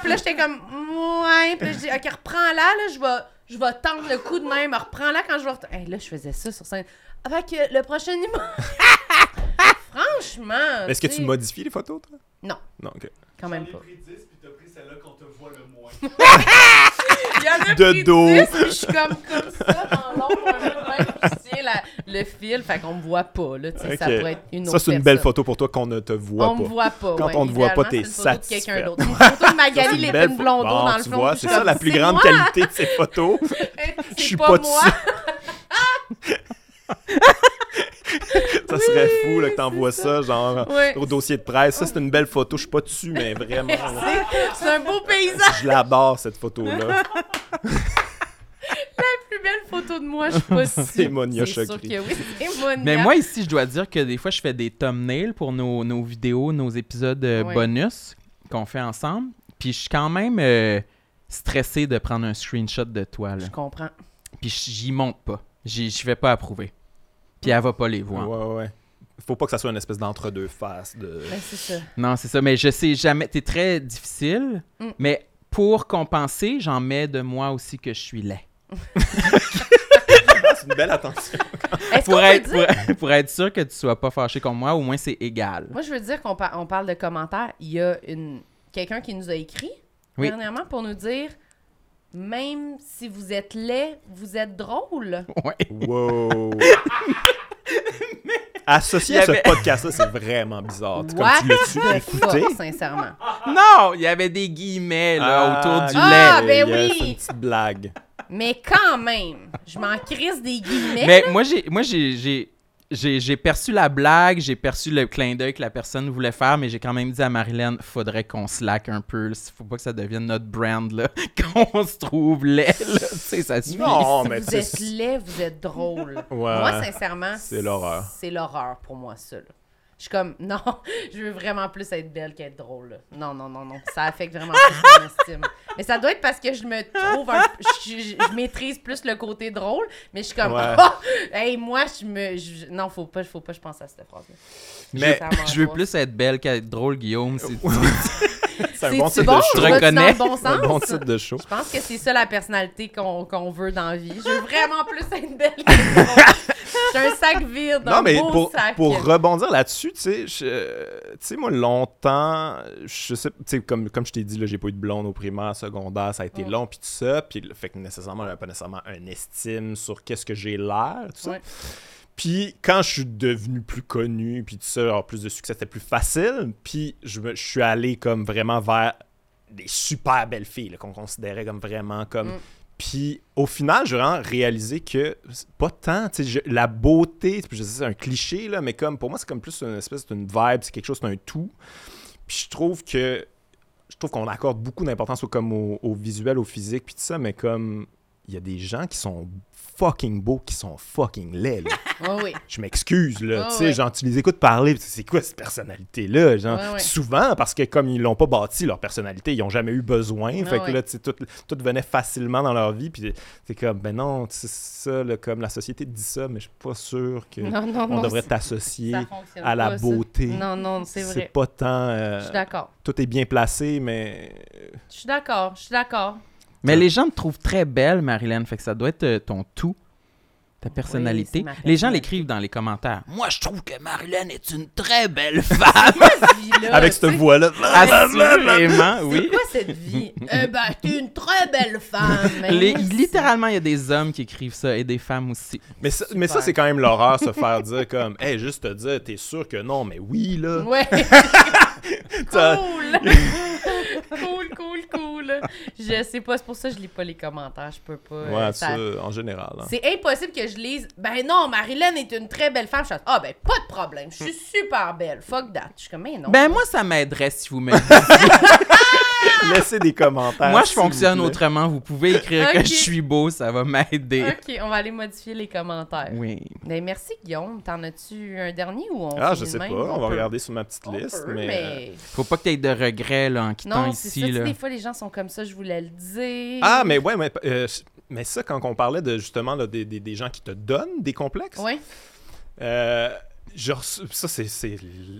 Puis là, j'étais comme. Ouais. Puis là, je dis, OK, reprends-la, là, je vais. Je vais tendre le coup de même, reprends-la quand je vais. Hey, là, je faisais ça sur scène. Avec le prochain numéro. Franchement. Est-ce que tu modifies les photos, toi? Non. Non, ok. Quand même pas. pris 10 puis t'as pris celle-là qu'on te voit le moins. Il y en a De pris dos. 10, puis je suis comme, comme ça dans l'ombre, la- le fil, fait qu'on me voit pas, là, ça pourrait être une Ça, c'est une belle photo pour toi qu'on ne te voit on pas. me voit pas. Quand ouais. on te voit pas, t'es c'est une photo de quelqu'un satisfaite. d'autre. Une photo de Ça, Magali Lépine Blondeau Bon, dans le fond. c'est ça la plus grande moi! qualité de ces photos. Je suis pas, dessus. Ça serait fou là, que t'envoies ça, genre, Ouais. au dossier de presse. Ça, c'est une belle photo. Je suis pas dessus, mais vraiment. C'est un beau paysage. je l'adore, cette photo-là. La plus belle photo de moi, je suis pas sûre. C'est Monia oui, Monia. Mais moi, ici, je dois dire que des fois, je fais des thumbnails pour nos, nos vidéos, nos épisodes euh, Oui. bonus qu'on fait ensemble. Puis je suis quand même euh, stressé de prendre un screenshot de toi. Là. Je comprends. Puis j'y monte pas. J'y- Je vais pas approuver. Puis elle va pas les voir. Ouais, ouais, ouais. Faut pas que ça soit une espèce d'entre-deux faces. De... Ben, c'est ça. Non, c'est ça. Mais je sais jamais. T'es très difficile. Mm. Mais pour compenser, j'en mets de moi aussi que je suis laid. C'est une belle attention. Pour peut être, dire... pour, pour être sûr que tu sois pas fâché contre moi, au moins c'est égal. Moi, je veux dire qu'on par- on parle de commentaires. Il y a une quelqu'un qui nous a écrit Oui. dernièrement pour nous dire même si vous êtes laid, vous êtes drôle. Ouais. Wow. Associé à ce podcast-là, c'est vraiment bizarre. Comme What tu l'as-tu the écouté? fuck, sincèrement. Non, il y avait des guillemets là, autour du Ah, lait. ben yes, oui. C'est une petite blague. Mais quand même, je m'en crisse des guillemets. Mais moi, j'ai, moi j'ai, j'ai, j'ai, j'ai perçu la blague, j'ai perçu le clin d'œil que la personne voulait faire, mais j'ai quand même dit à Marilyn, faudrait qu'on slack un peu. Faut pas que ça devienne notre brand, là, qu'on se trouve laid, là. Tu sais, ça suffit. Non, si mais vous êtes laid, vous êtes drôle. Ouais. Moi, sincèrement, C'est l'horreur. C'est l'horreur pour moi, ça. là. Je suis comme, non, je veux vraiment plus être belle qu'être drôle. là. Non, non, non, non. Ça affecte vraiment plus mon estime. Mais ça doit être parce que je me trouve un je, je- je maîtrise plus le côté drôle, mais je suis comme, Ouais. oh, hey, moi, je me. je- non, faut pas, faut pas que je pense à cette phrase-là. Mais Je veux plus être belle qu'être drôle, Guillaume. C'est- c'est un bon titre bon? de show. vas-tu reconnais? bon Un sens? bon titre de show. Je pense que c'est ça la personnalité qu'on qu'on veut dans la vie. Je veux vraiment plus être belle qu'être drôle. Suis un sac vide, Non, un mais beau pour, sac. pour rebondir là-dessus, tu sais, je- tu sais, moi, longtemps, je sais, comme, comme je t'ai dit, j'ai pas eu de blonde au primaire, secondaire, ça a été Mm. long, puis tout ça, puis le fait que nécessairement, j'avais pas nécessairement un estime sur qu'est-ce que j'ai l'air, tout ça. Ouais. Puis quand je suis devenu plus connu, puis tout ça, avoir plus de succès, c'était plus facile, puis je, me- je suis allé comme vraiment vers des super belles filles, qu'on considérait comme vraiment comme... Mm. Puis au final, j'ai vraiment réalisé que pas tant, la beauté, je sais c'est un cliché, là, mais comme pour moi, c'est comme plus une espèce d'une vibe, c'est quelque chose, c'est un tout. Puis je trouve que je trouve qu'on accorde beaucoup d'importance au, au visuel, au physique, puis tout ça, mais comme il y a des gens qui sont fucking beaux, qui sont fucking laids, là. Oui, oui. Je m'excuse, là. Tu sais, genre, tu les écoutes parler, c'est quoi cette personnalité-là? Genre, souvent, parce que comme ils l'ont pas bâti, leur personnalité, ils ont jamais eu besoin. Fait que là, tu sais, tout, tout venait facilement dans leur vie, puis c'est comme, ben non, c'est ça, là, comme la société dit ça, mais je suis pas sûr que Non, non, on non. devrait t'associer à la pas, ça. beauté. Non, non, c'est vrai. pas tant. euh, Je suis d'accord. tout est bien placé, mais. Je suis d'accord. Je suis d'accord. Mais les gens te trouvent très belle, Marilyn. Fait que ça doit être euh, ton tout, ta personnalité. les gens l'écrivent dans les commentaires. Moi, je trouve que Marilyn est une très belle femme. Avec cette voix-là. Assurément, C'est oui. quoi cette vie? eh ben, t'es une très belle femme. Les- littéralement, il y a des hommes qui écrivent ça et des femmes aussi. Mais ça, mais ça c'est quand même l'horreur, se faire dire comme, hey, juste te dire, t'es sûr que non, mais oui, là. Ouais. T'as- cool. cool, cool, Je sais pas, c'est pour ça que je lis pas les commentaires. Je peux pas. euh, Ouais, ça- ça, en général. hein. C'est impossible que je lise. Ben non, Marilyn est une très belle femme. Je suis ah ben pas de problème. Je suis super belle. Fuck that. Je suis comme mais non. Ben, moi, ça m'aiderait si vous me Laissez des commentaires. Moi, je s'il vous fonctionne plaît. autrement. Vous pouvez écrire que je suis beau, ça va m'aider. Ok, on va aller modifier les commentaires. Oui. Ben merci Guillaume. T'en as-tu un dernier ou on Ah, finit je sais de pas. même? On va peut. regarder sur ma petite On liste. peut, mais... mais... Faut pas que tu aies de regrets là, en quittant Non, c'est ça. ici. tu sais, Là. Des fois, les gens sont comme ça, je voulais le dire. Ah, mais ouais, mais, euh, mais ça, quand on parlait de justement là, des, des- des gens qui te donnent des complexes, Ouais. euh, je reçois- ça, c'est, c'est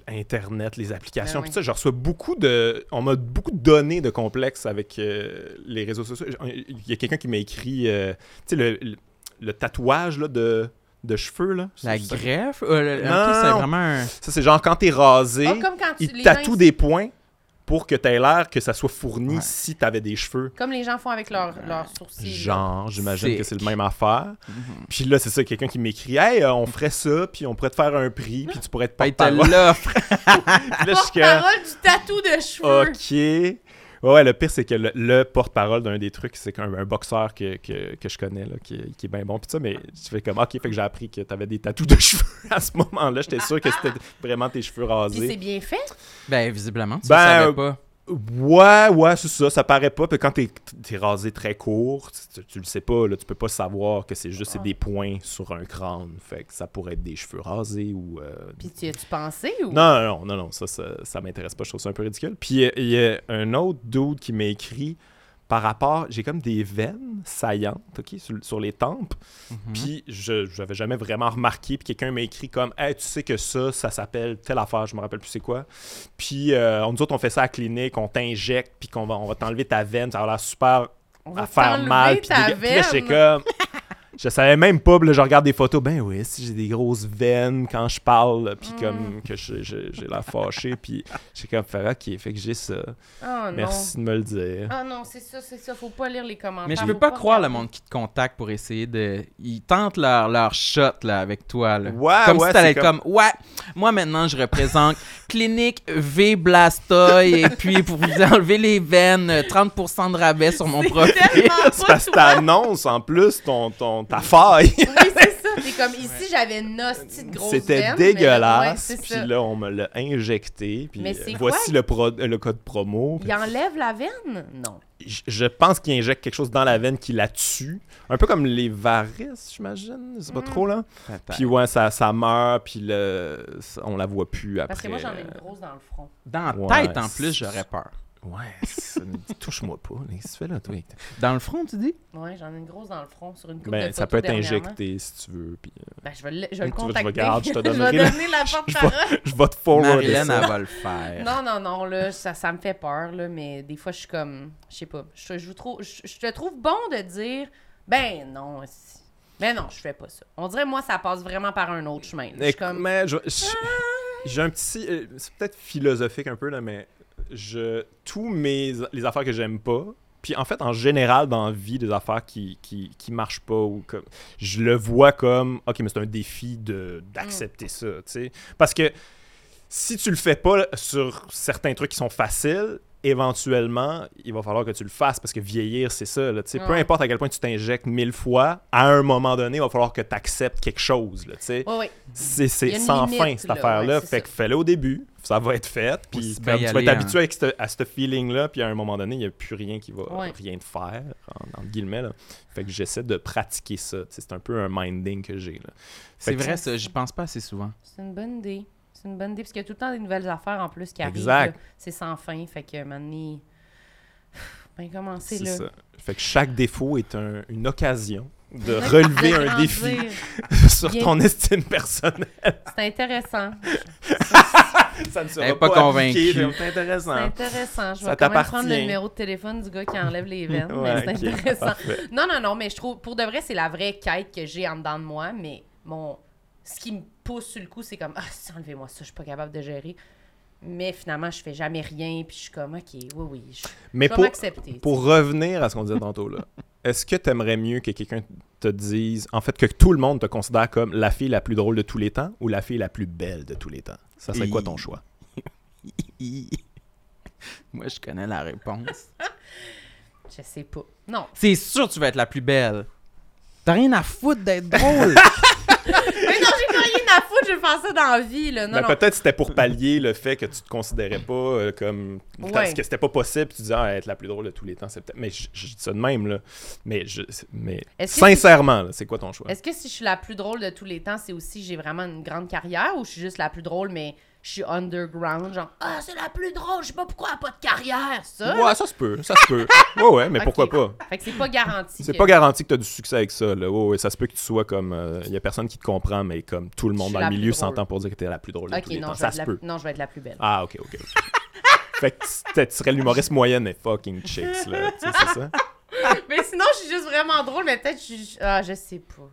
Internet, les applications. Ah puis oui. ça, je reçois beaucoup de. On m'a beaucoup donné de complexes avec euh, les réseaux sociaux. Il y a quelqu'un qui m'a écrit, euh, tu sais, le, le- le tatouage là, de, de cheveux. Là. La greffe? Euh, le- Non, c'est vraiment un... Ça, c'est genre quand t'es rasé, Ah, comme quand tu il les tatoue gens- des points pour que t'aies l'air que ça soit fourni Ouais. si t'avais des cheveux. Comme les gens font avec leurs leurs sourcils. Genre, j'imagine que c'est le même affaire. Mhm. Puis là, c'est ça, quelqu'un qui m'écrit Hey, euh, on ferait ça, puis on pourrait te faire un prix, puis tu pourrais te porte-parole. l'offre. Là, je suis du tatou de cheveux. OK. Ouais, ouais, le pire, c'est que le, le porte-parole d'un des trucs, c'est qu'un un boxeur que, que, que je connais, là, qui, est- qui est bien bon. Puis ça, mais je fais comme, OK, fait que j'ai appris que t'avais des tatous de cheveux à ce moment-là. J'étais sûr que c'était vraiment tes cheveux Puis c'est rasés. bien fait. Ben, visiblement, tu Ben, le savais pas. Ouais, ouais, c'est ça, ça paraît pas. Puis quand t'es es rasé très court, tu, tu le sais pas, là, tu peux pas savoir que c'est juste c'est des points sur un crâne. Fait que ça pourrait être des cheveux rasés ou. euh, Puis tu y as-tu pensé ou? Non, non, non, non, ça, ça, ça m'intéresse pas, je trouve ça un peu ridicule. Puis il y a un autre dude qui m'a écrit par rapport, j'ai comme des veines saillantes, ok, sur, sur les tempes. Mhm. Puis je j'avais jamais vraiment remarqué. Puis quelqu'un m'a écrit comme, hey, tu sais que ça, ça s'appelle telle affaire, je me rappelle plus c'est quoi. Puis euh, nous autres, on fait ça à la clinique, on t'injecte, puis qu'on va, on va t'enlever ta veine, ça a l'air super On va à faire mal. Puis, puis là, j'étais veine. comme. Je savais même pas, puis là, je regarde des photos, ben oui, si j'ai des grosses veines quand je parle, puis Mm. comme que je- je- j'ai l'air fâché, puis j'ai comme fait, ok, fait que j'ai ça. Oh non. Merci de me le dire. Ah non, c'est ça, c'est ça. Faut pas lire les commentaires. Mais je peux pas croire le monde qui te contacte pour essayer de. Ils tentent leur, leur shot là, avec toi. Là. Ouais, comme ouais, si t'allais c'est comme... Ouais, moi maintenant je représente Clinique V Blastoy et puis pour vous enlever les veines, euh, 30% de rabais sur mon profil. C'est pas parce que t'annonces en plus ton, ton, ta faille. Oui, c'est ça. Comme ici, j'avais une hostie de grosse C'était dégueulasse. puis là, on me l'a injecté. Puis Mais euh, c'est voici quoi? le, pro- le code promo. Il enlève la veine? Non. Je- Je pense qu'il injecte quelque chose dans la veine qui la tue. Un peu comme les varices, j'imagine. C'est pas Mm. trop, là? Puis ouais, ça, ça meurt, puis le... on la voit plus après. Parce que moi, j'en ai une grosse dans le front. Dans la Ouais, tête en plus, j'aurais peur. Ouais, touche-moi pas. Qu'est-ce que tu fais là, toi? Dans le front, tu dis? Ouais, j'en ai une grosse dans le front sur une coupe Ben, de ça peut être injecté si tu veux. Puis, euh, Ben, je vais le, je vais le je contacter. regarde, je te vais donnerai donner la porte-parole. je vais te forwarder ça. elle va le faire. Non, non, non, là, ça, ça me fait peur, là, mais des fois, je suis comme, je sais pas, je, je, vous trouve, je, je te trouve bon de dire, ben non, si- ben non, je fais pas ça. On dirait, moi, ça passe vraiment par un autre chemin. là. Je suis comme, mais je- je- j'ai un petit. euh, C'est peut-être philosophique un peu, là, mais je tous mes les affaires que j'aime pas. Puis en fait, en général, dans la vie, des affaires qui, qui, qui marchent pas ou comme. Je le vois comme OK, mais c'est un défi de d'accepter ça, tu sais. Parce que si tu le fais pas sur certains trucs qui sont faciles, éventuellement, il va falloir que tu le fasses parce que vieillir, c'est ça. Là, tu sais. Peu importe à quel point tu t'injectes mille fois, à un moment donné, il va falloir que tu acceptes quelque chose. Là, tu sais. ouais, ouais. C'est sans limite, fin, cette là, affaire-là. fait ça. que fais-le au début, ça va être fait. Puis tu vas aller, être hein. habitué avec ce- à ce feeling-là, puis à un moment donné, il n'y a plus rien qui va Ouais. rien te faire, en, entre guillemets. Là. Fait que j'essaie de pratiquer ça. C'est un peu un minding que j'ai. C'est vrai, ça, j'y pense pas assez souvent. C'est une bonne idée. C'est une bonne idée, parce qu'il y a tout le temps des nouvelles affaires en plus qui arrivent. C'est sans fin, fait que maintenant, ben commencer C'est là. ça. Fait que chaque défaut est un- une occasion de De relever un défi sur Bien. ton estime personnelle. C'est intéressant. ça ne sera Elle pas, pas appliqué, convaincue. C'est intéressant. C'est intéressant. Je Ça vais quand même prendre t'appartient. le numéro de téléphone du gars qui enlève les veines. Ouais, mais c'est intéressant. parfait. Non, non, non, mais je trouve, pour de vrai, c'est la vraie quête que j'ai en dedans de moi, mais mon, ce qui me pousse sur le coup, c'est comme, ah, enlevez-moi ça, je suis pas capable de gérer. Mais finalement, je fais jamais rien, puis je suis comme, ok, oui, oui, je, Mais je vais pour, m'accepter. Pour revenir à ce qu'on disait tantôt là, est-ce que tu aimerais mieux que quelqu'un te dise, en fait, que tout le monde te considère comme la fille la plus drôle de tous les temps ou la fille la plus belle de tous les temps? Ça serait quoi ton choix? Moi, je connais la réponse. Je sais pas. Non. C'est sûr que tu vas être la plus belle. T'as rien à foutre d'être drôle. Mais non, j'ai pas rien à foutre, je vais faire ça dans la vie, là. Non, Mais non. peut-être c'était pour pallier le fait que tu te considérais pas euh, comme. Parce que c'était pas possible, tu disais, ah, être la plus drôle de tous les temps, c'est peut-être. Mais je, je dis ça de même, là. Mais, je, mais sincèrement, c'est quoi ton choix? Est-ce que si je suis la plus drôle de tous les temps, c'est aussi j'ai vraiment une grande carrière ou je suis juste la plus drôle, mais je suis underground, genre Ah, c'est la plus drôle, je sais pas pourquoi elle a pas de carrière, ça. Ouais, ça se peut, ça se peut. Ouais, ouais, mais pourquoi pas? Fait que c'est pas garanti. C'est que- pas garanti que tu as du succès avec ça. Là. Ouais, ouais, ça se peut que tu sois comme. Il y a personne qui te comprend, mais comme tout le monde dans le milieu s'entend pour dire que tu es la plus drôle de Ok, tous les non, temps. je vais Ça être se la... peut. non, je vais être la plus belle. Ah, ok, ok. fait que tu- tu serais l'humoriste moyenne, mais fucking chicks, là. Tu sais, c'est ça? mais sinon, je suis juste vraiment drôle, mais peut-être je suis. Ah, je sais pas.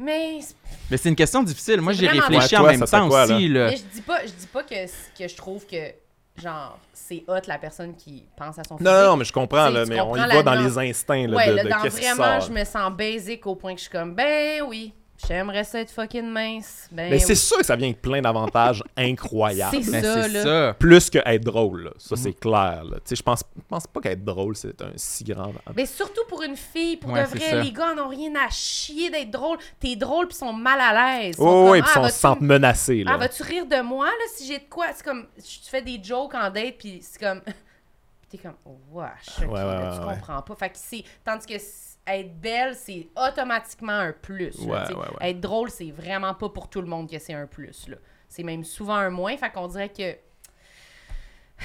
Mais, Mais c'est une question difficile. Moi, j'ai réfléchi en toi, même temps quoi, aussi. Là. mais je dis pas, je dis pas que, que je trouve que, genre, c'est hot la personne qui pense à son physique. Non, non, mais je comprends, là, mais on y va dans les instincts là, Ouais, de, là, de dans vraiment, sort. je me sens basic au point que je suis comme, ben oui, j'aimerais ça être fucking mince. Ben Mais c'est sûr que ça vient avec plein d'avantages incroyables. C'est Mais ça, c'est là. ça. Plus que être drôle, là. ça Mhm. c'est clair. Tu sais, je pense, je pense pas qu'être drôle c'est un si grand. Mais surtout pour une fille, pour Ouais, de vrai, ça. les gars en ont rien à chier d'être drôle. T'es drôle pis sont mal à l'aise. Ils sont Oh, comme, oui, puis ah, on vas-tu se sente me- menacé. Là. Ah, vas-tu rire de moi, là, si j'ai de quoi? C'est comme, tu fais des jokes en date, puis c'est comme, t'es comme, wesh, ouais, là, tu comprends pas. Fait que c'est. Tandis que être belle, c'est automatiquement un plus. là, Ouais, tu sais. ouais, ouais. Être drôle, c'est vraiment pas pour tout le monde que c'est un plus. là. C'est même souvent un moins. Fait qu'on dirait que.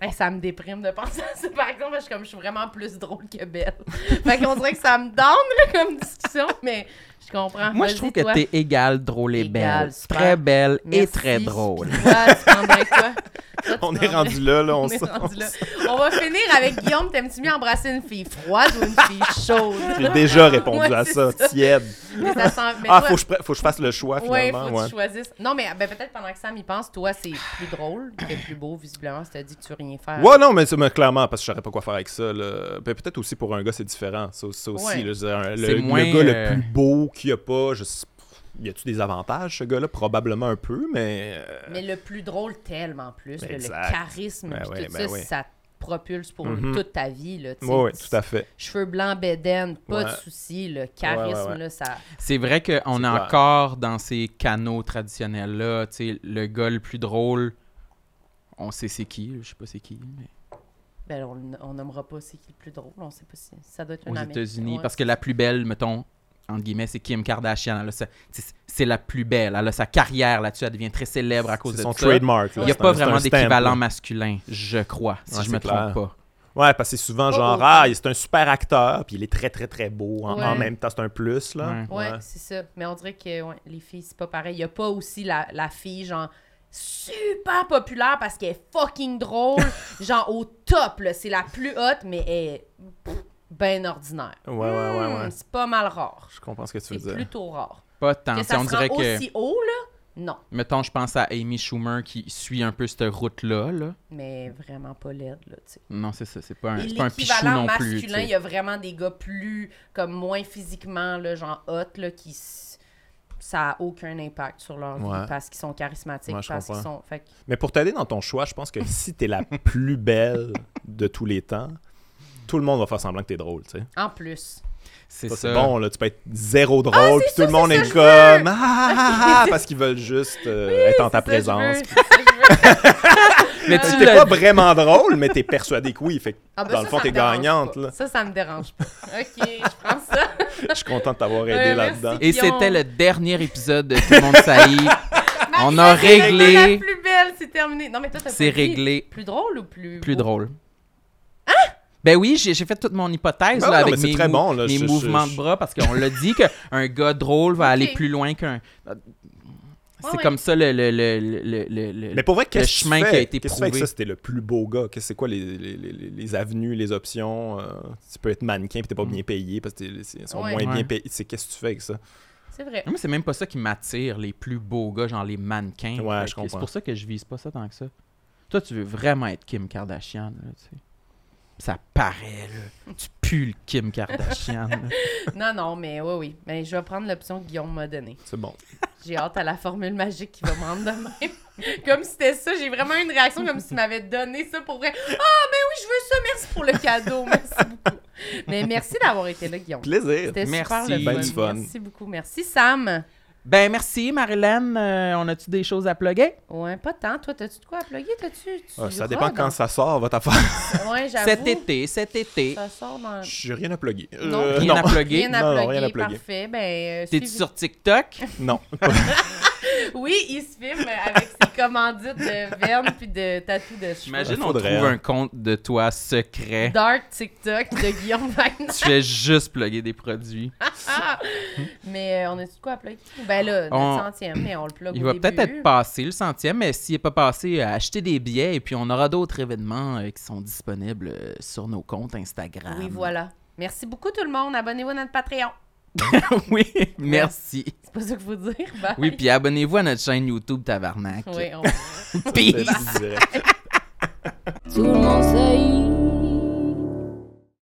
Hey, ça me déprime de penser à ça, par exemple, parce que comme je suis vraiment plus drôle que belle. fait qu'on dirait que ça me down, là, comme discussion, mais je comprends. Moi, je trouve que t'es égale, drôle et belle. super. Très belle et très drôle. Toi, tu prendrais quoi? On est rendu là, là, on, On est sent- rendu là. On va finir avec Guillaume. T'aimes-tu mieux embrasser une fille froide ou une fille chaude? J'ai déjà répondu Ouais, à ça, ça. tiède. Mais ça sent- mais Ah, toi- faut que, je, faut que je fasse le choix, Ouais, finalement. faut que ouais. tu choisisses. Non, mais ben, peut-être pendant que Sam y pense, toi, c'est plus drôle que plus beau, visiblement. Si t'as dit que tu veux rien faire. Ouais, non, mais, clairement, parce que je saurais pas quoi faire avec ça. là. Ben, Peut-être aussi pour un gars, c'est différent. Ça, ça aussi, Ouais. là, le, moins, gars euh, le plus beau qu'il y a pas, je sais- y a-tu des avantages, ce gars-là? Probablement un peu, mais. euh, Mais le plus drôle, tellement plus. le charisme, Ben ouais, tout ben ça, ouais. ça te propulse pour Mhm. toute ta vie. Là, tu sais. Ouais, ouais, tout à fait. Cheveux blancs, bédaine, pas de soucis. Le charisme, Ouais, ouais, ouais. là, ça. C'est vrai qu'on est clair. encore dans ces canaux traditionnels-là. Tu sais, le gars le plus drôle, on sait c'est qui, je sais pas c'est qui, mais Ben, on, on nommera pas c'est qui le plus drôle. On sait pas si ça doit être aux un Américain. États-Unis. Parce que la plus belle, mettons, entre guillemets, c'est Kim Kardashian. C'est- la plus belle. Elle a sa carrière là-dessus. Elle devient très célèbre à cause C'est de son ça. trademark. là. Il n'y a pas un- vraiment d'équivalent masculin, je crois, si Ouais, je me trompe pas. Ouais, parce que c'est souvent Pas genre, autant. ah, c'est un super acteur, puis il est très, très, très beau. En, Ouais. en même temps, c'est un plus, là. Ouais. Ouais, c'est ça. Mais on dirait que ouais, les filles, c'est pas pareil. Il y a pas aussi la, la fille, genre, super populaire parce qu'elle est fucking drôle. genre, au top, là. C'est la plus haute, mais elle est bien ordinaire. Ouais, ouais, ouais, Hmm, ouais. C'est pas mal rare. Je comprends ce que tu C'est veux dire. plutôt rare. Pas tant. que ça on se dirait rend que, aussi haut, là? Non. mettons, je pense à Amy Schumer qui suit un peu cette route-là. Là. Mais vraiment pas laide, là, tu sais. Non, c'est ça. C'est pas un, Et c'est pas un pichou non plus. masculin, il y a vraiment des gars plus, comme moins physiquement, là, genre hot, là, qui. s- Ça a aucun impact sur leur vie Ouais. parce qu'ils sont charismatiques, Ouais, je parce qu'ils comprends. sont. Fait que- Mais pour t'aider dans ton choix, je pense que si t'es la plus belle de tous les temps, tout le monde va faire semblant que t'es drôle, tu sais. En plus. C'est Ça, ça. c'est bon, là. Tu peux être zéro drôle, puis tout ça, le monde est comme ah, ah, ah, ah, parce qu'ils veulent juste euh, être en ta présence. Mais Euh, tu T'es l'as pas vraiment drôle, mais t'es persuadé que oui. Fait que Ah, ben dans ça, le fond, t'es gagnante, là. Ça, ça me dérange pas. OK, je prends ça. Je suis content de t'avoir aidé Ouais, là-dedans. Et c'était le dernier épisode de Tout le monde saillit. On a c'est La réglé. plus belle, c'est terminé. Non, mais toi, t'as C'est réglé. Plus drôle ou plus. Plus drôle. Ben oui, j'ai fait toute mon hypothèse Ben là, ouais, non, avec c'est mes, très mou- bon, là. mes Je- je- mouvements je- de bras parce qu'on l'a dit qu'un gars drôle va aller plus loin qu'un. C'est ouais. comme ça le, le, le, le, le- le- Mais pour vrai, qu'est-ce que chemin tu fais? qui a été que avec prouvé. ça? C'était le plus beau gars. Qu'est-ce- C'est quoi les, les, les, les avenues, les options? euh, tu peux être mannequin puis t'es pas bien payé parce que t'es- ils sont Ouais. moins Ouais. bien payés. C'est qu'est-ce que tu fais avec ça? C'est vrai. Mais c'est même pas ça qui m'attire, les plus beaux gars, genre les mannequins. Ouais, je que comprends. C'est pour ça que je vise pas ça tant que ça. Toi, tu veux vraiment être Kim Kardashian, là, tu sais. Ça paraît, là. Tu pues le Kim Kardashian. Non, non, mais oui, oui. Mais je vais prendre l'option que Guillaume m'a donnée. C'est bon. J'ai hâte à la formule magique qui va me rendre de même. comme si c'était ça. J'ai vraiment eu une réaction comme si tu m'avais donné ça pour vrai. Ah, mais oui, je veux ça. Merci pour le cadeau. Merci beaucoup. Mais merci d'avoir été là, Guillaume. Plaisir. C'était super Ben du fun. Merci beaucoup. Merci, Sam. Ben merci, Marilyn. Euh, on a-tu des choses à plugger? Ouais, pas tant. Toi, t'as-tu de quoi à plugger? T'as-tu. tu Ah, ça dépend en- quand ça sort, votre affaire. Ouais, j'avoue. Cet été, cet été. Ça sort dans. J'ai rien à plugger. Non. Euh, Rien non. à plugger. Rien à Non, non, plugger. rien à plugger. Parfait. Ben, euh, T'es-tu sur TikTok? non. Oui, il se filme avec ses commandites de vernes puis de tatou de cheveux. J'imagine on trouve hein. un compte de toi secret. Dark TikTok de Guillaume Wagner. tu fais juste plugger des produits. Mais euh, on a-tu de quoi à plugger? Ben là, notre On- centième, mais on le plug Il au va peut-être être passé le centième, mais s'il n'est pas passé, euh, achetez des billets et puis on aura d'autres événements euh, qui sont disponibles euh, sur nos comptes Instagram. Oui, voilà. Merci beaucoup tout le monde. Abonnez-vous à notre Patreon. oui, merci. C'est pas ça qu'il faut dire. Bye. Oui, puis abonnez-vous à notre chaîne YouTube Tabarnak. Oui, on... Peace. Tout le monde sait